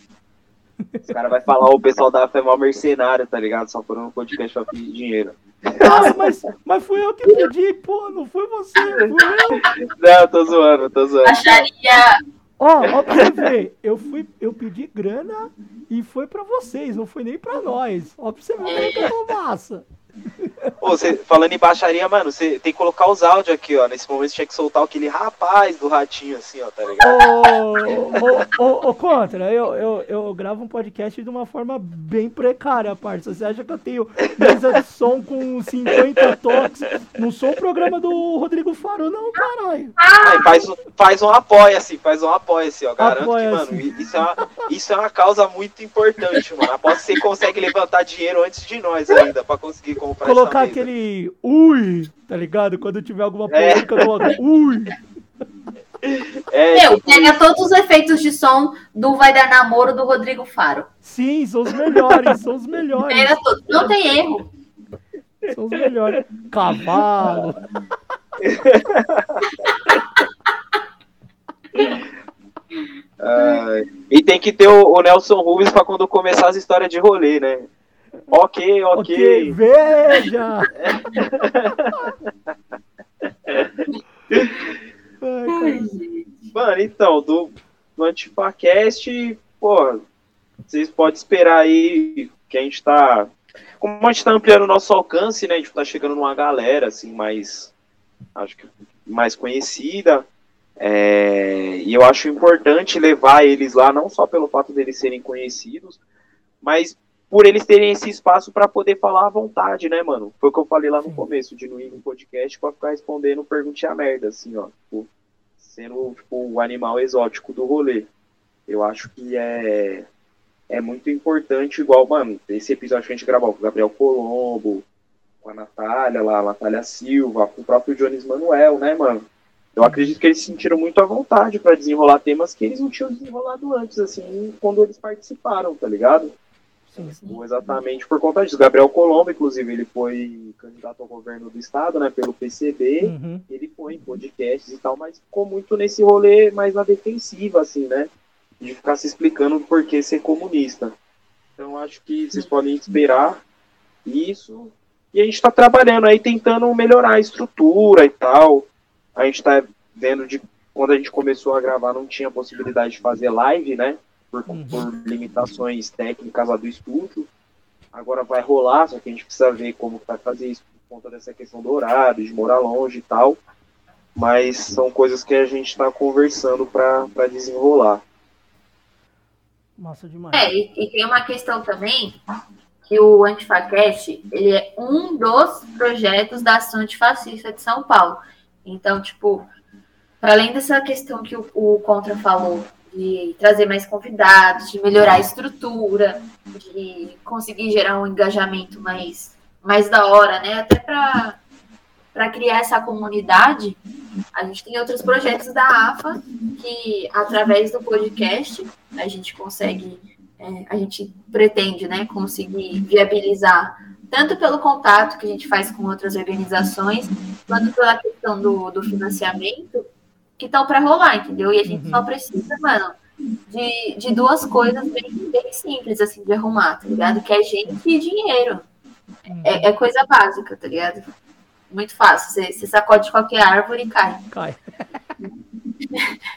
Os caras vão falar, o pessoal da fé mal mercenário, tá ligado? Só por um podcast pra pedir dinheiro. Ah, mas, mas fui eu que pedi, pô, não foi você, fui eu. Não, tô zoando, tô zoando. Acharia Ó, ó pra você ver, eu, fui, eu pedi grana e foi pra vocês, não foi nem pra nós. Ó, pra você ver que eu tô massa. Ô, você, falando em baixaria, mano, você tem que colocar os áudios aqui, ó. Nesse momento você tinha que soltar aquele rapaz do ratinho, assim, ó, tá ligado? Ô, ô, ô, Contra, eu, eu, eu gravo um podcast de uma forma bem precária, parça. Você acha que eu tenho mesa de som com 50 toques? Não sou o programa do Rodrigo Faro, não, caralho. Aí faz, faz um apoia-se, faz um apoia-se, ó. Garanto apoia que, mano, isso é, uma, isso é uma causa muito importante, mano. Que você consegue levantar dinheiro antes de nós ainda, pra conseguir comprar Colocar aquele ui, tá ligado? Quando tiver alguma polêmica, é. eu ui. É, Meu, tipo pega todos os efeitos de som do Vai Dar Namoro do Rodrigo Faro. Sim, são os melhores, são os melhores. Pega todos, não tem erro. São os melhores. Cavalo. e tem que ter o, o Nelson Rubens para quando começar as histórias de rolê, né? Ok, ok. okay veja! Ai, Mano, então, do, do Antifacast, pô, vocês podem esperar aí que a gente tá. Como a gente tá ampliando o nosso alcance, né? A gente tá chegando numa galera, assim, mais. Acho que mais conhecida. É, e eu acho importante levar eles lá, não só pelo fato deles serem conhecidos, mas por eles terem esse espaço para poder falar à vontade, né, mano? Foi o que eu falei lá no começo, de não ir no podcast pra ficar respondendo pergunte a merda, assim, ó. Tipo, sendo tipo, o animal exótico do rolê. Eu acho que é, é muito importante, igual, mano, esse episódio que a gente gravou com o Gabriel Colombo, com a Natália lá, a Natália Silva, com o próprio Jones Manuel, né, mano? Eu acredito que eles se sentiram muito à vontade para desenrolar temas que eles não tinham desenrolado antes, assim, quando eles participaram, tá ligado? Sim, sim. Exatamente por conta disso. Gabriel Colombo, inclusive, ele foi candidato ao governo do estado, né, pelo PCB. Uhum. Ele foi em podcasts e tal, mas ficou muito nesse rolê mais na defensiva, assim, né? De ficar se explicando por que ser comunista. Então, acho que vocês podem esperar isso. E a gente está trabalhando aí, tentando melhorar a estrutura e tal. A gente está vendo de quando a gente começou a gravar, não tinha possibilidade de fazer live, né? Por, uhum. por limitações técnicas lá do estúdio. Agora vai rolar, só que a gente precisa ver como vai fazer isso por conta dessa questão do horário, de morar longe e tal. Mas são coisas que a gente está conversando para desenrolar. Massa demais. É, e, e, tem uma questão também que o Antifacast, ele é um dos projetos da Ação Antifascista de São Paulo. Então, tipo, para além dessa questão que o, o Contra falou de trazer mais convidados, de melhorar a estrutura, de conseguir gerar um engajamento mais, mais da hora, né? Até para criar essa comunidade, a gente tem outros projetos da AFA que, através do podcast, a gente consegue, é, a gente pretende, né, conseguir viabilizar tanto pelo contato que a gente faz com outras organizações, quanto pela questão do, do financiamento, que estão para rolar, entendeu? E a gente uhum. só precisa, mano, de, de duas coisas bem, bem simples, assim, de arrumar, tá ligado? Que é gente e dinheiro. É, é coisa básica, tá ligado? Muito fácil. Você, você sacode qualquer árvore e cai. Cai.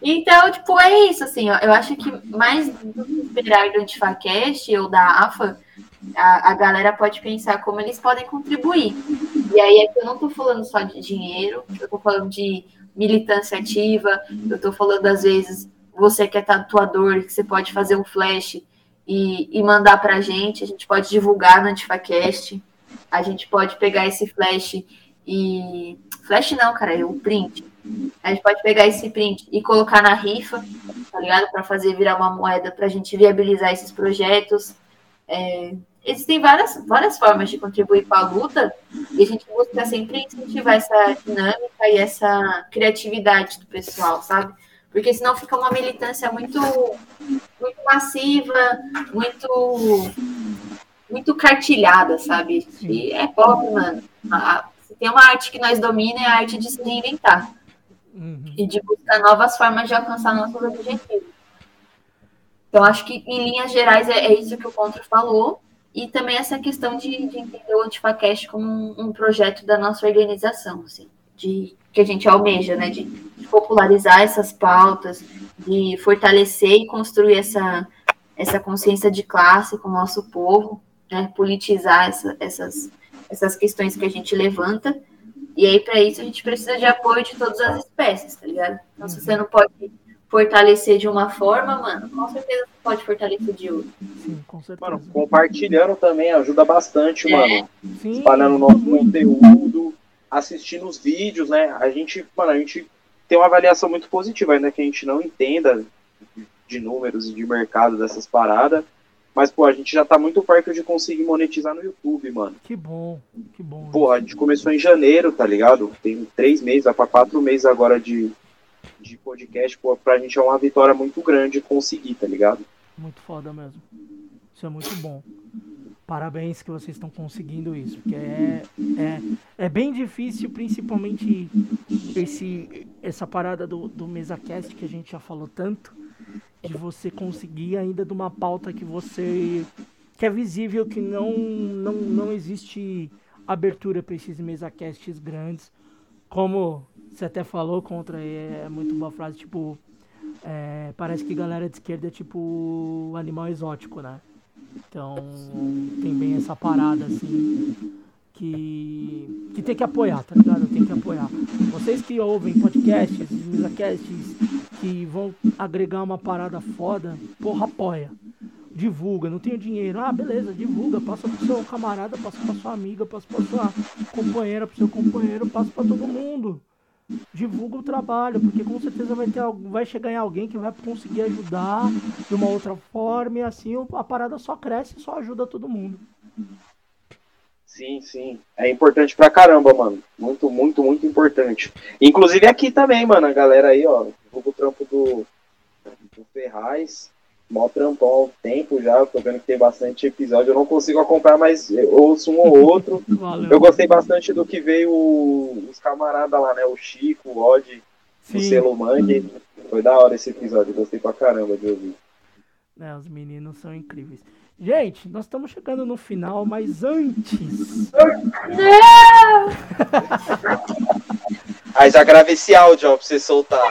Então, tipo, é isso, assim, ó, eu acho que mais do que esperar do Antifacast ou da AFA, a, a galera pode pensar como eles podem contribuir. E aí é que eu não tô falando só de dinheiro, eu tô falando de militância ativa, eu tô falando às vezes, você que é tatuador, que você pode fazer um flash e, e mandar pra gente, a gente pode divulgar no Antifacast, a gente pode pegar esse flash e... Flash não, cara, é um print. A gente pode pegar esse print e colocar na rifa, tá ligado? Para fazer virar uma moeda para a gente viabilizar esses projetos. É, existem várias, várias formas de contribuir com a luta e a gente busca sempre incentivar essa dinâmica e essa criatividade do pessoal, sabe? Porque senão fica uma militância muito, muito massiva, muito, muito cartilhada, sabe? E é pop, mano. Se tem uma arte que nós domina é a arte de se reinventar. Uhum. E de buscar novas formas de alcançar nossos objetivos. Então, acho que, em linhas gerais, é, é isso que o Contra falou. E também essa questão de, de entender o Antifacast como um, um, projeto da nossa organização, assim, de, que a gente almeja, né? De, de, popularizar essas pautas, de fortalecer e construir essa, essa consciência de classe com o nosso povo, né, politizar essa, essas, essas questões que a gente levanta. E aí, para isso, a gente precisa de apoio de todas as espécies, tá ligado? Então, se você não pode fortalecer de uma forma, mano, com certeza você pode fortalecer de outra. Sim, com certeza. Mano, compartilhando também ajuda bastante, É. mano. Sim, Espalhando o nosso conteúdo, assistindo os vídeos, né? A gente, mano, a gente tem uma avaliação muito positiva, ainda que a gente não entenda de números e de mercado dessas paradas. Mas, pô, a gente já tá muito perto de conseguir monetizar no YouTube, mano. Que bom, que bom. Porra, a gente começou em janeiro, tá ligado? Tem três meses, vai pra quatro meses agora de, de podcast. Pô, pra gente é uma vitória muito grande conseguir, tá ligado? Muito foda mesmo. Isso é muito bom. Parabéns que vocês estão conseguindo isso, porque é, é, é bem difícil, principalmente esse, essa parada do, do MesaCast que a gente já falou tanto, de você conseguir ainda de uma pauta que você que é visível que não não, não existe abertura para esses MesaCasts grandes, como você até falou contra é muito boa frase, tipo é, parece que galera de esquerda é tipo animal exótico, né? Então tem bem essa parada assim que, que tem que apoiar, tá ligado? Tem que apoiar. Vocês que ouvem podcasts, misacasts, que vão agregar uma parada foda, porra, apoia. Divulga, não tenho dinheiro. Ah, beleza, divulga, passa pro seu camarada, passa pra sua amiga, passa pra sua companheira, pro seu companheiro, passa pra todo mundo divulga o trabalho, porque com certeza vai ter vai chegar em alguém que vai conseguir ajudar de uma outra forma e assim a parada só cresce e só ajuda todo mundo. Sim, sim. É importante pra caramba, mano. Muito, muito, muito importante. Inclusive aqui também, mano. A galera aí, ó. Divulga o trampo do, do Ferraz. Mó trampão há um tempo já. Eu tô vendo que tem bastante episódio. Eu não consigo acompanhar, mas eu ouço um ou outro. Valeu. Eu gostei bastante do que veio o- os camaradas lá, né? O Chico, o Odd, o Sim, Selo Mangue. Foi da hora esse episódio. Gostei pra caramba de ouvir. né, os meninos são incríveis. Gente, nós estamos chegando no final, mas antes, Aí já grava esse áudio, ó, pra você soltar.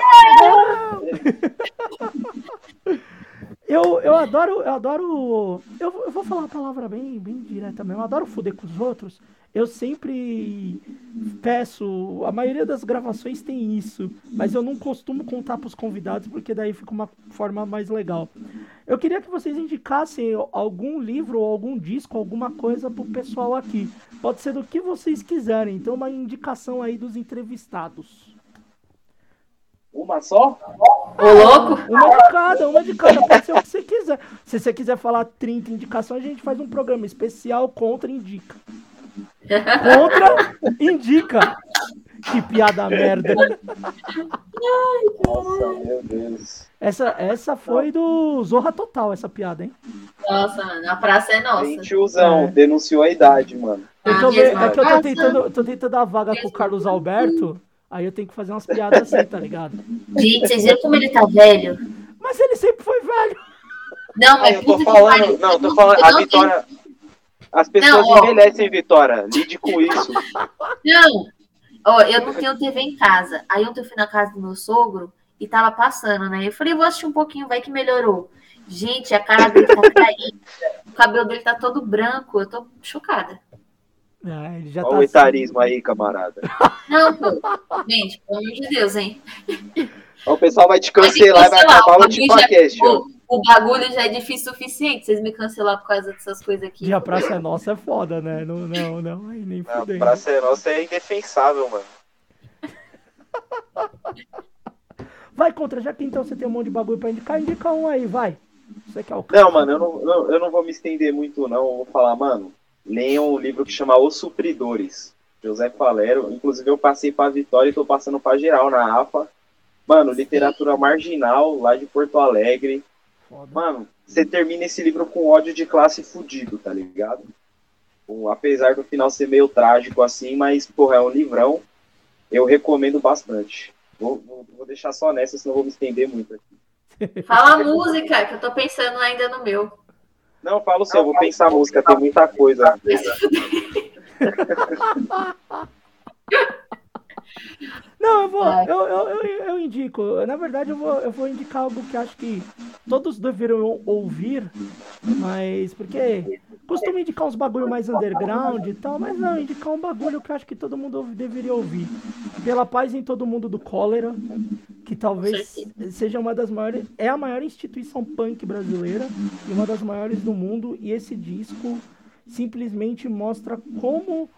eu, eu adoro, eu adoro, eu, eu vou falar uma palavra bem, bem direta mesmo, eu adoro foder com os outros. Eu sempre peço, a maioria das gravações tem isso, mas eu não costumo contar para os convidados porque daí fica uma forma mais legal. Eu queria que vocês indicassem algum livro ou algum disco, alguma coisa pro pessoal aqui. Pode ser do que vocês quiserem. Então, uma indicação aí dos entrevistados. Uma só? Ô, louco! Uma de cada, uma de cada. Pode ser o que você quiser. Se você quiser falar 30 indicações, a gente faz um programa especial contra indica. Contra indica. Que piada merda. Nossa, meu Deus. Essa, essa foi do Zorra Total, essa piada, hein? Nossa, mano, a praça é nossa. Bem tiozão, É. denunciou a idade, mano. É que, Ah, eu, ve- mesmo. é que eu tô tentando, tô tentando dar vaga pro Carlos Alberto, aí eu tenho que fazer umas piadas assim, tá ligado? Gente, vocês viram como ele tá velho? Mas ele sempre foi velho. Não, Ah, mas eu tô que falando, não, tô falando, a não Vitória. As pessoas Não, envelhecem, Vitória. Lide com isso. Não, ó, eu não tenho TV em casa. Aí ontem eu fui na casa do meu sogro e tava passando, né? Eu falei, vou assistir um pouquinho, vai que melhorou. Gente, a cara dele tá caída, o cabelo dele tá todo branco, eu tô chocada. Ah, ele já Olha tá o assim. etarismo aí, camarada. Não, pô. Gente, pelo amor de Deus, hein? O pessoal vai te cancelar e vai acabar o bagulho já- Tipacast, ó. o, o bagulho já é difícil o suficiente. Vocês me cancelar por causa dessas coisas aqui. E a Praça é Nossa é foda, né? Não, não, não, aí nem Não, fudendo. pra ser nossa é indefensável, mano. Vai contra, já que então você tem um monte de bagulho pra indicar, indica um aí, vai. Você quer o cara? Não, mano, eu não, eu não vou me estender muito, não. Eu vou falar, mano, leiam um livro que chama Os Supridores, José Falero. Inclusive, eu passei pra Vitória e tô passando pra geral na AFA. Mano, literatura marginal, lá de Porto Alegre. Foda. Mano, você termina esse livro com ódio de classe fudido, tá ligado? O- apesar do final ser meio trágico assim, mas, porra, é um livrão. Eu recomendo bastante. Vou, vou- vou deixar só nessa, senão eu vou me estender muito aqui. Fala a música, que eu tô pensando ainda no meu. Não, falo seu, eu vou pensar a música, tem muita coisa. Não, eu vou, Vai. eu, eu, eu, eu indico. Na verdade, eu vou, eu vou indicar algo que acho que todos deveriam ouvir, mas porque costumo indicar uns bagulho mais underground e tal, mas não, indicar um bagulho que eu acho que todo mundo deveria ouvir. Pela Paz em Todo Mundo do Cólera, que talvez seja uma das maiores, é a maior instituição punk brasileira e uma das maiores do mundo, e esse disco simplesmente mostra como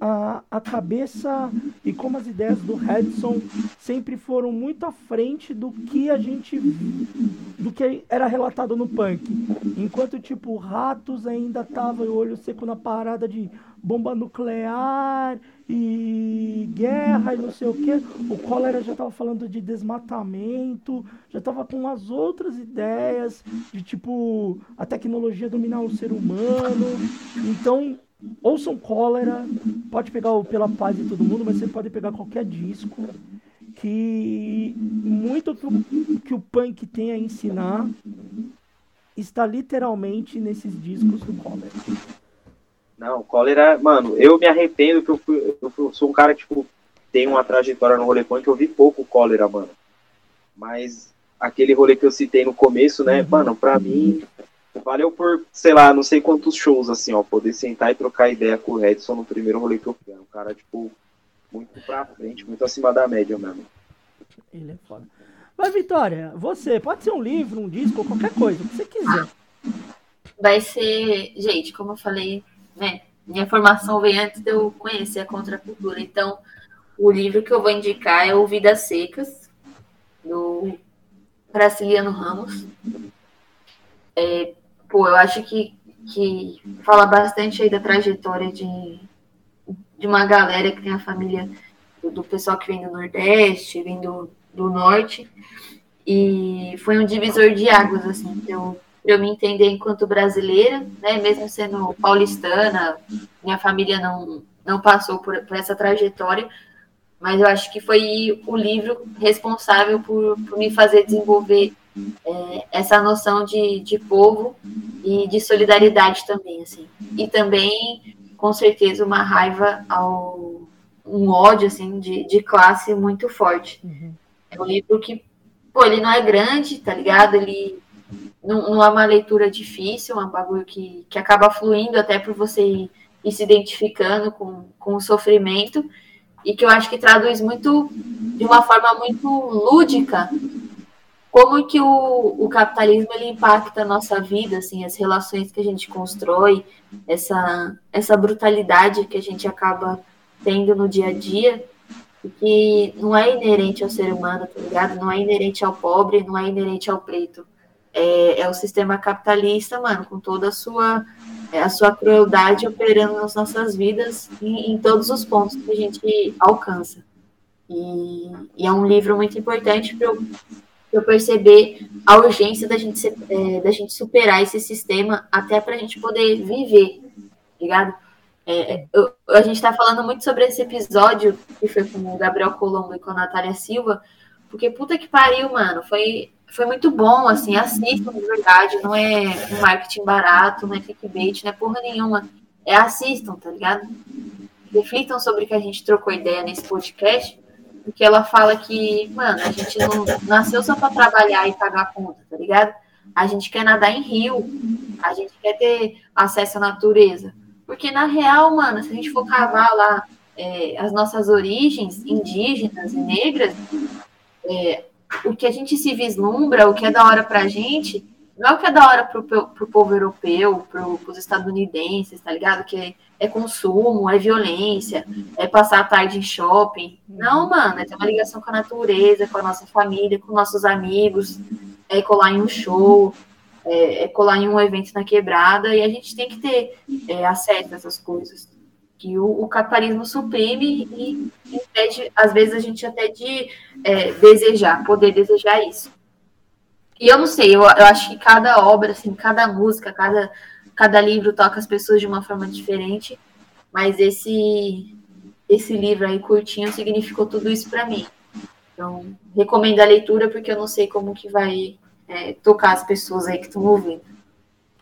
a, a cabeça e como as ideias do Redson sempre foram muito à frente do que a gente do que era relatado no punk. Enquanto tipo Ratos ainda tava o olho seco na parada de bomba nuclear e guerra e não sei o que. O Cólera já tava falando de desmatamento, já tava com as outras ideias de tipo a tecnologia dominar o ser humano. Então, ouçam Cólera, pode pegar o Pela Paz de Todo Mundo, mas você pode pegar qualquer disco que muito que o, que o punk tem a ensinar está literalmente nesses discos do Cólera. Não, cólera, mano, eu me arrependo que eu, fui, eu sou um cara que, tipo, tem uma trajetória no rolê punk, eu vi pouco cólera, mano. Mas aquele rolê que eu citei no começo, né, uhum. mano, pra mim, valeu por, sei lá, não sei quantos shows, assim, ó, poder sentar e trocar ideia com o Redson no primeiro rolê que eu fui. Um cara, tipo, muito pra frente, muito acima da média mesmo. Ele é foda. Mas, Vitória, você, pode ser um livro, um disco, qualquer coisa, o que você quiser. Vai ser, gente, como eu falei né? Minha formação vem antes de eu conhecer a contracultura. Então, o livro que eu vou indicar é O Vidas Secas, do Brasiliano Ramos. É, pô, eu acho que, que fala bastante aí da trajetória de, de uma galera que tem a família do, do pessoal que vem do Nordeste, vem do, do Norte. E foi um divisor de águas, assim. Eu eu me entender enquanto brasileira, né? Mesmo sendo paulistana, minha família não, não passou por, por essa trajetória, mas eu acho que foi o livro responsável por, por me fazer desenvolver é, essa noção de, de povo e de solidariedade também, assim. E também, com certeza, uma raiva ao um ódio assim de, de classe muito forte. Uhum. É um livro que, pô, ele não é grande, tá ligado? Ele não, não é uma leitura difícil, é um bagulho que, que acaba fluindo até por você ir, ir se identificando com, com o sofrimento e que eu acho que traduz muito de uma forma muito lúdica como que o, o capitalismo ele impacta a nossa vida, assim, as relações que a gente constrói, essa, essa brutalidade que a gente acaba tendo no dia a dia, que não é inerente ao ser humano, tá ligado? Não é inerente ao pobre, não é inerente ao preto é, é o sistema capitalista, mano, com toda a sua, a sua crueldade operando nas nossas vidas em, em todos os pontos que a gente alcança. E, e é um livro muito importante para eu, eu perceber a urgência da gente, é, da gente superar esse sistema até para a gente poder viver, ligado? É, eu, a gente está falando muito sobre esse episódio que foi com o Gabriel Colombo e com a Natália Silva, porque puta que pariu, mano, foi foi muito bom, assim, assistam de verdade, não é um marketing barato, não é clickbait, não é porra nenhuma. É assistam, tá ligado? Reflitam sobre o que a gente trocou ideia nesse podcast, porque ela fala que, mano, a gente não nasceu só para trabalhar e pagar conta, tá ligado? A gente quer nadar em rio, a gente quer ter acesso à natureza. Porque na real, mano, se a gente for cavar lá é, as nossas origens indígenas e negras, é, o que a gente se vislumbra, o que é da hora para a gente, não é o que é da hora para o povo europeu, para os estadunidenses, tá ligado? Que é, consumo, é violência, é passar a tarde em shopping. Não, mano, é ter uma ligação com a natureza, com a nossa família, com nossos amigos, é colar em um show, é, é colar em um evento na quebrada, e a gente tem que ter é, acesso a essas coisas que o, o capitalismo suprime e impede, às vezes, a gente até de é, desejar, poder desejar isso. E eu não sei, eu, eu acho que cada obra, assim, cada música, cada, cada livro toca as pessoas de uma forma diferente, mas esse esse livro aí curtinho significou tudo isso para mim. Então, recomendo a leitura porque eu não sei como que vai é, tocar as pessoas aí que estão ouvindo.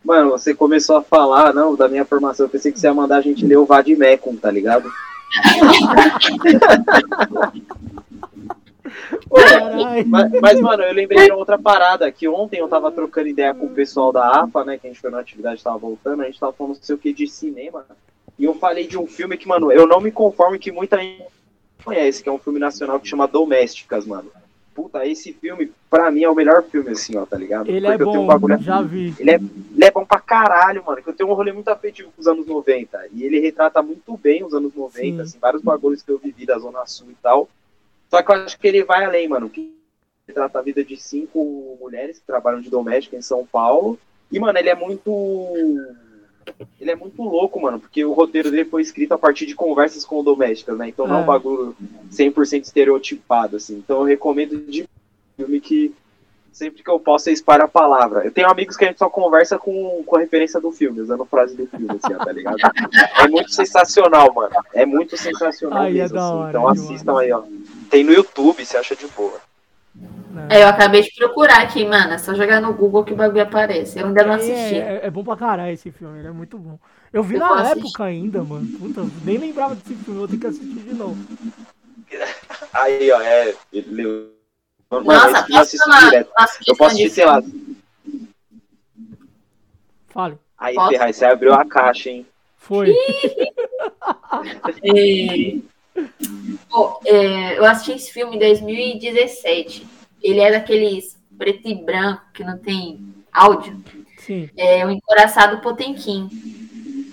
Mano, você começou a falar, não, da minha formação, eu pensei que você ia mandar a gente ler o Vadimecum, tá ligado? mas, mas, mano, eu lembrei de outra parada, que ontem eu tava trocando ideia com o pessoal da APA, né, que a gente foi na atividade, tava voltando, a gente tava falando não sei o que de cinema, e eu falei de um filme que, mano, eu não me conformo que muita gente conhece, que é um filme nacional que chama Domésticas, mano. Puta, esse filme, pra mim, é o melhor filme, assim, ó, tá ligado? Ele é Porque é bom, um bagulho... já vi. Ele é, ele é bom pra caralho, mano, que eu tenho um rolê muito afetivo com os anos 90, e ele retrata muito bem os anos 90, Sim. assim, vários bagulhos que eu vivi da Zona Sul e tal. Só que eu acho que ele vai além, mano, que retrata a vida de cinco mulheres que trabalham de doméstica em São Paulo, e, mano, ele é muito ele é muito louco, mano, porque o roteiro dele foi escrito a partir de conversas com domésticas, né? Então não é um é. bagulho 100% estereotipado, assim. Então eu recomendo de filme que sempre que eu posso eu espalho a palavra. Eu tenho amigos que a gente só conversa com, com a referência do filme, usando frase do filme, assim, tá ligado? É muito sensacional, mano. É muito sensacional Ai, é mesmo, é assim. Hora, então assistam aí, ó. Tem no YouTube, você acha de boa. É, eu acabei de procurar aqui, mano. É só jogar no Google que o bagulho aparece. Eu ainda não assisti. É, é, é bom pra caralho esse filme, ele é muito bom. Eu vi eu na época assistir. ainda, mano. Puta, nem lembrava desse filme, vou ter que assistir de novo. Aí, ó, é. Ele... Nossa, eu assisto direto. Eu posso assistir, sei lá. Fale. Aí, Ferraz, você abriu a caixa, hein? Foi. Pô, é, eu assisti esse filme em 2017. Ele é daqueles preto e branco que não tem áudio. Sim. É o Encoraçado Potemkin.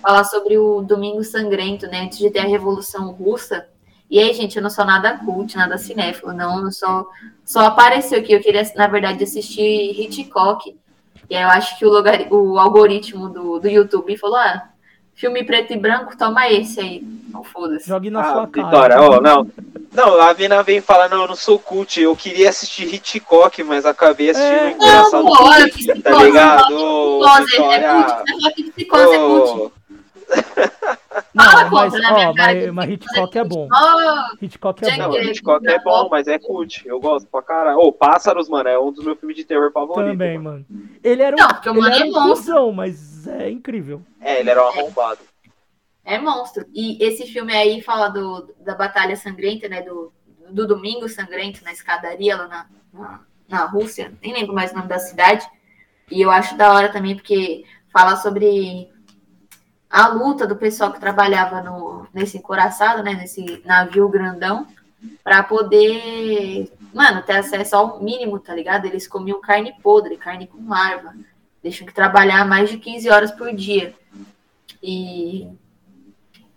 Fala sobre o Domingo Sangrento, né? Antes de ter a Revolução Russa. E aí, gente, eu não sou nada cult, nada cinéfilo, não. Eu só, só apareceu que eu queria, na verdade, assistir Hitchcock. E aí eu acho que o, lugar, o algoritmo do, do YouTube falou: ah, filme preto e branco, toma esse aí. Não foda-se. Jogue na ah, sua cara. Vitória, ó, não. Não, a Vina vem falando, não, eu não sou cult, eu queria assistir Hitchcock, mas acabei assistindo é. Engraçado. Não, olha, psicose, tá ligado? Psicose, é psicose é cult. Não, mas, ó, mas, mas Hitchcock é bom. Hitchcock é bom. Hitchcock é bom, mas é cult. Eu gosto pra caralho. Ô, Pássaros, mano, é um dos meus filmes de terror favoritos. Também, mano. Ele era um, não, ele era é um cuzão, mas é incrível. É, ele era um arrombado. É monstro. E esse filme aí fala do, da Batalha Sangrenta, né? Do, do Domingo Sangrento na escadaria lá na, na, na Rússia. Nem lembro mais o nome da cidade. E eu acho da hora também, porque fala sobre a luta do pessoal que trabalhava no, nesse encoraçado, né? Nesse navio grandão, para poder, mano, ter acesso ao mínimo, tá ligado? Eles comiam carne podre, carne com larva. Deixam que trabalhar mais de 15 horas por dia. E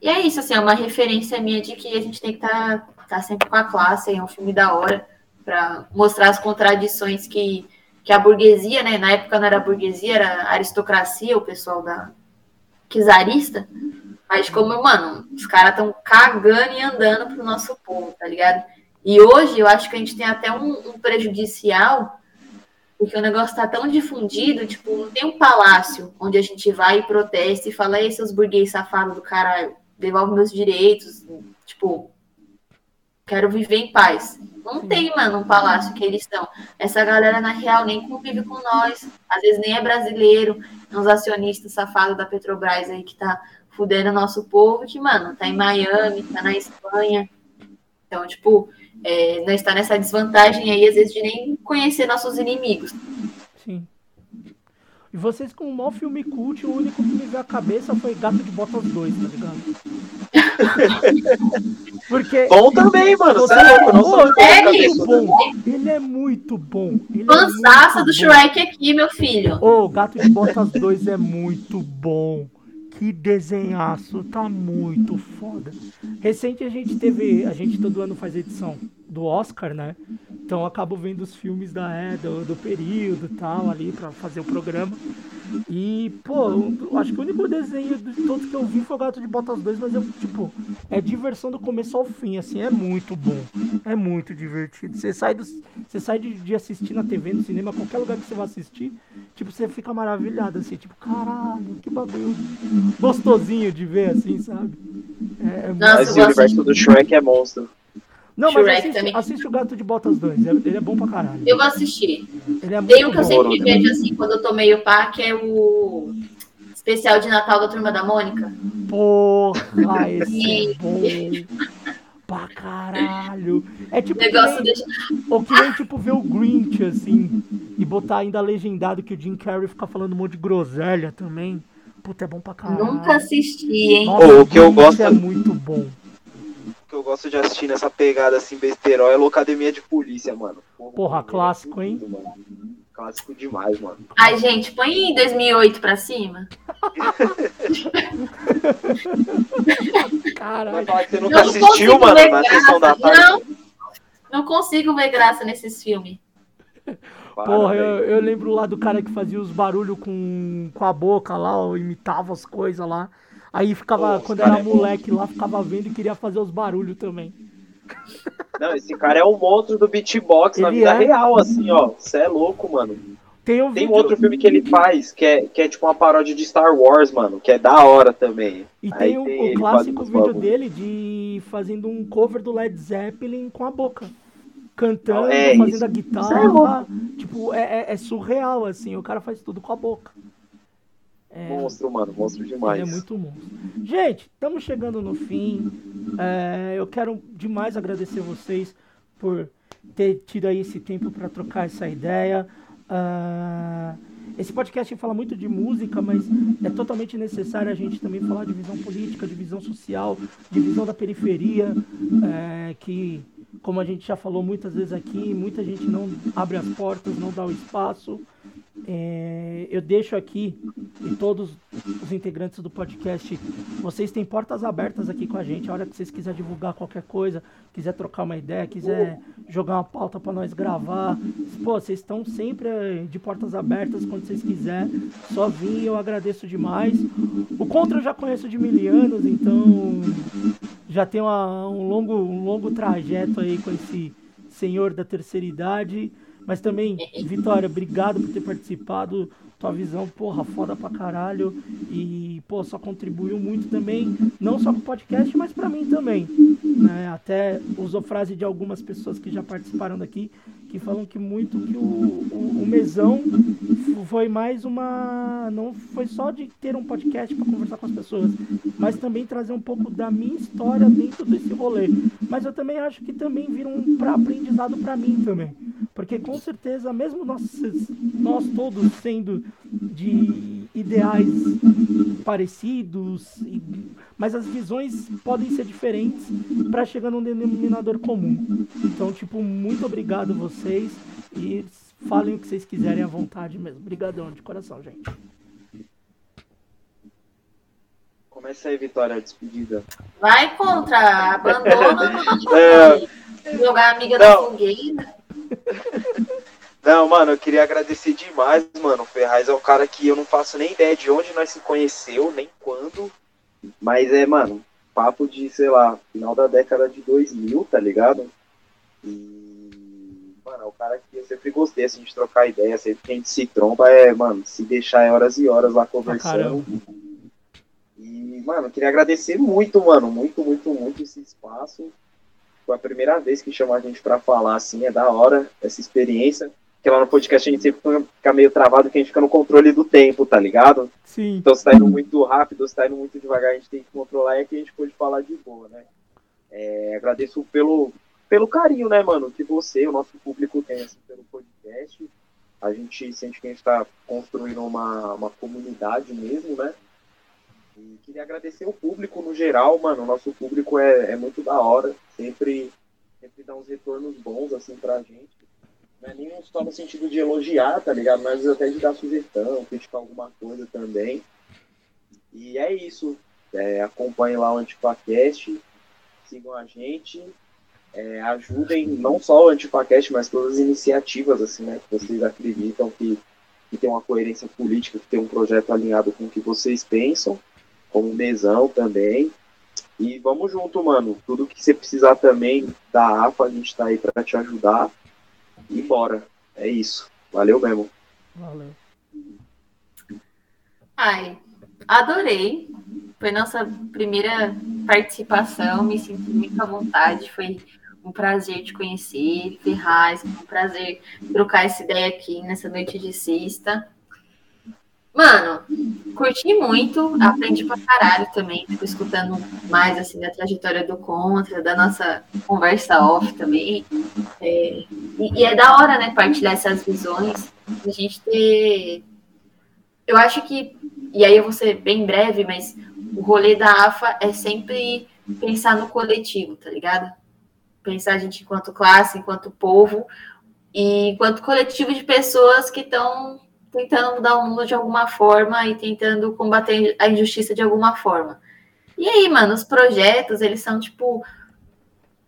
e é isso, assim, é uma referência minha de que a gente tem que estar tá, tá sempre com a classe, é um filme da hora, para mostrar as contradições que, que a burguesia, né? Na época não era burguesia, era aristocracia, o pessoal da czarista. Mas como, mano, os caras estão cagando e andando pro nosso povo, tá ligado? E hoje eu acho que a gente tem até um, um prejudicial, porque o negócio tá tão difundido, tipo, não tem um palácio onde a gente vai e protesta e fala, ei, seus burguês safados do caralho devolve meus direitos, tipo, quero viver em paz. Não tem, mano, um palácio que eles estão. Essa galera, na real, nem convive com nós. Às vezes nem é brasileiro. É uns acionistas safados da Petrobras aí que tá fudendo o nosso povo, que, mano, tá em Miami, tá na Espanha. Então, tipo, é, nós está nessa desvantagem aí, às vezes, de nem conhecer nossos inimigos. Sim. E vocês com o maior filme cult, o único que me veio à cabeça foi Gato de Botas 2, tá ligado? Porque. Bom também, mano. Você é, louco, não é, muito bom. Ele é muito bom. Pançaça é do Shrek aqui, meu filho. Ô, oh, Gato de Botas 2 é muito bom. Que desenhaço, tá muito foda. Recente a gente teve, a gente todo ano faz edição do Oscar, né? Então eu acabo vendo os filmes da é, do, do período e tal ali para fazer o programa. E, pô, eu, acho que o único desenho de todos que eu vi foi o Gato de Botas 2, mas eu, tipo, é diversão do começo ao fim, assim, é muito bom. É muito divertido. Você sai, do, você sai de, de assistir na TV, no cinema, qualquer lugar que você vai assistir, tipo, você fica maravilhado, assim, tipo, caralho, que bagulho gostosinho de ver, assim, sabe? É, é Nossa, Mas o universo do Shrek é monstro. Não, mas assiste, também. assiste o Gato de Botas 2, ele é bom pra caralho. Eu vou assistir. Ele é Tem um que eu sempre vejo assim, quando eu tô meio pá, que é o especial de Natal da Turma da Mônica. Porra, esse é bom. pra caralho. É tipo. Negócio que nem, Ou que nem tipo ver o Grinch, assim, e botar ainda legendado que o Jim Carrey fica falando um monte de groselha também. Puta, é bom pra caralho. Nunca assisti, hein? Nossa, o que eu Grinch gosto- é muito bom. Que eu gosto de assistir nessa pegada assim, besterol, é Locademia de Polícia, mano. Porra, é clássico, hein? fudido, mano. Clássico demais, mano. Ai, gente, põe 2008 pra cima. Vai Caralho. falar que você nunca não assistiu, consigo mano, ver na sessão da graça. tarde. Não, não consigo ver graça nesses filmes. Porra, eu, eu lembro lá do cara que fazia os barulhos com, com a boca lá, imitava as coisas lá. Aí ficava, Pô, quando era é bom. moleque lá, ficava vendo e queria fazer os barulhos também. Não, esse cara é o monstro do beatbox na Ele vida é. real, assim, ó. Você é louco, mano. Tem um Tem vídeo, outro filme que ele faz, que é, que é tipo uma paródia de Star Wars, mano, que é da hora também. e Aí tem o, tem o clássico vídeo bagulho. dele de fazendo um cover do Led Zeppelin com a boca. Cantando, É, fazendo isso. a é guitarra. tipo, é, é- é surreal, assim, o cara faz tudo com a boca. É, Monstro, mano, monstro demais. Ele é muito monstro. Gente, estamos chegando no fim. É, eu quero demais agradecer vocês por ter tido aí esse tempo para trocar essa ideia. Ah, esse podcast fala muito de música, mas é totalmente necessário a gente também falar de visão política, de visão social, de visão da periferia, é, que, como a gente já falou muitas vezes aqui, muita gente não abre as portas, não dá o espaço. É, eu deixo aqui e todos os integrantes do podcast, vocês têm portas abertas aqui com a gente. A hora que vocês quiserem divulgar qualquer coisa, quiser trocar uma ideia, quiser jogar uma pauta para nós gravar, pô, vocês estão sempre eh, de portas abertas quando vocês quiserem. Só vir, eu agradeço demais. O Contra eu já conheço de mil anos, então já tem uma- um, longo, um longo trajeto aí com esse senhor da terceira idade. Mas também, Vitória, obrigado por ter participado. Tua visão, porra, foda pra caralho. E, pô, só contribuiu muito também, não só pro podcast, mas pra mim também. Né? Até usou frase de algumas pessoas que já participaram daqui, que falam que muito que o, o, o mesão foi mais uma. Não foi só de ter um podcast para conversar com as pessoas, mas também trazer um pouco da minha história dentro desse rolê. Mas eu também acho que também vira um pra aprendizado para mim também. Porque com certeza, mesmo nós, nós todos sendo de ideais parecidos, e- mas as visões podem ser diferentes para chegar num denominador comum. Então, tipo, muito obrigado vocês e falem o que vocês quiserem à vontade mesmo. Obrigadão de coração, gente. Começa aí, Vitória, a despedida. Vai contra, abandona É, jogar amiga Não. da fogueira. Não, mano, eu queria agradecer demais, mano. O Ferraz é o cara que eu não faço nem ideia de onde nós se conheceu, nem quando. Mas é, mano, papo de, sei lá, final da década de 2000, tá ligado? E, mano, é o cara que eu sempre gostei, assim, de trocar ideia. Sempre que a gente se tromba, é, mano, se deixar é horas e horas lá conversando. caramba. E, mano, eu queria agradecer muito, mano, muito, muito, muito esse espaço. Foi a primeira vez que chamou a gente pra falar, assim, é da hora essa experiência. Porque lá no podcast a gente sempre fica meio travado que a gente fica no controle do tempo, tá ligado? Sim. Então se tá indo muito rápido, se tá indo muito devagar, a gente tem que controlar e aqui a gente pode falar de boa, né? É, agradeço pelo, pelo carinho, né, mano, que você, o nosso público tem assim, pelo podcast. A gente sente que a gente tá construindo uma, uma comunidade mesmo, né? E queria agradecer o público no geral, mano. O nosso público é, é muito da hora. Sempre, sempre dá uns retornos bons, assim, pra gente. Não é nem só no sentido de elogiar, tá ligado? Mas até de dar sugestão, criticar alguma coisa também. E é isso. É, acompanhem lá o Antipacast, sigam a gente, é, ajudem não só o Antipacast, mas todas as iniciativas, assim, né? Que vocês acreditam que, que tem uma coerência política, que tem um projeto alinhado com o que vocês pensam, como Mesão também. E vamos junto, mano. Tudo que você precisar também da AFA, a gente tá aí pra te ajudar. E bora. É isso. Valeu mesmo. Valeu. Ai, adorei. Foi nossa primeira participação, me senti muito à vontade. Foi um prazer te conhecer, Ferraz, um prazer trocar essa ideia aqui nessa noite de sexta. Mano, curti muito, aprendi pra caralho também, tipo, escutando mais, assim, da trajetória do Contra, da nossa conversa off também. É, e, e, é da hora, né, partilhar essas visões, a gente ter... Eu acho que, e aí eu vou ser bem breve, mas o rolê da AFA é sempre pensar no coletivo, tá ligado? Pensar a gente enquanto classe, enquanto povo, e enquanto coletivo de pessoas que estão tentando mudar o mundo de alguma forma e tentando combater a injustiça de alguma forma. E aí, mano, os projetos, eles são tipo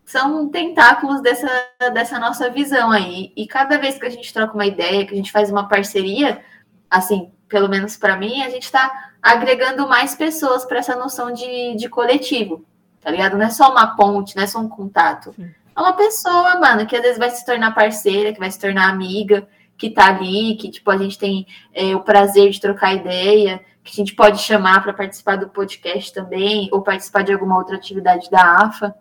são tentáculos dessa, dessa nossa visão aí. E cada vez que a gente troca uma ideia, que a gente faz uma parceria, assim, pelo menos para mim, a gente está agregando mais pessoas para essa noção de, de coletivo, tá ligado? Não é só uma ponte, não é só um contato. É uma pessoa, mano, que às vezes vai se tornar parceira, que vai se tornar amiga, que tá ali, que tipo a gente tem é, o prazer de trocar ideia, que a gente pode chamar para participar do podcast também, ou participar de alguma outra atividade da AFA.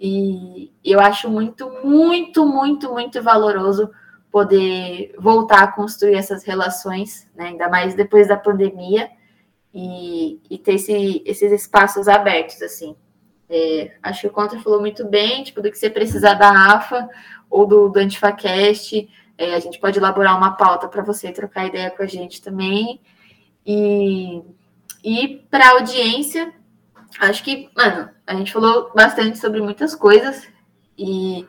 E eu acho muito, muito, muito, muito valoroso poder voltar a construir essas relações, né? ainda mais depois da pandemia, e, e ter esse, esses espaços abertos, assim. É, acho que o Contra falou muito bem, tipo, do que você precisar da AFA ou do, do Antifacast, é, a gente pode elaborar uma pauta para você trocar ideia com a gente também. E, e para audiência, acho que, mano, a gente falou bastante sobre muitas coisas e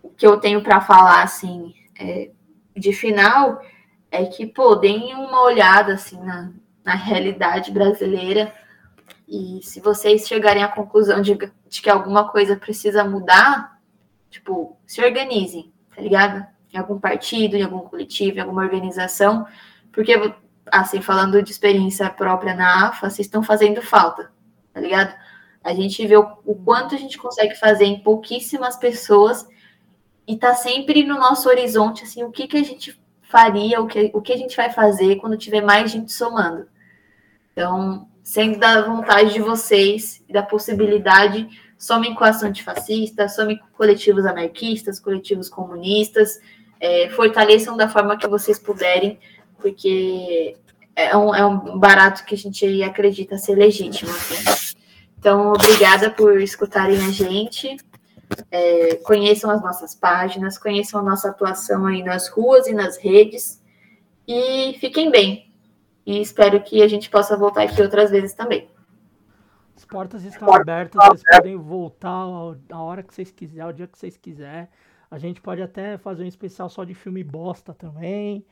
o que eu tenho para falar, assim, é, de final é que, pô, deem uma olhada, assim, na, na realidade brasileira e se vocês chegarem à conclusão de, de que alguma coisa precisa mudar, tipo, se organizem, tá ligado? Em algum partido, em algum coletivo, em alguma organização, porque, assim, falando de experiência própria na AFA, vocês estão fazendo falta, tá ligado? A gente vê o, o quanto a gente consegue fazer em pouquíssimas pessoas e tá sempre no nosso horizonte, assim, o que, que a gente faria, o que, o que a gente vai fazer quando tiver mais gente somando. Então, sendo da vontade de vocês e da possibilidade, somem com ação antifascista, somem com coletivos anarquistas, coletivos comunistas, é, fortaleçam da forma que vocês puderem, porque é um, é um barato que a gente acredita ser legítimo. Assim. Então, obrigada por escutarem a gente. É, conheçam as nossas páginas, conheçam a nossa atuação aí nas ruas e nas redes. E fiquem bem. E espero que a gente possa voltar aqui outras vezes também. As portas estão abertas, vocês podem voltar a hora que vocês quiserem, o dia que vocês quiserem. A gente pode até fazer um especial só de filme bosta também.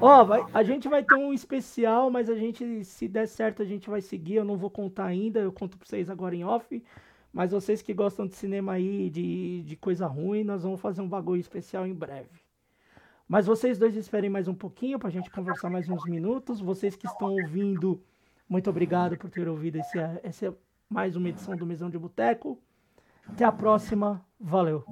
Ó, vai, a gente vai ter um especial, mas a gente, se der certo, a gente vai seguir. Eu não vou contar ainda, eu conto pra vocês agora em off. Mas vocês que gostam de cinema aí, de, de coisa ruim, nós vamos fazer um bagulho especial em breve. Mas vocês dois esperem mais um pouquinho pra gente conversar mais uns minutos. Vocês que estão ouvindo, muito obrigado por ter ouvido esse, esse mais uma edição do Mesão de Boteco. Até a próxima. Valeu.